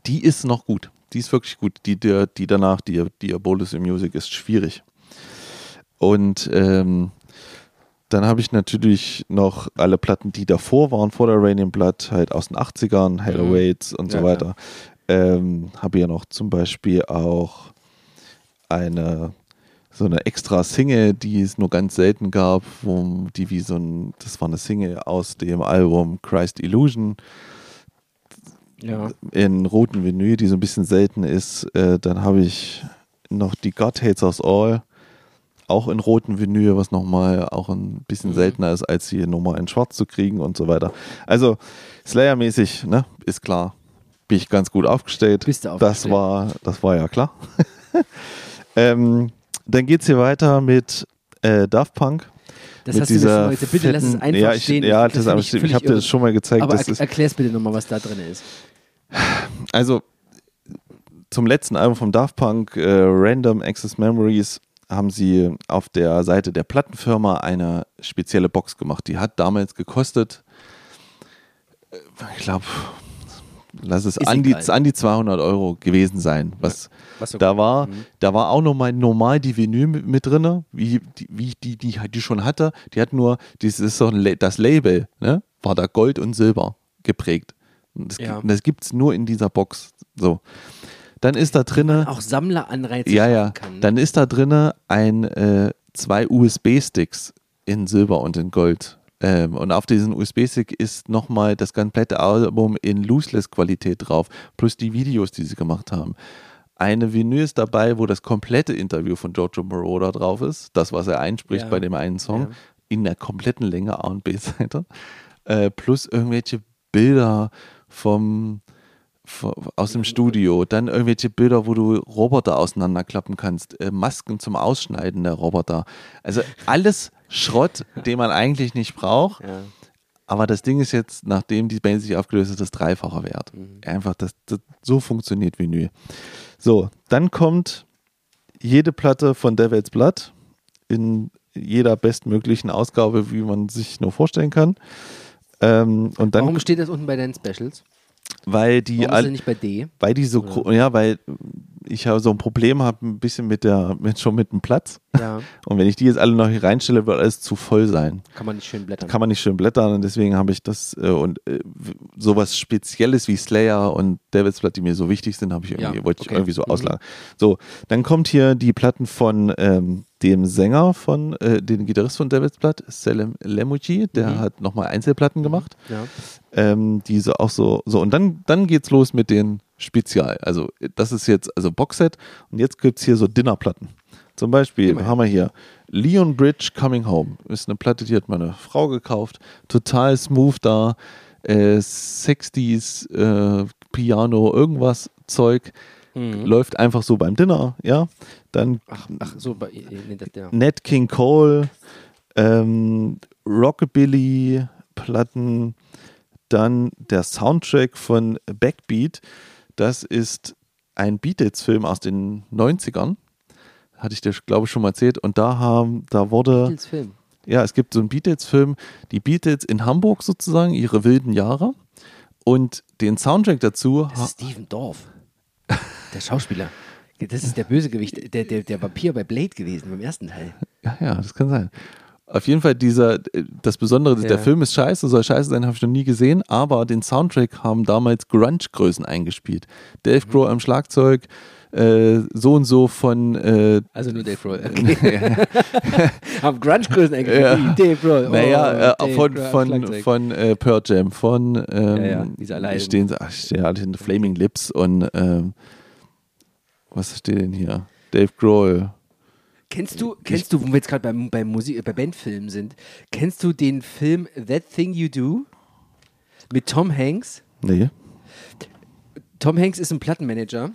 Die ist noch gut. Die ist wirklich gut. Die, die, die danach, die Diabolus in Music, ist schwierig. Und ähm, dann habe ich natürlich noch alle Platten, die davor waren, vor der Raining Blood, halt aus den 80ern, Halo Mhm. Waits und so Ja, weiter. Ähm, habe ja noch zum Beispiel auch eine so eine extra Single, die es nur ganz selten gab, wo die wie so ein, das war eine Single aus dem Album Christ Illusion Ja. in roten Vinyl, die so ein bisschen selten ist. Äh, dann habe ich noch die God Hates Us All, auch in roten Vinyl, was nochmal auch ein bisschen Mhm. seltener ist, als sie nochmal in schwarz zu kriegen und so weiter. Also Slayer-mäßig, ne, ist klar, bin ich ganz gut aufgestellt. Bist du Das aufgestellt. war, das war ja klar. [LAUGHS] ähm, dann geht es hier weiter mit äh, Daft Punk. Das hast du mir schon gesagt. Bitte lass es fetten- einfach ja, ich, stehen. Ja, Das das, aber ich ich, ich habe dir das schon mal gezeigt. Aber das er, erklär's bitte nochmal, was da drin ist. Also zum letzten Album vom Daft Punk, äh, Random Access Memories, haben sie auf der Seite der Plattenfirma eine spezielle Box gemacht. Die hat damals gekostet, äh, ich glaube, lass es an die, an die 200 Euro gewesen sein. Was Was so da war, Mhm. da war auch nochmal normal die Vinyl mit, mit drin, wie, die, wie ich die, die, die schon hatte. Die hat nur, das ist so ein das Label, ne, war da Gold und Silber geprägt. Und Das, Ja. gibt- das gibt es nur in dieser Box. So. Dann ist da drinne, Auch Sammleranreize ja, ja, kann. dann ist da drinne ein, äh, zwei USB-Sticks in Silber und in Gold. Ähm, und auf diesen USB-Stick ist nochmal das komplette Album in Looseless-Qualität drauf, plus die Videos, die sie gemacht haben. Eine Vinyl ist dabei, wo das komplette Interview von Giorgio Moroder drauf ist, das, was er einspricht Ja. bei dem einen Song, Ja. in der kompletten Länge A und B-Seite, äh, plus irgendwelche Bilder vom, vo- aus dem Studio, dann irgendwelche Bilder, wo du Roboter auseinanderklappen kannst, äh, Masken zum Ausschneiden der Roboter. Also alles Schrott, den man eigentlich nicht braucht. ja. Aber das Ding ist jetzt, nachdem die Band sich aufgelöst hat, das Dreifache wert. Einfach, das, das, so funktioniert Vinyl. So, dann kommt jede Platte von Devil's Blood in jeder bestmöglichen Ausgabe, wie man sich nur vorstellen kann. Ähm, und dann, Warum steht das unten bei deinen Specials? Weil die Warum all, nicht bei D? weil die so, ja, weil ich ja so ein Problem habe, ein bisschen mit der, mit, schon mit dem Platz. Ja, [LAUGHS] Und wenn ich die jetzt alle noch hier reinstelle, wird alles zu voll sein. kann man nicht schön blättern. Kann man nicht schön blättern und deswegen habe ich das äh, und äh, sowas Spezielles wie Slayer und Devil's Blood, die mir so wichtig sind, habe ich irgendwie, Ja, wollte ich okay. irgendwie so Mhm. auslagern. So, dann kommt hier die Platten von ähm, dem Sänger von, äh, den Gitarrist von Devil's Blood, Selem Lemuji, der Mhm. hat nochmal Einzelplatten gemacht Ja. ähm, die so auch so, so und dann, dann geht's los mit den Spezial. Also das ist jetzt, also Boxset und jetzt gibt's hier so Dinnerplatten. Zum Beispiel Immerhin. haben wir hier Leon Bridge Coming Home. Ist eine Platte, die hat meine Frau gekauft. Total smooth da. Äh, 60s äh, Piano, irgendwas Zeug. Mhm. Läuft einfach so beim Dinner, ja. Dann Ach, ach so, bei, nee, das, ja. Nat King Cole, ähm, Rockabilly, Platten, dann der Soundtrack von Backbeat. Das ist ein Beatles-Film aus den 90ern. Hatte ich dir, glaube ich, schon mal erzählt. Und da haben, da wurde, Beatles Film. ja, es gibt so einen Beatles-Film, die Beatles in Hamburg sozusagen, ihre wilden Jahre. Und den Soundtrack dazu, Das ist Steven Dorff. Der Schauspieler. Das ist der Bösegewicht, der, der, der Vampir bei Blade gewesen, beim ersten Teil. Ja, ja, das kann sein. Auf jeden Fall, dieser, äh, das Besondere, Ja. der Film ist scheiße, soll scheiße sein, habe ich noch nie gesehen, aber den Soundtrack haben damals Grunge-Größen eingespielt. Dave Grohl am Schlagzeug, äh, so und so von, äh, Also nur Dave Grohl. [LAUGHS] Okay. Haben Grunge-Größen eigentlich. Ja. Dave Grohl. Oh, naja, äh, von, von, von äh, Pearl Jam, von, ähm, Ja, ja, diese Allein. stehen, ach, alle hinter Flaming Lips und, ähm, was steht denn hier? Dave Grohl. Kennst du, kennst du, wo wir jetzt gerade beim, beim Musik, äh, bei Bandfilmen sind, kennst du den Film That Thing You Do mit Tom Hanks? Nee. Tom Hanks ist ein Plattenmanager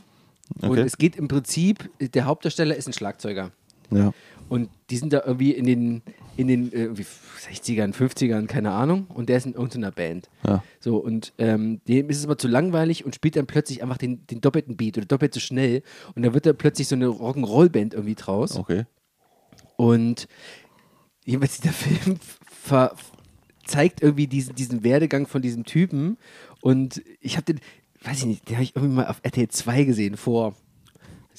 und Okay. es geht im Prinzip, der Hauptdarsteller ist ein Schlagzeuger. Ja. Und die sind da irgendwie in den, in den äh, irgendwie 60ern, 50ern, keine Ahnung. Und der ist in irgendeiner Band. Ja. So, und ähm, dem ist es aber zu langweilig und spielt dann plötzlich einfach den, den doppelten Beat oder doppelt so schnell. Und da wird da plötzlich so eine Rock'n'Roll-Band irgendwie draus. Okay. Und jeweils dieser [LAUGHS] Film zeigt irgendwie diesen, diesen Werdegang von diesem Typen. Und ich habe den, weiß ich nicht, den habe ich irgendwie mal auf RTL 2 gesehen vor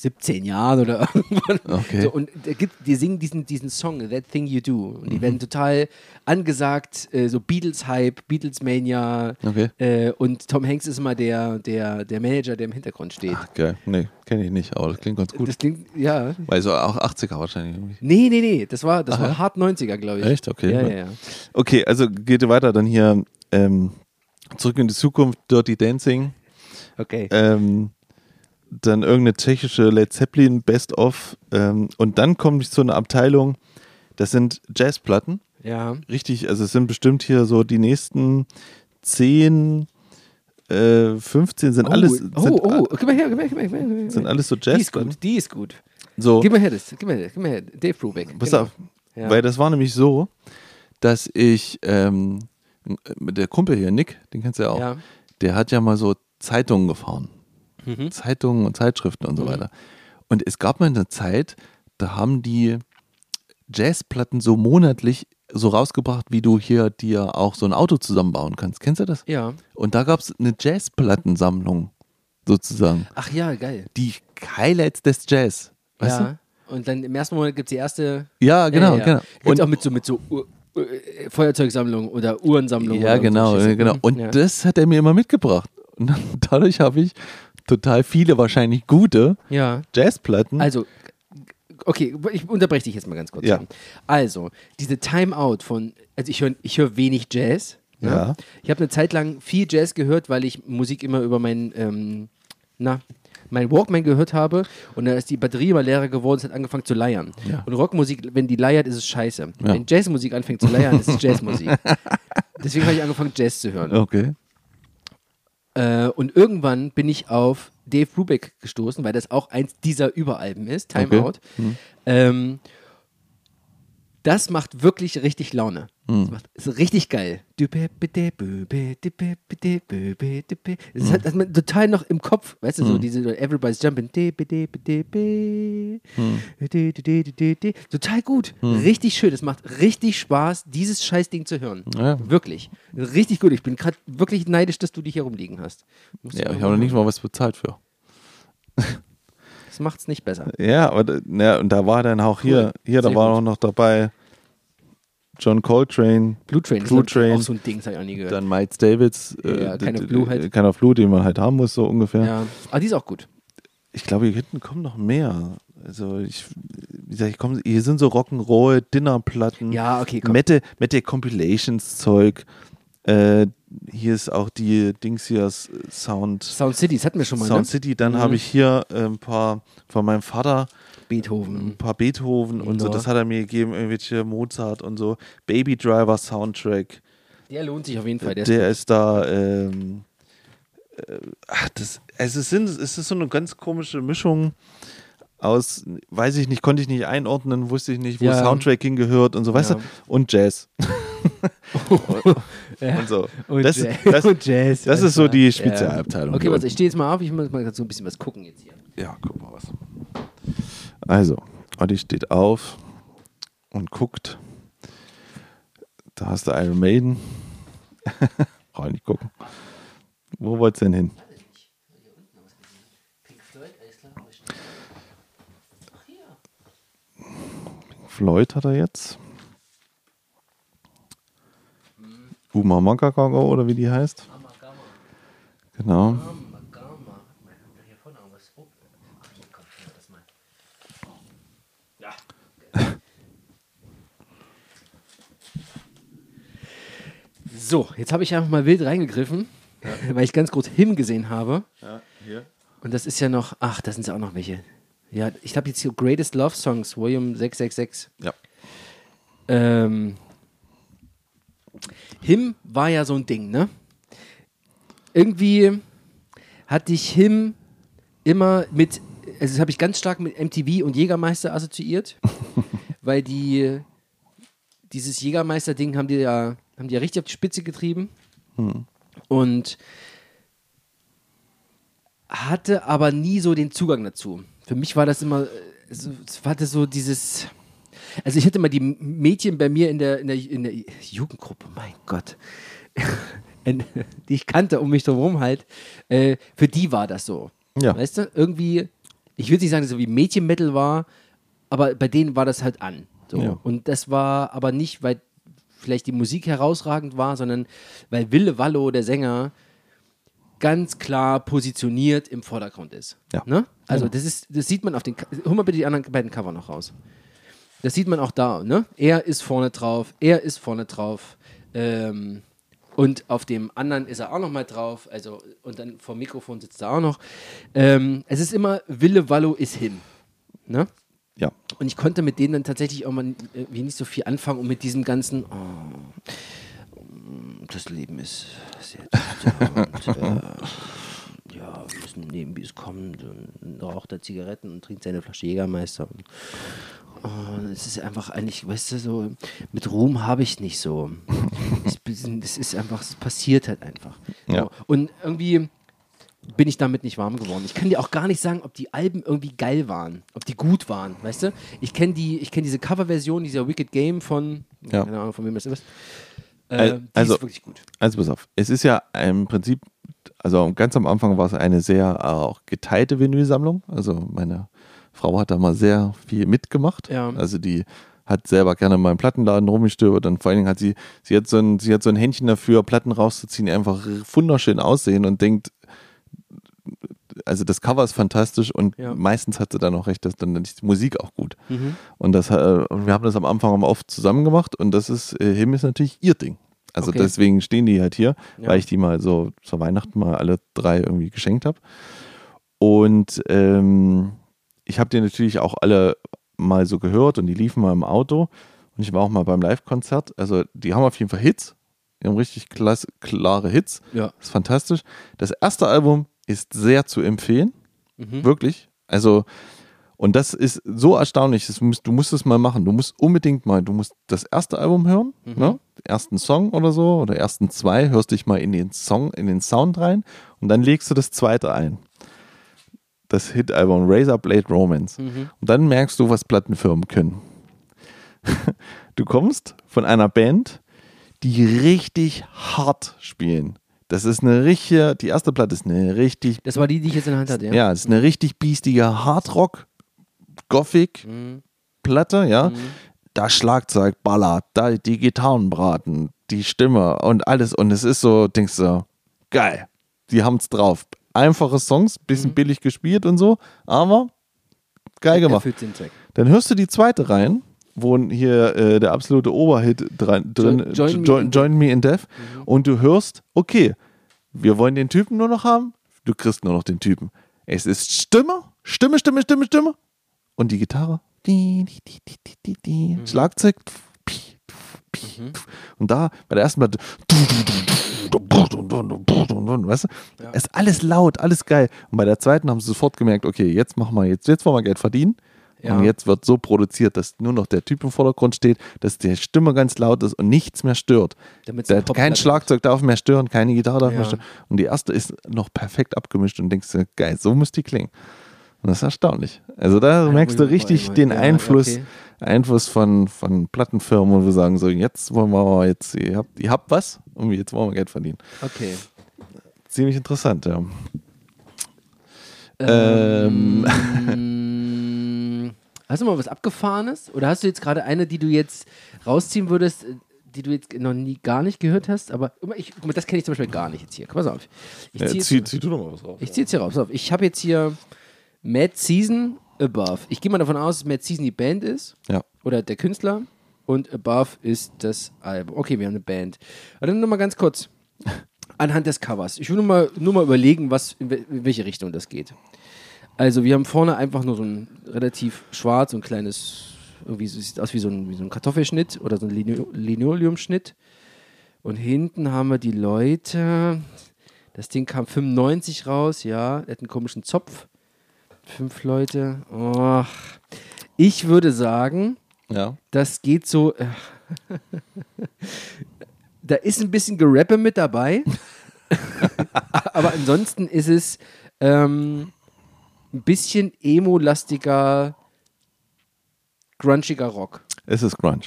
17 Jahren oder [LAUGHS] irgendwann. Okay. So, und gibt, die singen diesen, diesen Song, That Thing You Do. Und die Mhm. werden total angesagt, äh, so Beatles-Hype, Beatles-Mania. Okay. Äh, und Tom Hanks ist immer der, der, der Manager, der im Hintergrund steht. Ach, geil. Nee, kenne ich nicht, aber das klingt ganz gut. Das klingt, ja. Weil so auch 80er wahrscheinlich. Nee, nee, nee, das war, das war hart 90er, glaube ich. Echt? Okay. Ja, ja, ja. Okay, also geht weiter dann hier ähm, zurück in die Zukunft, Dirty Dancing. Okay. Ähm, dann irgendeine tschechische Led Zeppelin Best of. Ähm, und dann komme ich zu einer Abteilung, das sind Jazzplatten. Ja. Richtig, also es sind bestimmt hier so die nächsten 10, äh, 15 sind Oh, alles oh, sind, oh, gib mal her, gib mal her, gib mal her. Gib mal her. sind alles so Die ist gut, die ist gut. So, Gib mal her das, gib mal her, gib mal her. Dave Brubeck. pass auf, Ja. weil das war nämlich so, dass ich ähm, der Kumpel hier, Nick, den kennst du ja auch, Ja. der hat ja mal so Zeitungen gefahren. Mhm. Zeitungen und Zeitschriften und so weiter. Und es gab mal eine Zeit, da haben die Jazzplatten so monatlich so rausgebracht, wie du hier dir auch so ein Auto zusammenbauen kannst. Kennst du das? Ja. Und da gab es eine Jazzplattensammlung sozusagen. Ach ja, geil. Die Highlights des Jazz. Weißt ja. Und dann im ersten Monat gibt es die erste. du? Ja, genau, ja, ja. genau. Und auch mit so, mit so äh, Feuerzeugsammlung oder Uhrensammlung. ja, oder genau, so genau. Mhm. Und ja. das hat er mir immer mitgebracht. Und dann, [LAUGHS] dadurch habe ich total viele, wahrscheinlich gute ja. Jazzplatten. Also, okay, ich unterbreche dich jetzt mal ganz kurz. Ja. Also, diese Timeout von, also ich höre ich hör wenig Jazz. ne? Ja. Ich habe eine Zeit lang viel Jazz gehört, weil ich Musik immer über mein, ähm, na, mein Walkman gehört habe und da ist die Batterie immer leerer geworden, es hat angefangen zu leiern. Ja. Und Rockmusik, wenn die leiert, ist es scheiße. Ja. Wenn Jazzmusik anfängt zu leiern, ist es Jazzmusik. [LAUGHS] Deswegen habe ich angefangen, Jazz zu hören. okay. Äh, und irgendwann bin ich auf Dave Brubeck gestoßen, weil das auch eins dieser Überalben ist, Time Okay. Out. Ähm, das macht wirklich richtig Laune. Das macht, ist richtig geil. Das hat, hat man total noch im Kopf, weißt du, so diese Everybody's Jumping. Total gut. Richtig schön. Es macht richtig Spaß, dieses Scheißding zu hören. Ja. Wirklich. Richtig gut. Ich bin gerade wirklich neidisch, dass du dich hier rumliegen hast. Musst Ja, ich habe noch nicht mal was bezahlt für. [LAUGHS] Das macht es nicht besser. Ja, aber da- ja, und da war dann auch hier, hier, da Sehr war gut. auch noch dabei John Coltrane, Blue Train Blue ich, Train. auch so ein Ding, das habe ich auch nie gehört. dann Miles Davids, Ja, Kind of d- Blue halt. Of Blue, den man halt haben muss, so ungefähr. ja. Aber die ist auch gut. Ich glaube, hier hinten kommen noch mehr. Also ich, wie gesagt, ich komm, hier sind so Rock'n'Roll, Dinnerplatten, Ja, okay, komm. Mette, Mette Compilations Zeug. Äh, hier ist auch die Dings hier Sound, Sound City, das hatten wir schon mal, Sound ne? City. Dann Mhm. habe ich hier äh, ein paar von meinem Vater ein Beethoven. paar Beethoven und so, das hat er mir gegeben, irgendwelche Mozart und so. Baby Driver Soundtrack, Der lohnt sich auf jeden Fall. Der, der ist ist da, ähm, äh, ach, das, es, ist, es ist so eine ganz komische Mischung aus, weiß ich nicht, konnte ich nicht einordnen, wusste ich nicht, wo Ja. Soundtrack hingehört und so, weißt Ja. du, und Jazz. [LAUGHS] [LAUGHS] Und so. Und, das, Jazz. das, und Jazz. das ist so die Spezialabteilung. Okay, warte, ich stehe jetzt mal auf. Ich muss mal so ein bisschen was gucken jetzt hier. Ja, guck mal was. Also, Olli steht auf und guckt. Da hast du Iron Maiden. [LAUGHS] Brauch ich nicht gucken. Wo wollt's denn hin? Floyd hat er jetzt. Uma Mokakago oder wie die heißt. Amagama. Genau. Ja. So, jetzt habe ich einfach mal wild reingegriffen, weil ich ganz groß Him gesehen habe. Ja, hier. Und das ist ja noch, ach, da sind ja auch noch welche. Ja, ich habe jetzt hier Greatest Love Songs, Volume 666. Ja. Ähm, Him war ja so ein Ding, ne? Irgendwie hatte ich Him immer mit also das habe ich ganz stark mit MTV und Jägermeister assoziiert, [LAUGHS] weil die dieses Jägermeister-Ding haben die ja, haben die ja richtig auf die Spitze getrieben. Und hatte aber nie so den Zugang dazu. Für mich war das immer, äh, es hatte so dieses, also ich hatte mal die Mädchen bei mir in der, in der, in der Jugendgruppe, mein Gott, [LAUGHS] die ich kannte um mich herum halt, äh, für die war das so. Ja. Weißt du, irgendwie, ich würde nicht sagen, so wie Mädchenmetal war, aber bei denen war das halt an. So. Ja. Und das war aber nicht, weil vielleicht die Musik herausragend war, sondern weil Wille Wallo, der Sänger, ganz klar positioniert im Vordergrund ist. Ja. Ne? Also Genau. das ist, das sieht man auf den, hol mal bitte die anderen beiden Cover noch raus. Das sieht man auch da, ne? Er ist vorne drauf, er ist vorne drauf. Ähm, und auf dem anderen ist er auch noch mal drauf. Also, und dann vor dem Mikrofon sitzt er auch noch. Ähm, es ist immer Wille Wallo ist him. Ne? Ja. Und ich konnte mit denen dann tatsächlich auch mal irgendwie nicht so viel anfangen und mit diesem ganzen, oh, das Leben ist sehr und äh, ja, wir müssen nehmen, wie es kommt und raucht er Zigaretten und trinkt seine Flasche Jägermeister. Und, oh, es ist einfach eigentlich, weißt du, so mit Ruhm habe ich nicht so. [LAUGHS] Es ist einfach, es passiert halt einfach. So. Ja. Und irgendwie bin ich damit nicht warm geworden. Ich kann dir auch gar nicht sagen, ob die Alben irgendwie geil waren, ob die gut waren, weißt du? Ich kenne die, ich kenne diese Coverversion dieser Wicked Game von, Ja. keine Ahnung, von wem das ist. Äh, also- ist wirklich gut. Also pass auf, es ist ja im Prinzip, also ganz am Anfang war es eine sehr äh, auch geteilte Vinylsammlung. Also meine Frau hat da mal sehr viel mitgemacht. Ja. Also die hat selber gerne mal im Plattenladen rumgestöbert und vor allen Dingen hat sie, sie hat so ein, sie hat so ein Händchen dafür, Platten rauszuziehen, die einfach wunderschön aussehen und denkt, also das Cover ist fantastisch und Ja. meistens hat sie dann auch recht, dass dann die Musik auch gut. Mhm. Und das, äh, wir haben das am Anfang auch oft zusammen gemacht und das ist, äh, Him ist natürlich ihr Ding. Also Okay. deswegen stehen die halt hier, Ja. weil ich die mal so zur Weihnachten mal alle drei irgendwie geschenkt habe. Und ähm, ich habe die natürlich auch alle mal so gehört und die liefen mal im Auto. Und ich war auch mal beim Live-Konzert. Also die haben auf jeden Fall Hits. Die haben richtig klasse, klare Hits. Ja. Das ist fantastisch. Das erste Album ist sehr zu empfehlen. Mhm. Wirklich. Also, und das ist so erstaunlich. Das musst, du musst es mal machen. Du musst unbedingt mal, du musst das erste Album hören, Mhm. ne? Ersten Song oder so, oder ersten zwei, hörst dich mal in den Song, in den Sound rein und dann legst du das zweite ein. Das Hit-Album Razor Blade Romance. Mhm. Und dann merkst du, was Plattenfirmen können. [LAUGHS] Du kommst von einer Band, die richtig hart spielen. Das ist eine richtige, die erste Platte ist eine richtig Das war die, die ich jetzt in der Hand hatte, ja? ja, das ist eine richtig biestige Hardrock, Gothic Mhm. Platte, ja. Da Schlagzeug ballert, da die Gitarren braten, die Stimme und alles. Und es ist so, denkst du, geil, die haben's drauf. Einfache Songs, bisschen billig gespielt und so, aber geil gemacht. Dann hörst du die zweite rein, wo hier äh, der absolute Oberhit drin Join- Join Me Join, in Join Me in Death. Und du hörst, okay, wir wollen den Typen nur noch haben, du kriegst nur noch den Typen. Es ist Stimme, Stimme, Stimme, Stimme, Stimme. Und die Gitarre, die, die, die. Mhm. Schlagzeug, und da bei der ersten Platte, weißt du, Ja. ist alles laut, alles geil. Und bei der zweiten haben sie sofort gemerkt, okay, jetzt machen wir, jetzt, jetzt wollen wir Geld verdienen. Ja. Und jetzt wird so produziert, dass nur noch der Typ im Vordergrund steht, dass die Stimme ganz laut ist und nichts mehr stört. Der, kein Schlagzeug darf mehr stören, keine Gitarre darf Ja. mehr stören. Und die erste ist noch perfekt abgemischt und denkst du, geil, so muss die klingen. Und das ist erstaunlich. Also da Ja, merkst du richtig mal- den ja, Einfluss, okay. Einfluss von, von Plattenfirmen, wo wir sagen, so jetzt wollen wir mal jetzt, ihr habt, ihr habt was und jetzt wollen wir Geld verdienen. Okay. Ziemlich interessant, ja. Ähm. Ähm, [LAUGHS] hast du mal was Abgefahrenes? Oder hast du jetzt gerade eine, die du jetzt rausziehen würdest, die du jetzt noch nie gar nicht gehört hast? Aber ich, guck mal, das kenne ich zum Beispiel gar nicht jetzt hier. Pass auf. Ich ja ziehe jetzt, zieh, zieh du doch mal was raus. ich zieh jetzt hier raus. Ich habe jetzt hier Mad Season Above. Ich gehe mal davon aus, dass Mad Season die Band ist. Ja. Oder der Künstler. Und Above ist das Album. Okay, wir haben eine Band. Aber dann nochmal ganz kurz. [LAUGHS] Anhand des Covers. Ich will nur mal, nur mal überlegen, was, in, wel- in welche Richtung das geht. Also, wir haben vorne einfach nur so ein relativ schwarz und kleines, irgendwie so, sieht aus wie so ein, wie so ein Kartoffelschnitt oder so ein Lino Linoleumschnitt. Und hinten haben wir die Leute. Das Ding kam 95 raus, ja. Der hat einen komischen Zopf. Fünf Leute. Och. Ich würde sagen, Ja. das geht so. äh, [LAUGHS] da ist ein bisschen Gerappe mit dabei. [LAUGHS] Aber ansonsten ist es ähm, ein bisschen emo-lastiger, grunchiger Rock. Es ist Grunge.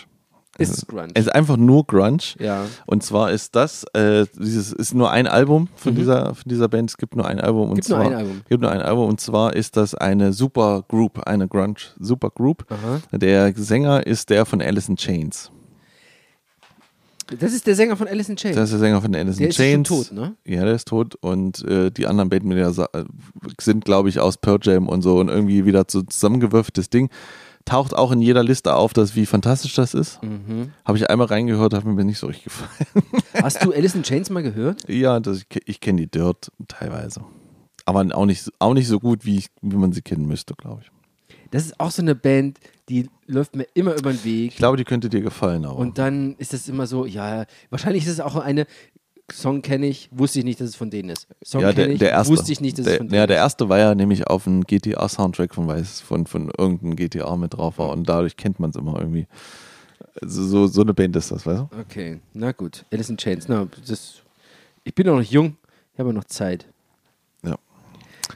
Ist es Grunge? Es ist einfach nur Grunge. ja. Und zwar ist das, äh, dieses ist nur ein Album von, dieser, von dieser Band. Es gibt nur ein Album. Und Mhm. Gibt nur zwar, ein Album. Gibt nur ein Album. Und zwar ist das eine Super Group, eine Grunge Super Group. Aha. Der Sänger ist der von Alice in Chains. Das ist der Sänger von Alice in Chains. Das ist der Sänger von Alice Der in ist schon Chains. tot, ne? Ja, der ist tot. Und äh, die anderen Bandmitglieder äh, sind, glaube ich, aus Pearl Jam und so und irgendwie wieder so zusammengewürfeltes Ding. Taucht auch in jeder Liste auf, dass wie fantastisch das ist. Mhm. Habe ich einmal reingehört, hat mir nicht so richtig gefallen. [LAUGHS] Hast du Alice in Chains mal gehört? Ja, das, ich, ich kenne die Dirt teilweise. Aber auch nicht, auch nicht so gut, wie, ich, wie man sie kennen müsste, glaube ich. Das ist auch so eine Band, die läuft mir immer über den Weg. Ich glaube, die könnte dir gefallen auch. Und dann ist es immer so, ja, wahrscheinlich ist es auch eine Song kenne ich, wusste ich nicht, dass es von denen ist. Song ja, der, kenne ich, der erste. wusste ich nicht, dass der, es von denen Ja, der erste war ja nämlich auf einem GTA-Soundtrack von Weiß, von, von irgendeinem GTA mit drauf war und dadurch kennt man es immer irgendwie. So, so, so eine Band ist das, weißt du? Okay, na gut. Alice in Chains. Na, das, ich bin auch noch jung, ich habe noch Zeit. Ja.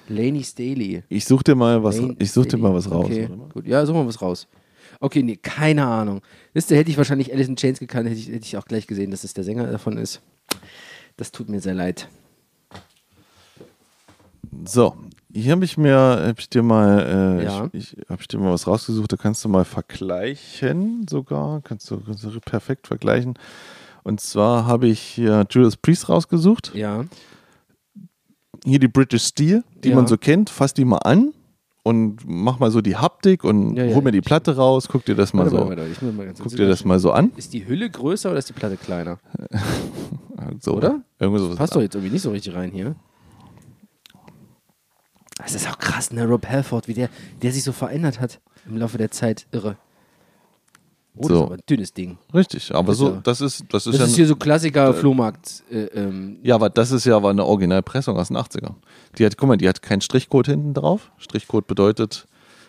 Laney Staley. Ich such dir mal was, ich such dir mal was raus. Okay, gut. Ja, such mal was raus. Okay, nee, keine Ahnung. Wisst ihr, hätte ich wahrscheinlich Alice in Chains gekannt, hätte ich, hätte ich auch gleich gesehen, dass es der Sänger davon ist. Das tut mir sehr leid. So, hier habe ich mir, hab ich dir mal, äh, Ja. ich, ich habe ich dir mal was rausgesucht, da kannst du mal vergleichen sogar, kannst du, kannst du perfekt vergleichen. Und zwar habe ich hier Judas Priest rausgesucht. Ja. Hier die British Steel, die Ja. man so kennt, fass die mal an und mach mal so die Haptik und Ja, ja, hol mir die Platte raus, guck dir das mal Warte so, warte, mal guck dir das mal so an. Ist die Hülle größer oder ist die Platte kleiner? [LAUGHS] So, Oder? Irgendwie sowas. Passt doch jetzt irgendwie nicht so richtig rein hier. Das ist auch krass, ne? Rob Halford, wie der, der sich so verändert hat im Laufe der Zeit. Irre. Oh, das So. ist aber ein dünnes Ding. Richtig, aber ist so, das ist, das ist Das ja, ist hier so Klassiker, Flohmarkt. Äh, ähm, ja, aber das ist ja aber eine Originalpressung aus den 80ern. Die hat, guck mal, die hat keinen Strichcode hinten drauf. Strichcode bedeutet,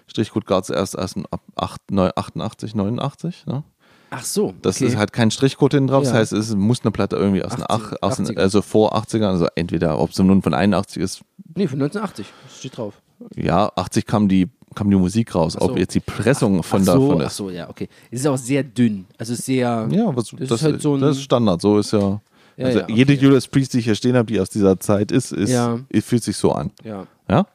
Strichcode gab es erst, erst ab 8, 9, 88, 89, ne? ach so. Das okay. ist halt kein Strichcode hinten drauf, Ja. das heißt, es muss eine Platte irgendwie aus den, 80, ach, aus den 80er. also vor 80ern, also entweder, ob es nun von 81 ist, Nee, von 1980. Das steht drauf. ja, 80 kam die, kam die Musik raus, Ach so. ob jetzt die Pressung von ach so, davon ach ist. so, ja, okay. Es ist auch sehr dünn. Also sehr. Ja, was, Das ist das, halt so das ist Standard, so ist ja. Ja, also ja, jede okay. Judas Priest, die ich hier stehen habe, die aus dieser Zeit ist, ist, Ja. fühlt sich so an. ja. Ja?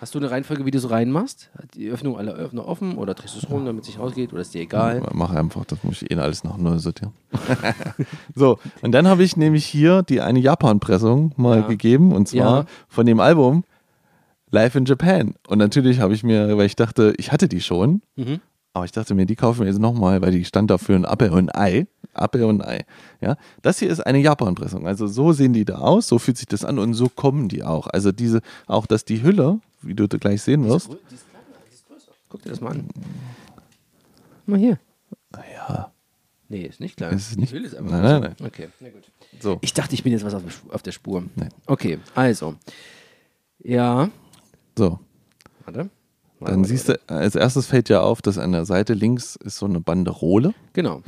Hast du eine Reihenfolge, wie du es reinmachst? Hat die Öffnung alle Öffner offen oder drehst du es rum, damit es nicht rausgeht? Oder ist dir egal? Mach einfach, das muss ich eh alles nach neu sortieren. [LAUGHS] so, und dann habe ich nämlich hier die eine Japan-Pressung mal Ja. gegeben und zwar Ja. von dem Album Live in Japan. Und natürlich habe ich mir, weil ich dachte, ich hatte die schon, Mhm. aber ich dachte mir, die kaufen wir jetzt nochmal, weil die stand dafür ein Apple und ein Ei. Apple und ein Ei. Ja, das hier ist eine Japan-Pressung. Also so sehen die da aus, so fühlt sich das an und so kommen die auch. Also diese, auch dass die Hülle, wie du gleich sehen wirst, Die ist kleiner, die ist größer. Guck dir das mal an. Mal hier. ja, Nee, ist nicht klein. Ist nicht- Die Hülle ist einfach Nein, größer. nein, Okay, na gut. so. Ich dachte, ich bin jetzt was auf, der Sp- auf der Spur. Nein. Okay, also. Ja. So, Warte. Dann siehst du, als erstes fällt ja auf, dass an der Seite links ist so eine Banderole, Genau.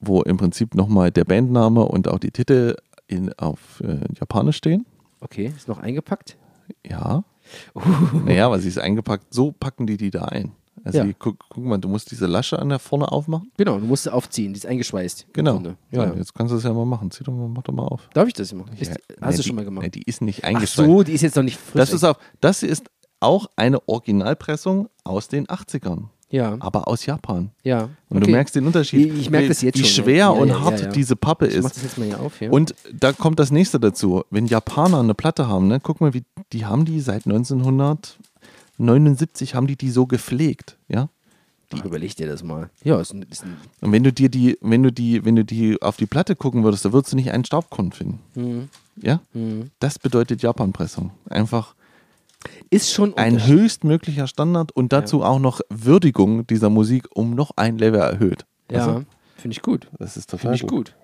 wo im Prinzip nochmal der Bandname und auch die Titel in, auf äh, Japanisch stehen. Okay, ist noch eingepackt. Ja. Naja, aber sie ist eingepackt, so packen die die da ein. Also Ja. guck, guck mal, du musst diese Lasche an der vorne aufmachen. Genau, du musst sie aufziehen, die ist eingeschweißt. Genau. Ja, Ja. jetzt kannst du es ja mal machen. Zieh doch mal, mach doch mal auf. Darf ich das immer? Ist, hast nee, du die, schon mal gemacht? Nee, die ist nicht Ach eingeschweißt. so, die ist jetzt noch nicht frisch. das ist auch, das ist auch eine Originalpressung aus den 80ern, ja, aber aus Japan. ja. Und okay. du merkst den Unterschied. Ich- ich merk wie, das jetzt Wie schon, schwer ja. Und ja, hart ja, diese Pappe Ich mach ist. das jetzt mal hier auf. Ja. Und da kommt das nächste dazu. Wenn Japaner eine Platte haben, ne, guck mal, wie, die haben die seit 1979 haben die die so gepflegt, ja. Ach, überleg dir das mal. Ja, ist ein, ist ein Und wenn du dir die, wenn du die, wenn du die auf die Platte gucken würdest, da würdest du nicht einen Staubkorn finden, hm, ja. hm. Das bedeutet Japanpressung. Einfach ist schon ein höchstmöglicher Standard und dazu auch noch Würdigung dieser Musik um noch ein Level erhöht. Ja, du? finde ich gut. Das ist Finde total ich gut. gut.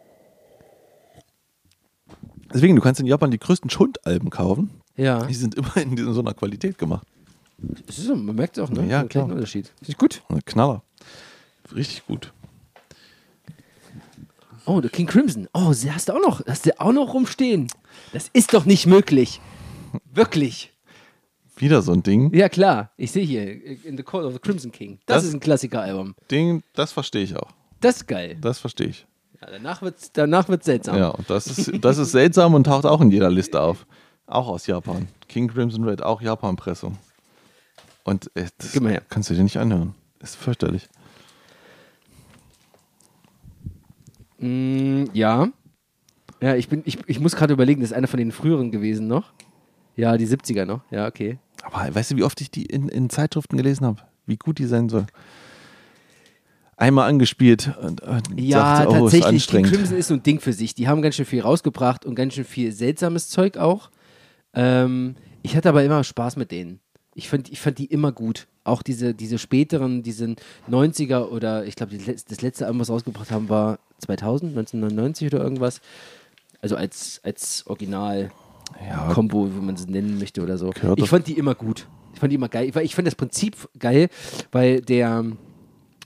Deswegen, du kannst in Japan die größten Schundalben kaufen. Ja. Die sind immer in so einer Qualität gemacht. Ist so, man merkt es auch, ne? Ja, klar. Unterschied. Ich gut. Ein Knaller. Richtig gut. Oh, der King Crimson. Oh, sie hast du auch noch, hast du auch noch rumstehen. Das ist doch nicht möglich. Wirklich. Wieder so ein Ding. Ja, klar. Ich sehe hier In the Court of the Crimson King. Das, Das- ist ein Klassiker-Album. Ding, das verstehe ich auch. Das ist geil. Das verstehe ich. Ja, danach wird es danach wird's seltsam. Ja, und das ist, das ist seltsam und taucht auch in jeder Liste auf. Auch aus Japan. King Crimson Red, auch Japan-Pressung. Und äh, das Gib mal her. kannst du dir nicht anhören. Ist fürchterlich. Mm, ja. Ja, ich, bin, ich, ich muss gerade überlegen, das ist einer von den früheren gewesen noch. Ja, die 70er noch. Ja, okay. Aber weißt du, wie oft ich die in, in Zeitschriften gelesen habe? Wie gut die sein soll. Einmal angespielt und, und Ja, sagte, oh, ist tatsächlich. King anstrengend. Crimson ist so ein Ding für sich. Die haben ganz schön viel rausgebracht und ganz schön viel seltsames Zeug auch. Ähm, ich hatte aber immer Spaß mit denen. Ich fand, ich fand die immer gut. Auch diese, diese späteren, diese 90er oder ich glaube, das letzte Album, was sie rausgebracht haben, war 2000, 1999 oder irgendwas. Also als, als Original-Kombo, Ja, wie man es nennen möchte oder so. Ich fand die immer gut. Ich fand die immer geil. Ich fand das Prinzip geil, weil der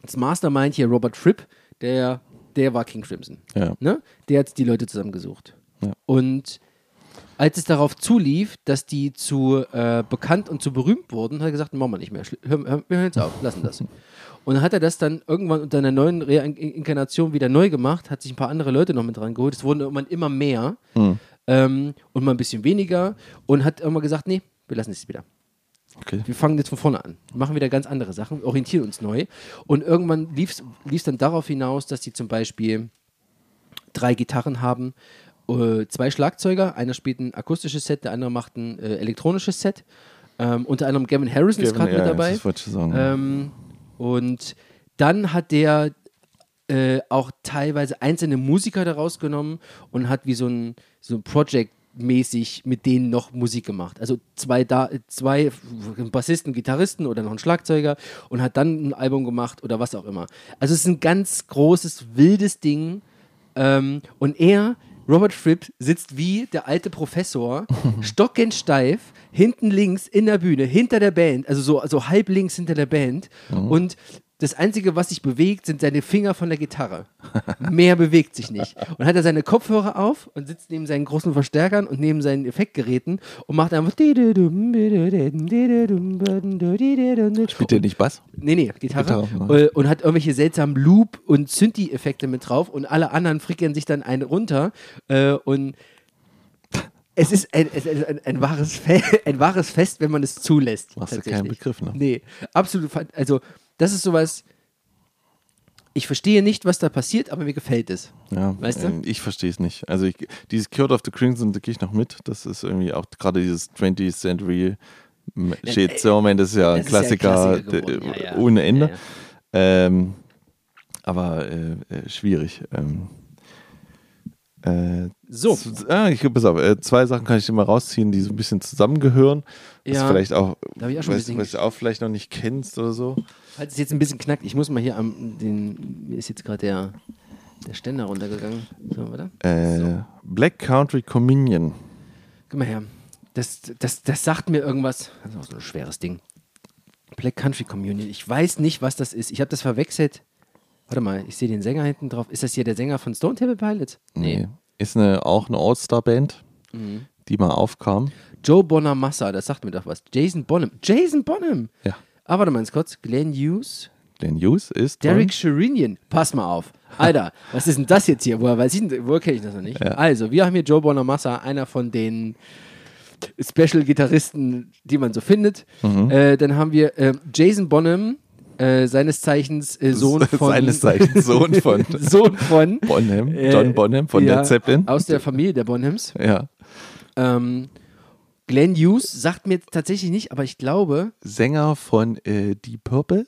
das Mastermind hier, Robert Fripp, der, der war King Crimson. ja. Ne? Der hat die Leute zusammengesucht. Ja. Und als es darauf zulief, dass die zu äh, bekannt und zu berühmt wurden, hat er gesagt, machen wir nicht mehr. Hör, hör, wir hören jetzt auf, lassen das. Und dann hat er das dann irgendwann unter einer neuen Reinkarnation wieder neu gemacht, hat sich ein paar andere Leute noch mit dran geholt. Es wurden irgendwann immer mehr Hm. ähm, und mal ein bisschen weniger und hat irgendwann gesagt, nee, wir lassen es wieder. Okay. Wir fangen jetzt von vorne an. Wir machen wieder ganz andere Sachen, orientieren uns neu. Und irgendwann lief es dann darauf hinaus, dass die zum Beispiel drei Gitarren haben, äh, zwei Schlagzeuger, einer spielt ein akustisches Set, der andere macht ein äh, elektronisches Set. Ähm, unter anderem Gavin Harrison ist Gavin, gerade ja, mit dabei. Das wollte ich sagen. Ähm, und dann hat der äh, auch teilweise einzelne Musiker daraus genommen und hat wie so ein, so ein Project mäßig mit denen noch Musik gemacht. Also zwei, da, zwei Bassisten, Gitarristen oder noch ein Schlagzeuger und hat dann ein Album gemacht oder was auch immer. Also es ist ein ganz großes, wildes Ding. Ähm, und er, Robert Fripp, sitzt wie der alte Professor, [LAUGHS] stockensteif, hinten links in der Bühne, hinter der Band, also so, so halb links hinter der Band. Und das Einzige, was sich bewegt, sind seine Finger von der Gitarre. Mehr bewegt sich nicht. Und hat er seine Kopfhörer auf und sitzt neben seinen großen Verstärkern und neben seinen Effektgeräten und macht einfach. Spielt der nicht Bass? Nee, nee, Gitarre. Gitarre, Äh, Und hat irgendwelche seltsamen Loop- und Synthi-Effekte mit drauf und alle anderen frickern sich dann einen runter. Äh, und es ist ein, es ist ein, ein, wahres Fe [LAUGHS] ein wahres Fest, wenn man es zulässt. Machst du keinen Begriff, ne? Nee, absolut. Also, das ist sowas. Ich verstehe nicht, was da passiert, aber mir gefällt es. Ja, Weißt du? ähm, ich verstehe es nicht. Also ich, dieses Cure of the Crimson, da gehe ich noch mit. Das ist irgendwie auch gerade dieses 20th Century Shit äh, so, man, das ist ja ein ist ja Klassiker, Klassiker Ja, ja. ohne Ende. Ähm, aber äh, äh, schwierig. Ähm, äh, So. Ah, ich pass auf, äh, zwei Sachen kann ich immer rausziehen, die so ein bisschen zusammengehören. Was Ja. vielleicht auch, Da hab ich auch was, was du auch vielleicht noch nicht kennst oder so. Falls es jetzt ein bisschen knackt, ich muss mal hier am. Den, mir ist jetzt gerade der, der Ständer runtergegangen. So, warte. Äh, Black Country Communion. Guck mal her. Das, das, das sagt mir irgendwas. Das ist auch so ein schweres Ding. Black Country Communion. Ich weiß nicht, was das ist. Ich habe das verwechselt. Warte mal, ich sehe den Sänger hinten drauf. Ist das hier der Sänger von Stone Temple Pilots? Nee. Ist eine, auch eine All-Star-Band, Mhm. die mal aufkam. Joe Bonamassa, das sagt mir doch was. Jason Bonham. Jason Bonham! Ja. Ah, warte mal ganz kurz. Glenn Hughes. Glenn Hughes ist. Derek Sherinian. Pass mal auf. Alter, was ist denn das jetzt hier? Woher weiß ich denn, woher kenne ich das noch nicht? Ja. Also, wir haben hier Joe Bonamassa, einer von den Special-Gitarristen, die man so findet. Mhm. Äh, dann haben wir äh, Jason Bonham, äh, seines Zeichens äh, Sohn von. Seines Zeichens Sohn von [LAUGHS] Sohn von. Bonham, äh, John Bonham von ja, Led Zeppelin. Aus der Familie der Bonhams. Ja. Ähm, Glenn Hughes sagt mir tatsächlich nicht, aber ich glaube, Sänger von äh, Deep Purple.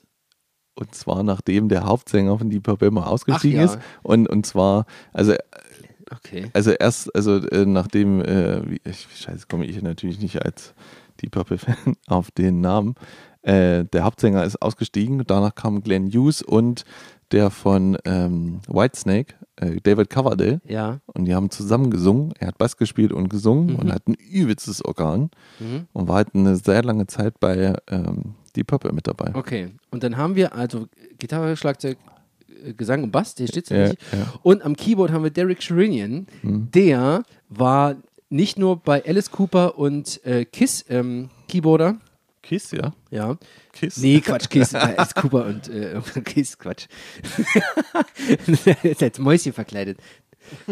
Und zwar nachdem der Hauptsänger von Deep Purple mal ausgestiegen ja. ist. Und, und zwar, also, okay. also erst, also äh, nachdem, äh, wie, ich, scheiße, komme ich natürlich nicht als Deep Purple-Fan [LAUGHS] auf den Namen. Äh, der Hauptsänger ist ausgestiegen, danach kam Glenn Hughes und der von ähm, Whitesnake, äh, David Coverdale. Ja. Und die haben zusammen gesungen. Er hat Bass gespielt und gesungen Mhm. und hat ein übelstes Organ Mhm. und war halt eine sehr lange Zeit bei ähm, Deep Purple mit dabei. Okay. Und dann haben wir also Gitarre, Schlagzeug, äh, Gesang und Bass, der steht Ja, nicht. ja. Und am Keyboard haben wir Derek Sherinian. Der war nicht nur bei Alice Cooper und äh, Kiss ähm, Keyboarder. Kiss, ja. Ja. Kiss. Nee, Quatsch, Kiss, äh, Alice Cooper und äh, [LAUGHS] Kiss, Quatsch. er ist als Mäuschen verkleidet.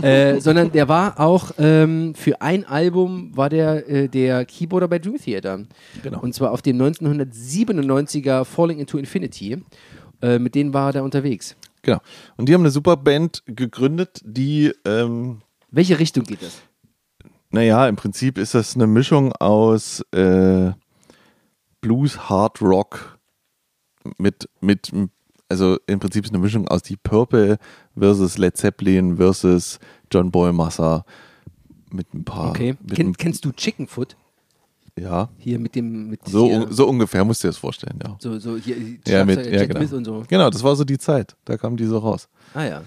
äh, sondern der war auch ähm, für ein Album war der äh, der Keyboarder bei Dream Theater. Genau. Und zwar auf dem 1997er Falling into Infinity. Äh, mit denen war er da unterwegs. Genau. Und die haben eine super Band gegründet, die, ähm, Welche Richtung geht das? naja, im Prinzip ist das eine Mischung aus äh, Blues, Hard Rock mit, mit, also im Prinzip ist eine Mischung aus Deep Purple versus Led Zeppelin versus John Boy Massa mit ein paar. Okay. Ken, kennst du Chickenfoot? ja, Hier mit dem mit so, un- so ungefähr musst du dir das vorstellen, ja. so, so hier Ja, mit, ja genau. Und so. Genau, das war so die Zeit. Da kam die so raus. Ah ja.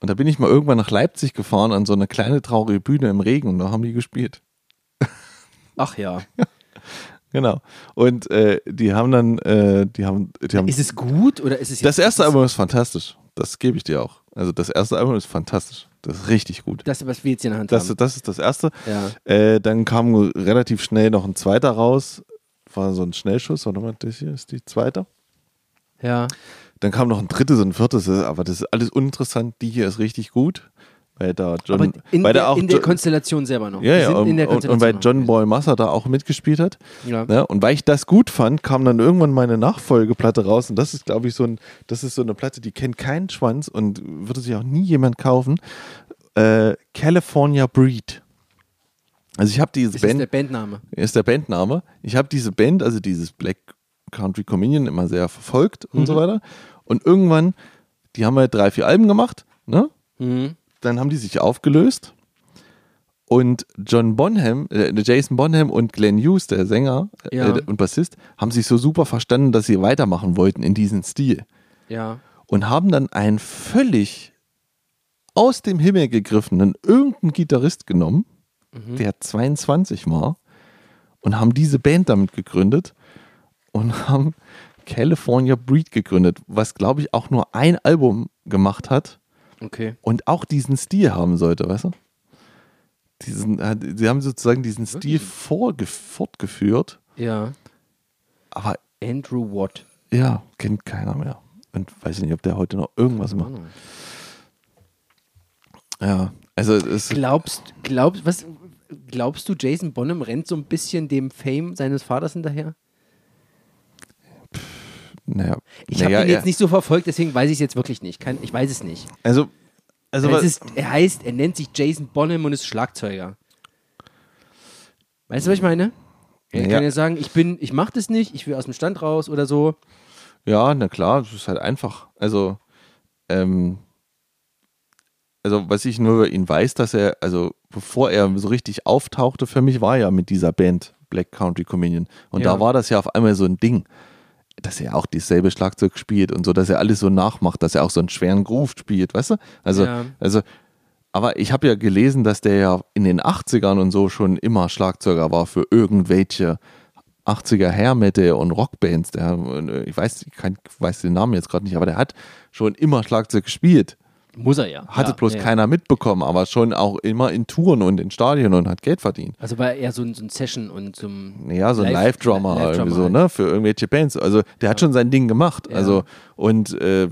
Und da bin ich mal irgendwann nach Leipzig gefahren an so eine kleine traurige Bühne im Regen und da haben die gespielt. Ach ja. [LAUGHS] Genau. Und äh, die haben dann, äh, die haben, die haben Ist es gut oder ist es das erste Album ist fantastisch. Das gebe ich dir auch. Also das erste Album ist fantastisch. Das ist richtig gut. Das, was wir jetzt in der Hand Das, haben. das ist das erste. Ja. Äh, dann kam relativ schnell noch ein zweiter raus. War so ein Schnellschuss. Warte mal, das hier ist die zweite. Ja. Dann kam noch ein drittes und ein viertes, aber das ist alles uninteressant. Die hier ist richtig gut. Weil da John, Aber in, weil der, da auch in der Konstellation selber noch. ja, ja, und, in der und, weil John. Boy Massa da auch mitgespielt hat. Ja. Ne? Und weil ich das gut fand, kam dann irgendwann meine Nachfolgeplatte raus. Und das ist, glaube ich, so ein, das ist so eine Platte, die kennt keinen Schwanz und würde sich auch nie jemand kaufen. Äh, California Breed. Also ich habe diese Das ist Band, der Bandname. ist der Bandname. Ich habe diese Band, also dieses Black Country Communion, immer sehr verfolgt und so weiter. Und irgendwann, die haben halt drei, vier Alben gemacht, ne? Mhm. Dann haben die sich aufgelöst. Und John Bonham, äh, Jason Bonham und Glenn Hughes, der Sänger äh, Ja. und Bassist, haben sich so super verstanden, dass sie weitermachen wollten in diesem Stil. Ja. Und haben dann einen völlig aus dem Himmel gegriffenen irgendeinen Gitarrist genommen, der 22 war, und haben diese Band damit gegründet und [LAUGHS] haben California Breed gegründet, was glaube ich auch nur ein Album gemacht hat Okay. und auch diesen Stil haben sollte, weißt du? Diesen, äh, sie haben sozusagen diesen Stil vorge fortgeführt, Ja. aber Andrew Watt. ja, kennt keiner mehr. Und weiß nicht, ob der heute noch irgendwas macht. Ja, also es Glaubst, glaubst, was, glaubst du, Jason Bonham rennt so ein bisschen dem Fame seines Vaters hinterher? Naja, Ich habe naja, ihn jetzt er- nicht so verfolgt, deswegen weiß ich es jetzt wirklich nicht. Kein, ich weiß es nicht. Also, also es was, ist, er heißt, er nennt sich Jason Bonham und ist Schlagzeuger. Weißt du, was ich meine? Er Naja. kann ja sagen, ich bin, ich mach das nicht, ich will aus dem Stand raus oder so. ja, na klar, das ist halt einfach. Also, ähm, also was ich nur über ihn weiß, dass er, also bevor er so richtig auftauchte, für mich war er mit dieser Band Black Country Communion. Und Ja. da war das ja auf einmal so ein Ding, dass er auch dieselbe Schlagzeug spielt und so, dass er alles so nachmacht, dass er auch so einen schweren Groove spielt, weißt du? Also, Ja. also aber ich habe ja gelesen, dass der ja in den 80ern und so schon immer Schlagzeuger war für irgendwelche 80er Hair Metal und Rockbands. Der, äh, ich weiß, ich kann, weiß den Namen jetzt gerade nicht, aber der hat schon immer Schlagzeug gespielt. Muss er ja. Hatte ja, bloß ja. keiner mitbekommen, aber schon auch immer in Touren und in Stadien und hat Geld verdient. Also war er eher so ein, so ein Session und zum. Ja, so ein Live- Live-Drummer Live-Drummer irgendwie so, halt. ne? Für irgendwelche Bands. Also der hat schon sein Ding gemacht. Ja. Also, und äh,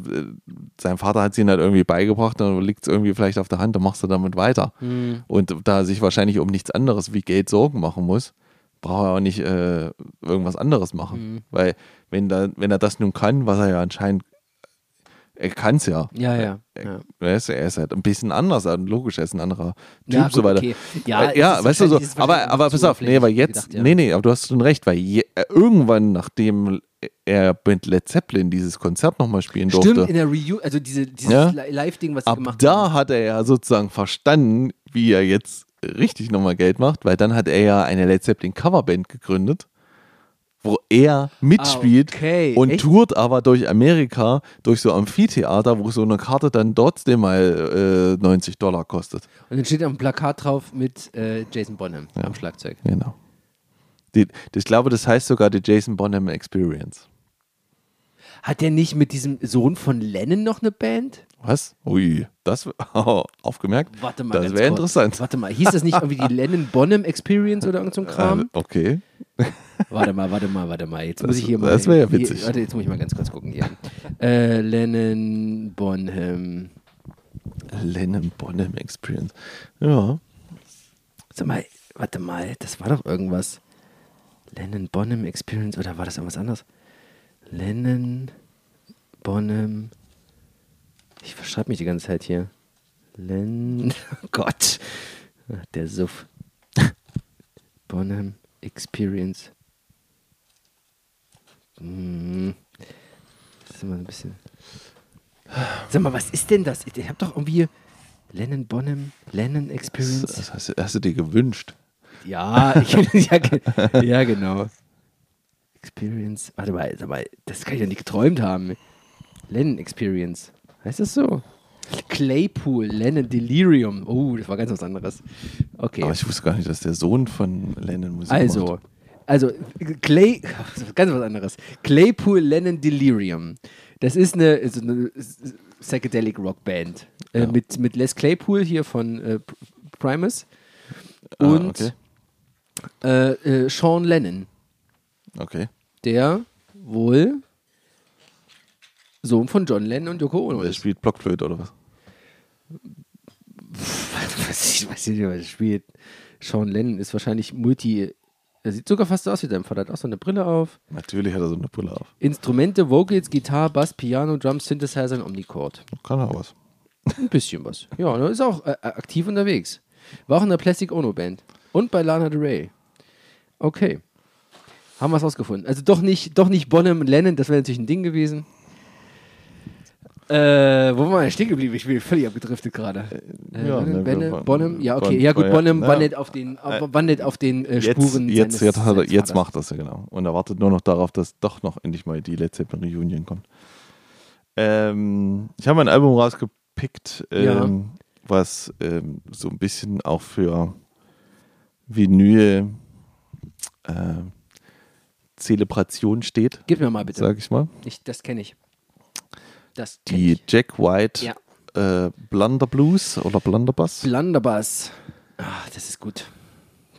sein Vater hat es ihm halt irgendwie beigebracht, dann liegt es irgendwie vielleicht auf der Hand, dann machst du damit weiter. Hm. Und da er sich wahrscheinlich um nichts anderes wie Geld Sorgen machen muss, braucht er auch nicht äh, irgendwas anderes machen. Hm. Weil wenn, da, wenn er das nun kann, was er ja anscheinend, er kann es ja. Ja, ja. Er, ja. er, ist, er ist halt ein bisschen anders, also logisch, er ist ein anderer Typ, Ja, so gut, weiter. okay. Ja, Äh, ja weißt du so, aber, aber pass auf, nee, oberflächlich jetzt, gedacht, ja. nee, nee, aber du hast schon recht, weil je, äh, irgendwann, nachdem er mit Led Zeppelin dieses Konzert nochmal spielen durfte, Stimmt, in der Review, also diese, dieses Ja. Li- Live-Ding, was sie ab gemacht da haben. hat er ja sozusagen verstanden, wie er jetzt richtig nochmal Geld macht, weil dann hat er ja eine Led Zeppelin Coverband gegründet wo er mitspielt Ah, okay. und Echt? tourt aber durch Amerika, durch so Amphitheater, wo so eine Karte dann trotzdem mal äh, 90 Dollar kostet. Und dann steht am Plakat drauf mit äh, Jason Bonham am Schlagzeug. Genau. Die, ich glaube, das heißt sogar die Jason Bonham Experience. Hat der nicht mit diesem Sohn von Lennon noch eine Band? Was? Ui, das [LAUGHS] oh, aufgemerkt. Warte mal. Das wäre interessant. Warte mal, hieß das nicht irgendwie die [LAUGHS] Lennon Bonham Experience oder irgend so ein Kram? Äh, okay. Warte mal, warte mal, warte mal. Jetzt Das- muss ich hier mal. das wär ja hier- witzig. Warte, jetzt muss ich mal ganz kurz gucken hier. äh, Lennon Bonham. Lennon Bonham Experience. Ja. Sag mal, warte mal, das war doch irgendwas. Lennon Bonham Experience oder war das irgendwas anderes? Lennon Bonham. Ich verschreibe mich die ganze Zeit hier. Len. Oh [LAUGHS] Gott. Ach, Der Suff. [LAUGHS] Bonham Experience. Hm. Das ist immer ein bisschen. Sag mal, was ist denn das? Ich hab doch irgendwie. Lennon Bonham, Lennon Das, Experience. das hast, du- hast du dir gewünscht. Ja, ich, [LAUGHS] ja, ja, genau. Experience. Warte mal, sag mal, das kann ich ja nicht geträumt haben. Lennon Experience. Heißt das so? Claypool, Lennon Delirium. Oh, das war ganz was anderes. Okay. Aber ich wusste gar nicht, dass der Sohn von Lennon Musik Also, macht. also Clay, [LAUGHS] ganz was anderes. Claypool Lennon Delirium. Das ist eine, ist eine Psychedelic Rock Band äh, Ja. mit, mit Les Claypool hier von äh, Primus Ah, und okay. äh, äh, Sean Lennon, Okay. der wohl Sohn von John Lennon und Yoko Ono Der ist. spielt Blockflöte oder was? [LAUGHS] weiß ich weiß nicht, was er spielt. Sean Lennon ist wahrscheinlich Multi. Er sieht sogar fast so aus wie dein Vater. Hat auch so eine Brille auf. Natürlich hat er so eine Brille auf. Instrumente, Vocals, Gitarre, Bass, Piano, Drums, Synthesizer und Omnichord. Kann er was. Ein bisschen was. Ja, er ist auch äh, aktiv unterwegs. War auch in der Plastic Ono Band. Und bei Lana Del Rey. Okay. Haben wir es rausgefunden. Also doch nicht, doch nicht Bonham und Lennon, das wäre natürlich ein Ding gewesen. Äh, wo waren wir stehen geblieben? Ich bin völlig abgedriftet gerade. Äh, ja, Lennon, ne, Bonham, ja, okay. Ja, gut, ja, Bonham ja. wandelt auf den, äh, wandelt auf den äh, Spuren. jetzt, seines- jetzt, hat er, jetzt macht das ja genau. Und er wartet nur noch darauf, dass doch noch endlich mal die Led Zeppelin Reunion kommt. Ähm, ich habe ein Album rausgepickt, ähm, was ähm, so ein bisschen auch für Vinyl äh, Zelebration steht, Gib mir mal bitte. sage ich mal. Ich, das kenne ich. Das Die. Jack White Ja. äh, Blunder Blues oder Blunderbuss. Blunderbuss. Ah, das ist gut.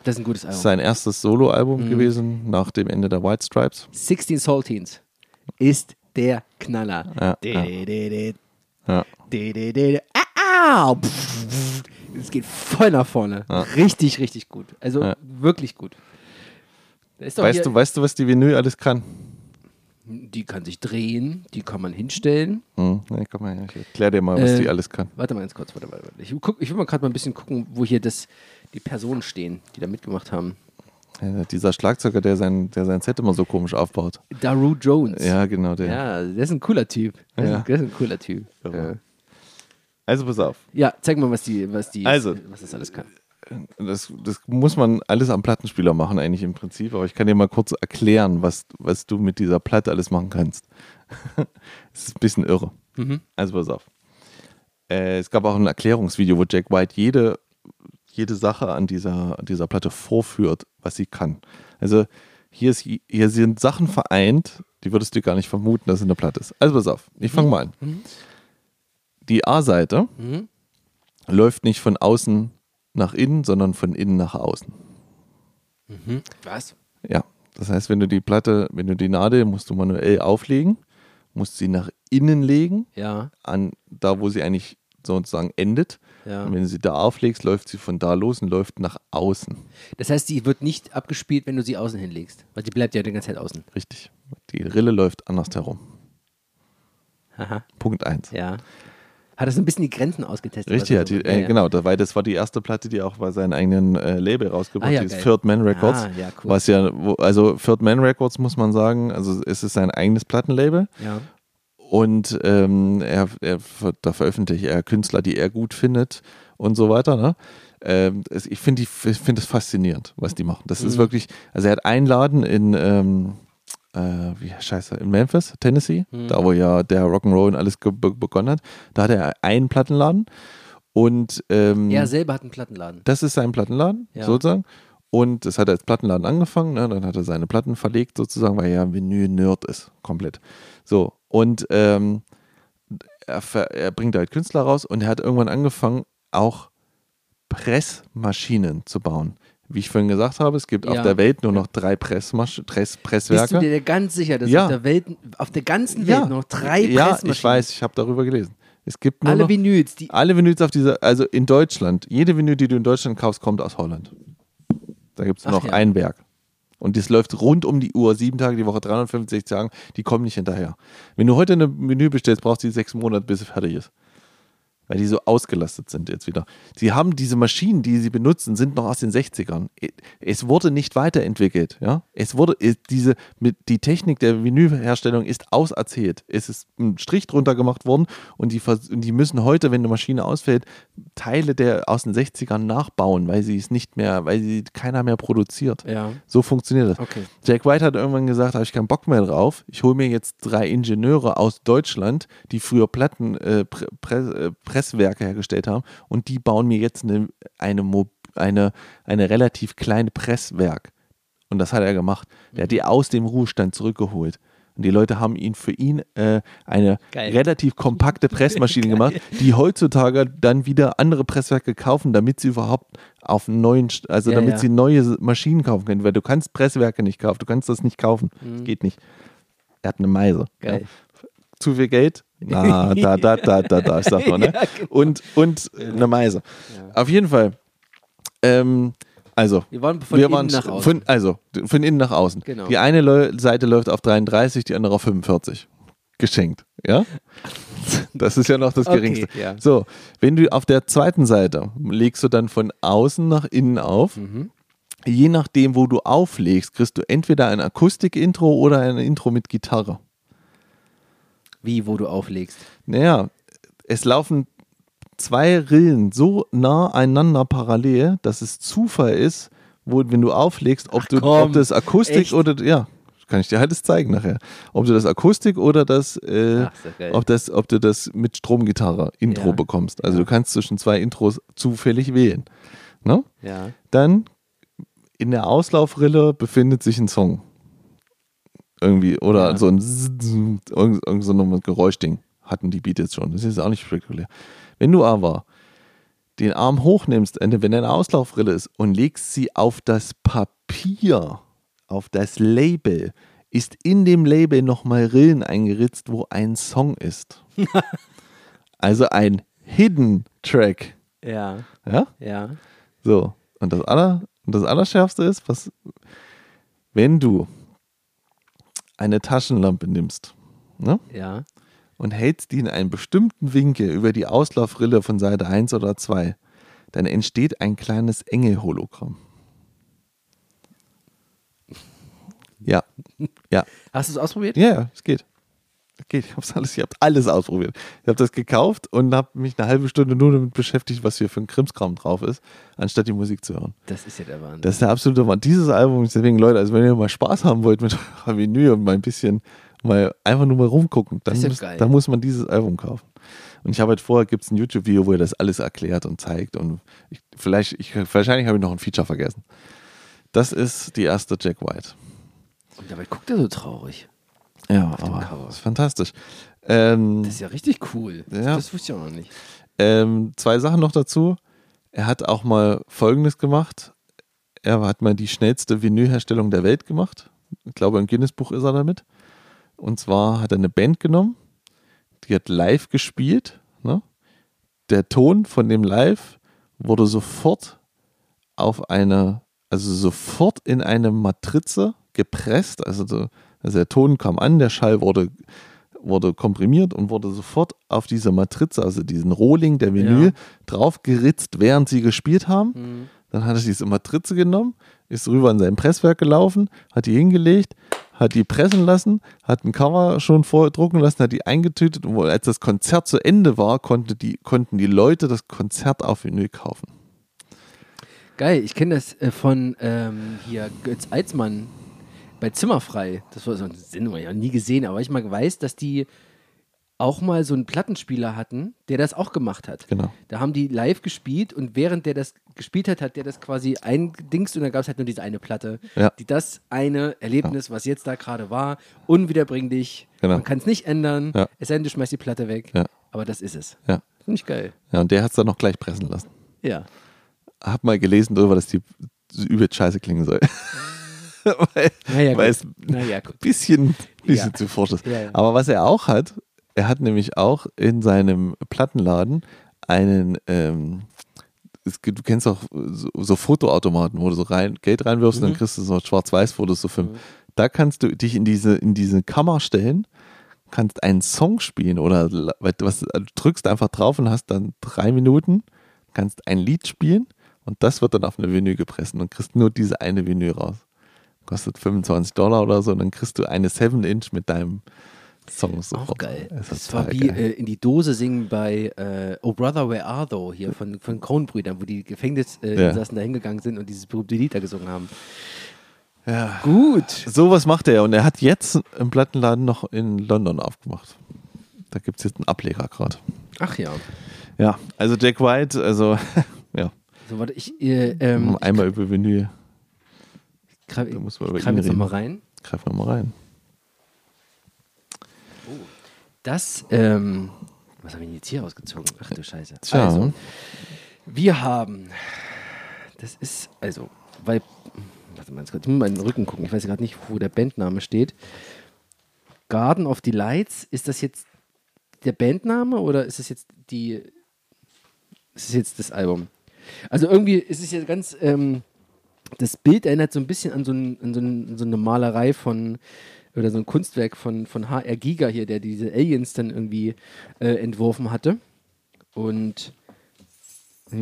Das ist ein gutes Album. sein erstes Soloalbum Mhm. gewesen nach dem Ende der White Stripes. 16 Saltines ist der Knaller. Ja, De- de- de- Ah, ah, Es geht voll nach vorne. Ja. Richtig, richtig gut. Also wirklich gut. Weißt hier, du, weißt du, was die Vinyl alles kann? Die kann sich drehen, die kann man hinstellen. Hm, nee, komm mal her, ich erklär dir mal, was Äh, die alles kann. Warte mal ganz kurz, warte, warte, warte. Ich, guck, ich will mal gerade mal ein bisschen gucken, wo hier das, die Personen stehen, die da mitgemacht haben. Ja, dieser Schlagzeuger, der sein, der sein Set immer so komisch aufbaut. Daru Jones. Ja, genau, der. Ja, der ist ein cooler Typ. Der, Ja. ist, der ist ein cooler Typ. Ja. Ja. Also pass auf. ja, zeig mal, was die, was die, Also. was das alles kann. Das, das muss man alles am Plattenspieler machen, eigentlich im Prinzip, aber ich kann dir mal kurz erklären, was, was du mit dieser Platte alles machen kannst. [LAUGHS] Es ist ein bisschen irre. Mhm. Also pass auf. Äh, es gab auch ein Erklärungsvideo, wo Jack White jede, jede Sache an dieser, dieser Platte vorführt, was sie kann. Also hier, ist, hier sind Sachen vereint, die würdest du gar nicht vermuten, dass es in der Platte ist. Also pass auf, ich fange mal an. Die A-Seite Mhm. läuft nicht von außen nach innen, sondern von innen nach außen. Mhm. Was? Ja, das heißt, wenn du die Platte, wenn du die Nadel musst du manuell auflegen, musst sie nach innen legen, Ja, an da, wo sie eigentlich sozusagen endet. ja. Und wenn du sie da auflegst, läuft sie von da los und läuft nach außen. Das heißt, die wird nicht abgespielt, wenn du sie außen hinlegst. Weil die bleibt ja die ganze Zeit außen. Richtig. Die Rille läuft anders herum. Haha. Punkt 1. Ja. Hat er so ein bisschen die Grenzen ausgetestet? Richtig, er die, äh, ja. genau, weil das war die erste Platte, die auch bei seinem eigenen äh, Label rausgebracht Ah, ja, hat, dieses geil. Third Man Records. Ah, ja, cool. Was ja, wo, also Third Man Records muss man sagen, also es ist sein eigenes Plattenlabel Ja. und ähm, er, er, da veröffentlicht er Künstler, die er gut findet und so weiter. Ne? Ähm, ich finde es find faszinierend, was die machen. Das ist Mhm. wirklich, also er hat einen Laden in, ähm, äh, wie scheiße, in Memphis, Tennessee, Hm. da wo ja der Rock'n'Roll und alles be begonnen hat. Da hat er einen Plattenladen und ähm, Er selber hat einen Plattenladen. das ist sein Plattenladen, Ja. sozusagen. Und es hat als Plattenladen angefangen, ne? dann hat er seine Platten verlegt, sozusagen, weil er ja ein Vinyl-Nerd ist, komplett. So, und ähm, er, er bringt halt Künstler raus und er hat irgendwann angefangen, auch Pressmaschinen zu bauen. Wie ich vorhin gesagt habe, es gibt Ja. auf der Welt nur noch drei Pressmasch Press Bist du Presswerke. dir ganz sicher, dass Ja. auf, der Welt, auf der ganzen Welt noch drei Ja, Pressmaschinen ich weiß, ich habe darüber gelesen. Es gibt nur Alle noch Vinyls, die. alle Vinyls auf dieser, also in Deutschland, jede Vinyl, die du in Deutschland kaufst, kommt aus Holland. Da gibt es noch ja. ein Werk. Und das läuft rund um die Uhr, sieben Tage die Woche, 365 Tage, die kommen nicht hinterher. Wenn du heute eine Menü bestellst, brauchst du die sechs Monate, bis sie fertig ist. Weil die so ausgelastet sind jetzt wieder. Sie haben diese Maschinen, die sie benutzen, sind noch aus den 60ern. Es wurde nicht weiterentwickelt. Ja? Es wurde, es- diese, mit, die Technik der Vinylherstellung ist auserzählt. Es ist ein Strich drunter gemacht worden und die, und die müssen heute, wenn eine Maschine ausfällt, Teile der aus den 60ern nachbauen, weil sie es nicht mehr, weil sie keiner mehr produziert. Ja. So funktioniert das. Okay. Jack White hat irgendwann gesagt, habe ich keinen Bock mehr drauf. Ich hole mir jetzt drei Ingenieure aus Deutschland, die früher Platten, äh, Pre Pre äh, Presswerke hergestellt haben und die bauen mir jetzt eine, eine, eine, eine relativ kleine Presswerk. Und das hat er gemacht. Der hat die aus dem Ruhestand zurückgeholt. Und die Leute haben ihn für ihn äh, eine Geil. relativ kompakte [LAUGHS] Pressmaschine gemacht, die heutzutage dann wieder andere Presswerke kaufen, damit sie überhaupt auf neuen, also Ja, damit ja. sie neue Maschinen kaufen können, weil du kannst Presswerke nicht kaufen, du kannst das nicht kaufen, Mhm. geht nicht. Er hat eine Meise. Geil. Ja. Zu viel Geld? Na, da, da, da, da, da, sagt man, [LAUGHS] ne? Ja, genau. Und, und eine Meise. Auf jeden Fall. Ähm, also, Wir waren von wir innen waren nach außen. Von, also, von innen nach außen. Genau. Die eine Leu- Seite läuft auf 33, die andere auf 45. Geschenkt, ja? [LAUGHS] Das ist ja noch das Okay, Geringste. ja. So, wenn du auf der zweiten Seite legst du dann von außen nach innen auf. Mhm. Je nachdem, wo du auflegst, kriegst du entweder ein Akustik-Intro oder ein Intro mit Gitarre. Wie, wo du auflegst. Naja, es laufen zwei Rillen so nah einander parallel, dass es Zufall ist, wo, wenn du auflegst, ob, Ach du, komm, ob das Akustik echt? oder, ja, kann ich dir halt das zeigen nachher. Ob du das Akustik oder das, äh, Ach, ob, das ob du das mit Stromgitarre Intro Ja. bekommst. Also Ja. du kannst zwischen zwei Intros zufällig wählen. Ne? Ja. Dann in der Auslaufrille befindet sich ein Song. Irgendwie, oder Ja. so ein irgend, irgend so ein Geräuschding hatten die Beats jetzt schon. Das ist auch nicht spektakulär. Wenn du aber den Arm hochnimmst, wenn eine Auslaufrille ist und legst sie auf das Papier, auf das Label, ist in dem Label nochmal Rillen eingeritzt, wo ein Song ist. [LAUGHS] also ein Hidden Track. Ja. Ja? Ja. So, und das, aller, und das Allerschärfste ist, was, wenn du eine Taschenlampe nimmst ne, Ja. und hältst die in einen bestimmten Winkel über die Auslaufrille von Seite 1 oder 2, dann entsteht ein kleines Engelhologramm. Ja, ja, Hast du es ausprobiert? ja, ja, es geht. Geht. Ich hab's alles, ich habe alles ausprobiert. Ich habe das gekauft und habe mich eine halbe Stunde nur damit beschäftigt, was hier für ein Krimskram drauf ist, anstatt die Musik zu hören. Das ist ja der Wahnsinn. Das ist der absolute Wahnsinn. Dieses Album, deswegen Leute, also wenn ihr mal Spaß haben wollt mit [LAUGHS] eurer Vinyl und mal ein bisschen, mal einfach nur mal rumgucken, dann, ja muss, dann muss man dieses Album kaufen. Und ich habe halt vorher, gibt es ein YouTube-Video, wo er das alles erklärt und zeigt und ich, vielleicht, ich, wahrscheinlich habe ich noch ein Feature vergessen. Das ist die erste Jack White. Und dabei guckt er so traurig. Ja, aber Cover. das ist fantastisch. Ähm, Das ist ja richtig cool. Ja. Das wusste ich auch noch nicht. Ähm, zwei Sachen noch dazu. Er hat auch mal Folgendes gemacht. Er hat mal die schnellste Vinylherstellung der Welt gemacht. Ich glaube, im Guinness-Buch ist er damit. Und zwar hat er eine Band genommen, die hat live gespielt. Ne? Der Ton von dem Live wurde sofort auf eine, also sofort in eine Matrize gepresst. Also, so, also der Ton kam an, der Schall wurde wurde komprimiert und wurde sofort auf diese Matrize, also diesen Rohling der Vinyl, Ja. drauf geritzt, während sie gespielt haben. Mhm. Dann hat er diese Matrize genommen, ist rüber in sein Presswerk gelaufen, hat die hingelegt, hat die pressen lassen, hat ein Cover schon vordrucken lassen, hat die eingetütet und als das Konzert zu Ende war, konnte die, konnten die Leute das Konzert auf Vinyl kaufen. Geil, ich kenne das äh, von ähm, hier Götz Eitzmann. Bei Zimmerfrei, das war so ein Sendung, ich habe nie gesehen, aber ich mal weiß, dass die auch mal so einen Plattenspieler hatten, der das auch gemacht hat. Genau. Da haben die live gespielt und während der das gespielt hat, hat der das quasi eingedingst und dann gab es halt nur diese eine Platte, Ja. die das eine Erlebnis, was jetzt da gerade war, unwiederbringlich, Genau. man kann es nicht ändern, Ja. es sei denn, du schmeißt die Platte weg, Ja. aber das ist es. Ja. Finde ich geil. ja, und der hat es dann noch gleich pressen lassen. Ja. Hab mal gelesen darüber, dass die übel scheiße klingen soll. [LAUGHS] [LAUGHS] weil, Naja, weil es ein Naja, gut. bisschen, bisschen Ja. zu forsch ist. Ja, ja. Aber was er auch hat, er hat nämlich auch in seinem Plattenladen einen, ähm, es du kennst auch so, so Fotoautomaten, wo du so rein, Geld reinwirfst und Mhm. dann kriegst du so Schwarz-Weiß-Fotos so filmen. Da kannst du dich in diese, in diese Kammer stellen, kannst einen Song spielen oder was, du drückst einfach drauf und hast dann drei Minuten, kannst ein Lied spielen und das wird dann auf eine Vinyl gepresst und kriegst nur diese eine Vinyl raus. Kostet 25 Dollar oder so und dann kriegst du eine 7-Inch mit deinem Song Auch sofort. geil. Das, Das war wie äh, in die Dose singen bei äh, Oh Brother, Where Are Thou hier von, von Coen-Brüdern, wo die Gefängnisinsassen Ja. da hingegangen sind und dieses berühmte Lied da gesungen haben. ja. Gut. Sowas macht er und er hat jetzt im Plattenladen noch in London aufgemacht. Da gibt es jetzt einen Ableger gerade. Ach ja. Ja, also Jack White, also [LAUGHS] ja, So, warte, ich, äh, ähm, einmal über Vinyl. Ich greif, Da muss man ich greif jetzt nochmal rein. Greif mal rein. Das, ähm, was habe ich denn jetzt hier rausgezogen? Ach du Scheiße. Tja. Also, wir haben, das ist, also, weil, warte mal, ich muss mal in den Rücken gucken, ich weiß gerade nicht, wo der Bandname steht. Garden of Delights, ist das jetzt der Bandname oder ist es jetzt die, ist es jetzt das Album? Also irgendwie ist es ja ganz, ähm, das Bild erinnert so ein bisschen an so, ein, an so, ein, so eine Malerei von, oder so ein Kunstwerk von, von HR Giga hier, der diese Aliens dann irgendwie äh, entworfen hatte. Und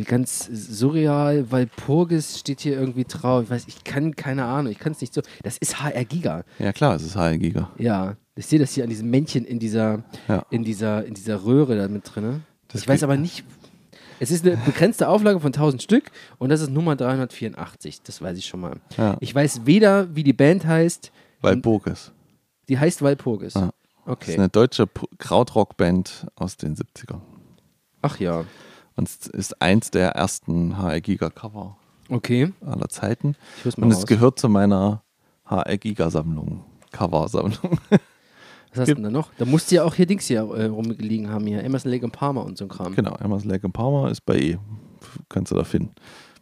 ganz surreal, weil Purgis steht hier irgendwie drauf. Ich weiß, ich kann keine Ahnung, ich kann es nicht so. Das ist HR Giga. Ja klar, es ist HR Giga. Ja, ich sehe das hier an diesem Männchen in dieser, Ja. in dieser, in dieser Röhre da mit drin. Ich weiß aber nicht. Es ist eine begrenzte Auflage von 1000 Stück und das ist Nummer 384. Das weiß ich schon mal. Ja. Ich weiß weder, wie die Band heißt. Weil Burges. Die heißt Walpurgis. Das Okay. ist eine deutsche Krautrock-Band aus den 70ern. Ach ja. Und es ist eins der ersten HR Giga Cover Okay. aller Zeiten. Ich hör's mal Und es raus. gehört zu meiner HR Giga Sammlung. Cover-Sammlung. [LAUGHS] Was hast du denn da noch? Da musste ja auch hier Dings hier äh, rumgelegen haben hier. Emerson Lake und Palmer und so ein Kram. genau, Emerson Lake Palmer ist bei E. Kannst du da finden.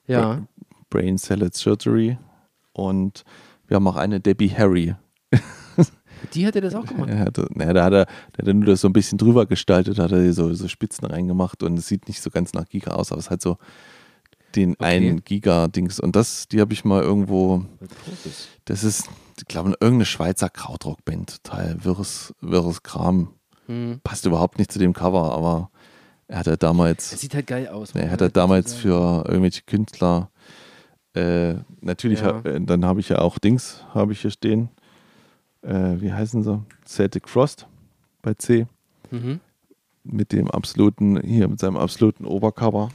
Ja. Brain Salad Surgery. Und wir haben auch eine Debbie Harry. [LAUGHS] Die hat er das auch gemacht. Er hatte, naja, da hat er, der hat er nur das so ein bisschen drüber gestaltet, hat er so, so Spitzen reingemacht und es sieht nicht so ganz nach Giga aus, aber es hat so den Okay. einen Giga-Dings. Und das, die habe ich mal irgendwo, das ist, ich glaube, irgendeine Schweizer Krautrock-Band, total wirres, wirres Kram. Hm. Passt überhaupt nicht zu dem Cover, aber er hat ja Das damals, sieht halt geil aus. er hat ja damals für irgendwelche Künstler, äh, natürlich, Ja. äh, dann habe ich ja auch Dings, habe ich hier stehen. Äh, wie heißen sie? Celtic Frost bei C. Mhm. mit dem absoluten, hier mit seinem absoluten Obercover.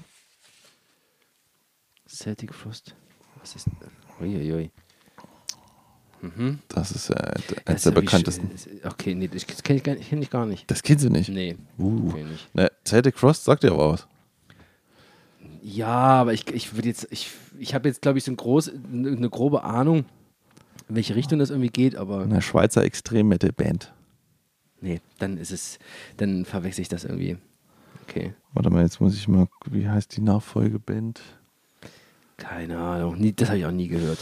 Celtic Frost. Was ist. Uiuiui. Mhm. Das ist äh, eins Das der ich bekanntesten. sch- Okay, nee, das kenne ich, gar nicht- kenn ich gar nicht. Das kennst du nicht. Nee. Uh. nicht. Ne, Celtic Frost sagt dir aber was. Ja, aber ich, ich würde jetzt, ich, ich habe jetzt, glaube ich, so ein groß, eine grobe Ahnung, in welche Richtung das irgendwie geht, aber Eine Schweizer Extrem-Metal-Band. nee, dann ist es, dann verwechsel ich das irgendwie. Okay, Warte mal, jetzt muss ich mal, wie heißt die Nachfolgeband? Keine Ahnung, nie, das habe ich auch nie gehört.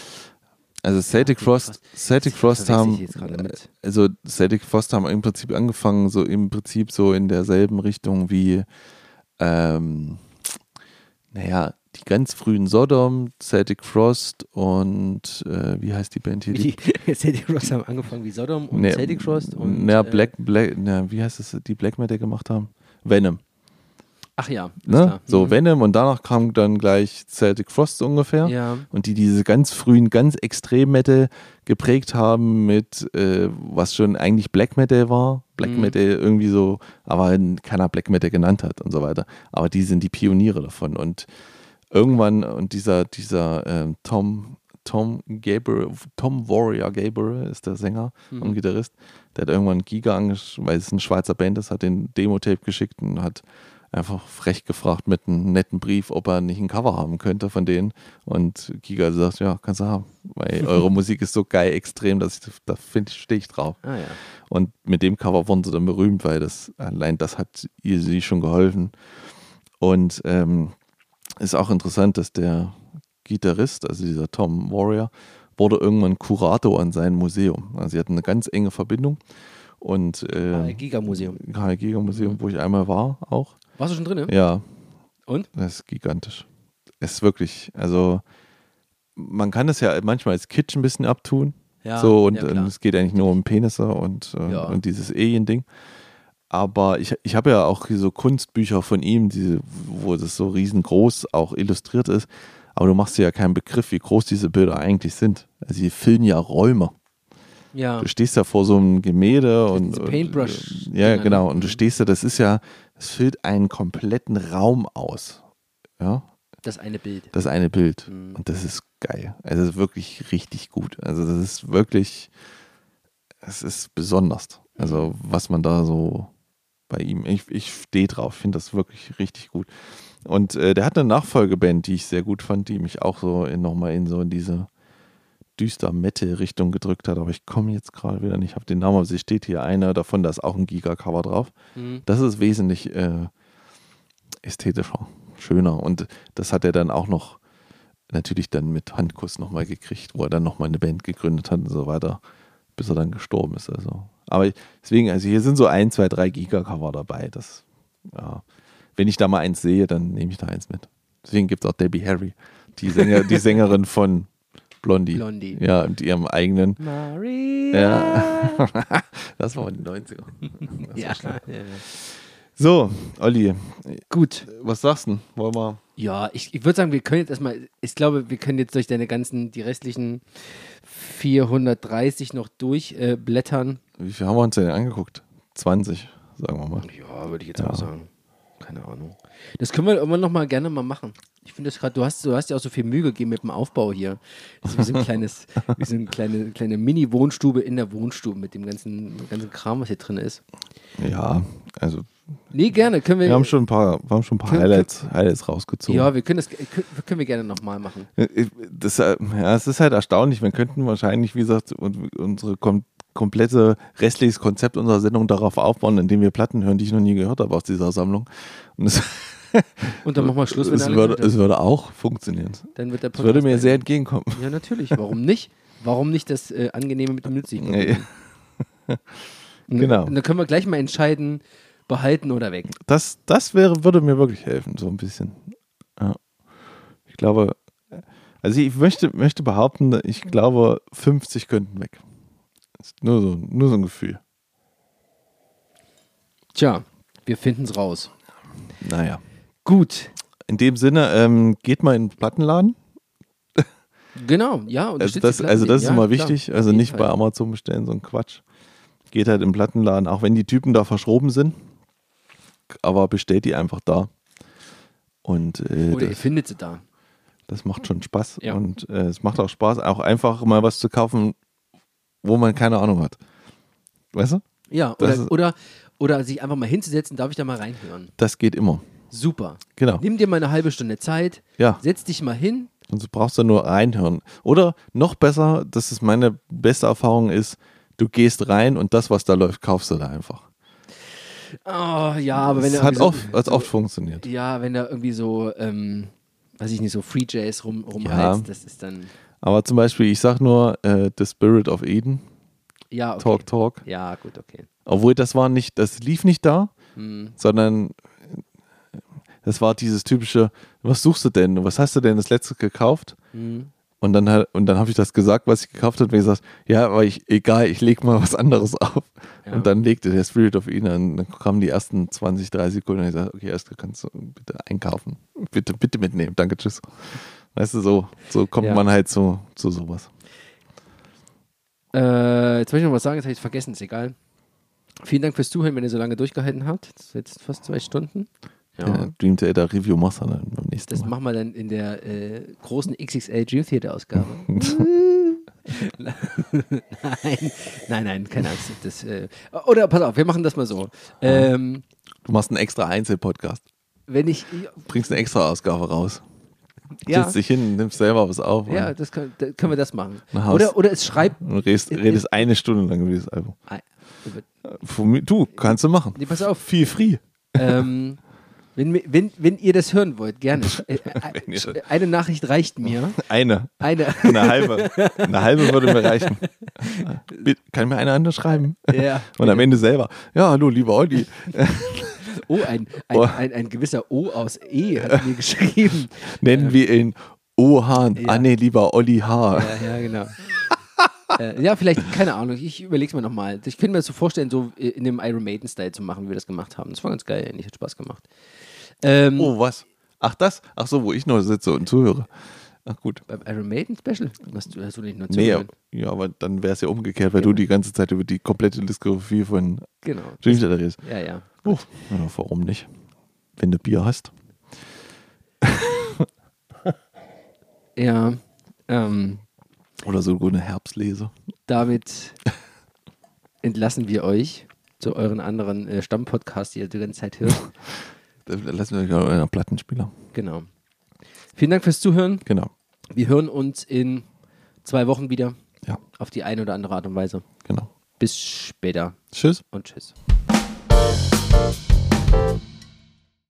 Also Celtic Frost, Celtic Frost haben, also Celtic Frost haben im Prinzip angefangen, so im Prinzip so in derselben Richtung wie, ähm, naja, die ganz frühen Sodom, Celtic Frost und äh, wie heißt die Band hier? Wie die [LAUGHS] Celtic Frost haben angefangen wie Sodom und Nee, Celtic Frost und. Ja, äh, Black, Black, na, wie heißt es, die Black Metal gemacht haben? Venom. Ach ja, Ne? So Mhm. Venom und danach kam dann gleich Celtic Frost so ungefähr. Ja, Und die diese ganz frühen, ganz extrem Metal geprägt haben mit, äh, was schon eigentlich Black Metal war. Black Mhm. Metal irgendwie so, aber keiner Black Metal genannt hat und so weiter. Aber die sind die Pioniere davon. Und irgendwann, und dieser, dieser ähm, Tom, Tom Gabriel, Tom Warrior Gabriel ist der Sänger und Gitarrist. Der hat irgendwann Giga angeschrieben, weil es ein Schweizer Band ist, hat den Demo-Tape geschickt und hat einfach frech gefragt mit einem netten Brief, ob er nicht ein Cover haben könnte von denen. Und Giga sagt, ja, kannst du haben. Weil [LAUGHS] eure Musik ist so geil extrem, dass ich, da finde ich, stehe ich drauf. Ah ja. Und mit dem Cover wurden sie dann berühmt, weil das allein das hat ihr sie schon geholfen. Und ähm, ist auch interessant, dass der Gitarrist, also dieser Tom Warrior, wurde irgendwann Kurator an seinem Museum. Also sie hatten eine ganz enge Verbindung. Und äh, Giga-Museum. Karl Giger Museum, wo ich einmal war, auch. Warst du schon drin? Ja, Und? das ist gigantisch. Es ist wirklich, also man kann es ja manchmal als Kitsch ein bisschen abtun. Ja, so, und, ja, und es geht eigentlich nur um Penisse und, äh, Ja. und dieses Alien-Ding. Aber ich, ich habe ja auch so Kunstbücher von ihm, diese, wo das so riesengroß auch illustriert ist. Aber du machst dir ja keinen Begriff, wie groß diese Bilder eigentlich sind. Also die füllen ja Räume. Ja. Du stehst ja vor so einem Gemälde und. und- Paintbrush- Ja, Dinger, genau. ne? Und du stehst da, das ist ja, das füllt einen kompletten Raum aus. Ja, Das eine Bild. das eine Bild. Mhm. Und das ist geil. Also ist wirklich richtig gut. Also das ist wirklich, es ist besonders. Also was man da so bei ihm, ich, ich stehe drauf, finde das wirklich richtig gut. Und äh, der hat eine Nachfolgeband, die ich sehr gut fand, die mich auch so nochmal in so in diese düster Metal-Richtung gedrückt hat, aber ich komme jetzt gerade wieder nicht auf den Namen, aber sie steht hier einer davon, da ist auch ein Giga-Cover drauf. Mhm. Das ist wesentlich äh, ästhetischer, schöner. Und das hat er dann auch noch natürlich dann mit Handkuss nochmal gekriegt, wo er dann nochmal eine Band gegründet hat und so weiter, bis er dann gestorben ist. Also. Aber deswegen, also hier sind so ein, zwei, drei Giga-Cover dabei. Das, ja, wenn ich da mal eins sehe, dann nehme ich da eins mit. Deswegen gibt es auch Debbie Harry, die, Sänger, die [LAUGHS] Sängerin von Blondie. Blondie. Ja, mit ihrem eigenen. Maria. Ja. [LAUGHS] das war in den 90er. Das Ja. So, Olli, Gut. was sagst du? Wollen wir. Ja, ich, ich würde sagen, wir können jetzt erstmal, ich glaube, wir können jetzt durch deine ganzen, die restlichen 430 noch durchblättern. Äh. Wie viel haben wir uns denn angeguckt? 20, sagen wir mal. ja, würde ich jetzt Ja. auch sagen. Keine Ahnung. Das können wir irgendwann noch mal gerne mal machen. Ich finde das gerade, du hast, du hast ja auch so viel Mühe gegeben mit dem Aufbau hier. Das ist wie so ein kleines, wie so eine kleine, kleine Mini-Wohnstube in der Wohnstube mit dem ganzen, ganzen Kram, was hier drin ist. Ja, also Nee, gerne. Können wir, wir haben schon ein paar, wir haben schon ein paar Können- Highlights, Highlights rausgezogen. ja, wir können das können, wir gerne nochmal machen. Das, äh, ja, es ist halt erstaunlich. Wir könnten wahrscheinlich, wie gesagt, un- unsere kom komplette restliches Konzept unserer Sendung darauf aufbauen, indem wir Platten hören, die ich noch nie gehört habe aus dieser Sammlung. Und es, [LAUGHS] Und dann machen wir Schluss, wenn es, würde, es würde auch funktionieren. Dann wird der Es würde mir sehr entgegenkommen. Ja, natürlich. Warum nicht? Warum nicht das äh, Angenehme mit dem Nützlichen? Nee. [LAUGHS] Genau. Und dann können wir gleich mal entscheiden, behalten oder weg. Das, das wäre, würde mir wirklich helfen, so ein bisschen. Ja. Ich glaube, also ich möchte, möchte behaupten, ich glaube, 50 könnten weg. Ist nur so, nur so ein Gefühl. Tja, wir finden es raus. Naja. Gut. In dem Sinne, ähm, geht mal in den Plattenladen. Genau, ja. Also das, also das ist immer ja, klar, wichtig. auf also nicht Fall. bei Amazon bestellen, so ein Quatsch. Geht halt im Plattenladen, auch wenn die Typen da verschroben sind. Aber bestellt die einfach da. Und äh, Oder ihr findet sie da. das macht schon Spaß. Ja. Und äh, es macht auch Spaß, auch einfach mal was zu kaufen, wo man keine Ahnung hat. Weißt du? Ja, oder, ist- oder, oder sich einfach mal hinzusetzen, darf ich da mal reinhören. Das geht immer. Super. Genau. Nimm dir mal eine halbe Stunde Zeit, Ja. setz dich mal hin. Und du brauchst da nur reinhören. Oder noch besser, das ist meine beste Erfahrung, ist, du gehst rein und das, was da läuft, kaufst du da einfach. Oh, ja, aber wenn das da hat irgendwie oft, hat oft funktioniert. Ja, wenn da irgendwie so, ähm, weiß ich nicht, so Free Jazz rum, rumheizt, Ja. das ist dann, Aber zum Beispiel, ich sag nur äh, The Spirit of Eden, ja, okay. Talk Talk. Ja, gut, okay. Obwohl das war nicht, das lief nicht da, Hm. sondern das war dieses typische, was suchst du denn? Was hast du denn das letzte gekauft? Hm. Und dann, hat- und dann habe ich das gesagt, was ich gekauft habe, und gesagt, ja, aber ich, egal, ich leg mal was anderes [LAUGHS] auf. Ja. Und dann legte der Spirit of Eden an, dann kamen die ersten 20, 30 Sekunden und ich sagte, okay, erst kannst du bitte einkaufen. Bitte, bitte mitnehmen, danke, tschüss. Weißt du, so, so kommt Ja. man halt zu, zu sowas. Äh, jetzt wollte ich noch was sagen, jetzt habe ich es vergessen, ist egal. Vielen Dank fürs Zuhören, wenn ihr so lange durchgehalten habt. Das ist jetzt fast zwei Stunden. Ja. Ja, Dream Theater Review machst du dann beim nächsten Das Mal. machen wir dann in der äh, großen XXL Dream Theater Ausgabe. [LAUGHS] nein, nein, nein, keine Angst. Das, äh, oder pass auf, wir machen das mal so. Ähm, Du machst einen extra Einzelpodcast. wenn ich, Bringst eine extra Ausgabe raus. Ja, Setzt dich hin, nimmst selber was auf ja, das können, da können wir das machen. Oder, oder es schreibt, und redest, redest eine Stunde lang über dieses Album. Du, kannst du machen. nee, pass auf, Viel free. ähm, wenn, wenn, wenn ihr das hören wollt, gerne. [LAUGHS] Äh, äh, eine Nachricht reicht mir. Eine. Eine, Eine halbe. Eine halbe würde mir reichen. [LAUGHS] Kann mir einer anders schreiben? ja. Und am Ende selber. Ja, hallo, lieber Olli. [LAUGHS] Oh, ein, ein, Oh. ein, ein gewisser O aus E hat mir [LAUGHS] geschrieben. Nennen wir ihn O. Hahn. Ja. Ah, nee, lieber Olli H. Ja, ja, genau. [LAUGHS] äh, ja, vielleicht, keine Ahnung, ich überlege es mir nochmal. Ich könnte mir das so vorstellen, so in dem Iron Maiden-Style zu machen, wie wir das gemacht haben. Das war ganz geil, eigentlich, hat Spaß gemacht. Ähm, Oh, was? Ach, das? Ach so, wo ich noch sitze und zuhöre. Ach gut. Beim Iron Maiden-Special? Hast du, hast du nicht nur Nee, zugehört? ja, aber dann wäre es ja umgekehrt, weil du die ganze Zeit über die komplette Diskografie von Genau. Theater redest. Ja, ja. Oh, ja, warum nicht? Wenn du Bier hast. [LAUGHS] Ja, ähm, Oder so eine Herbstlese. damit [LAUGHS] entlassen wir euch zu euren anderen äh, Stammpodcasts, die ihr die ganze Zeit hört. [LAUGHS] Lassen wir euch einen Plattenspieler. genau. Vielen Dank fürs Zuhören. Genau. Wir hören uns in zwei Wochen wieder Ja, auf die eine oder andere Art und Weise. genau. Bis später Tschüss. und tschüss.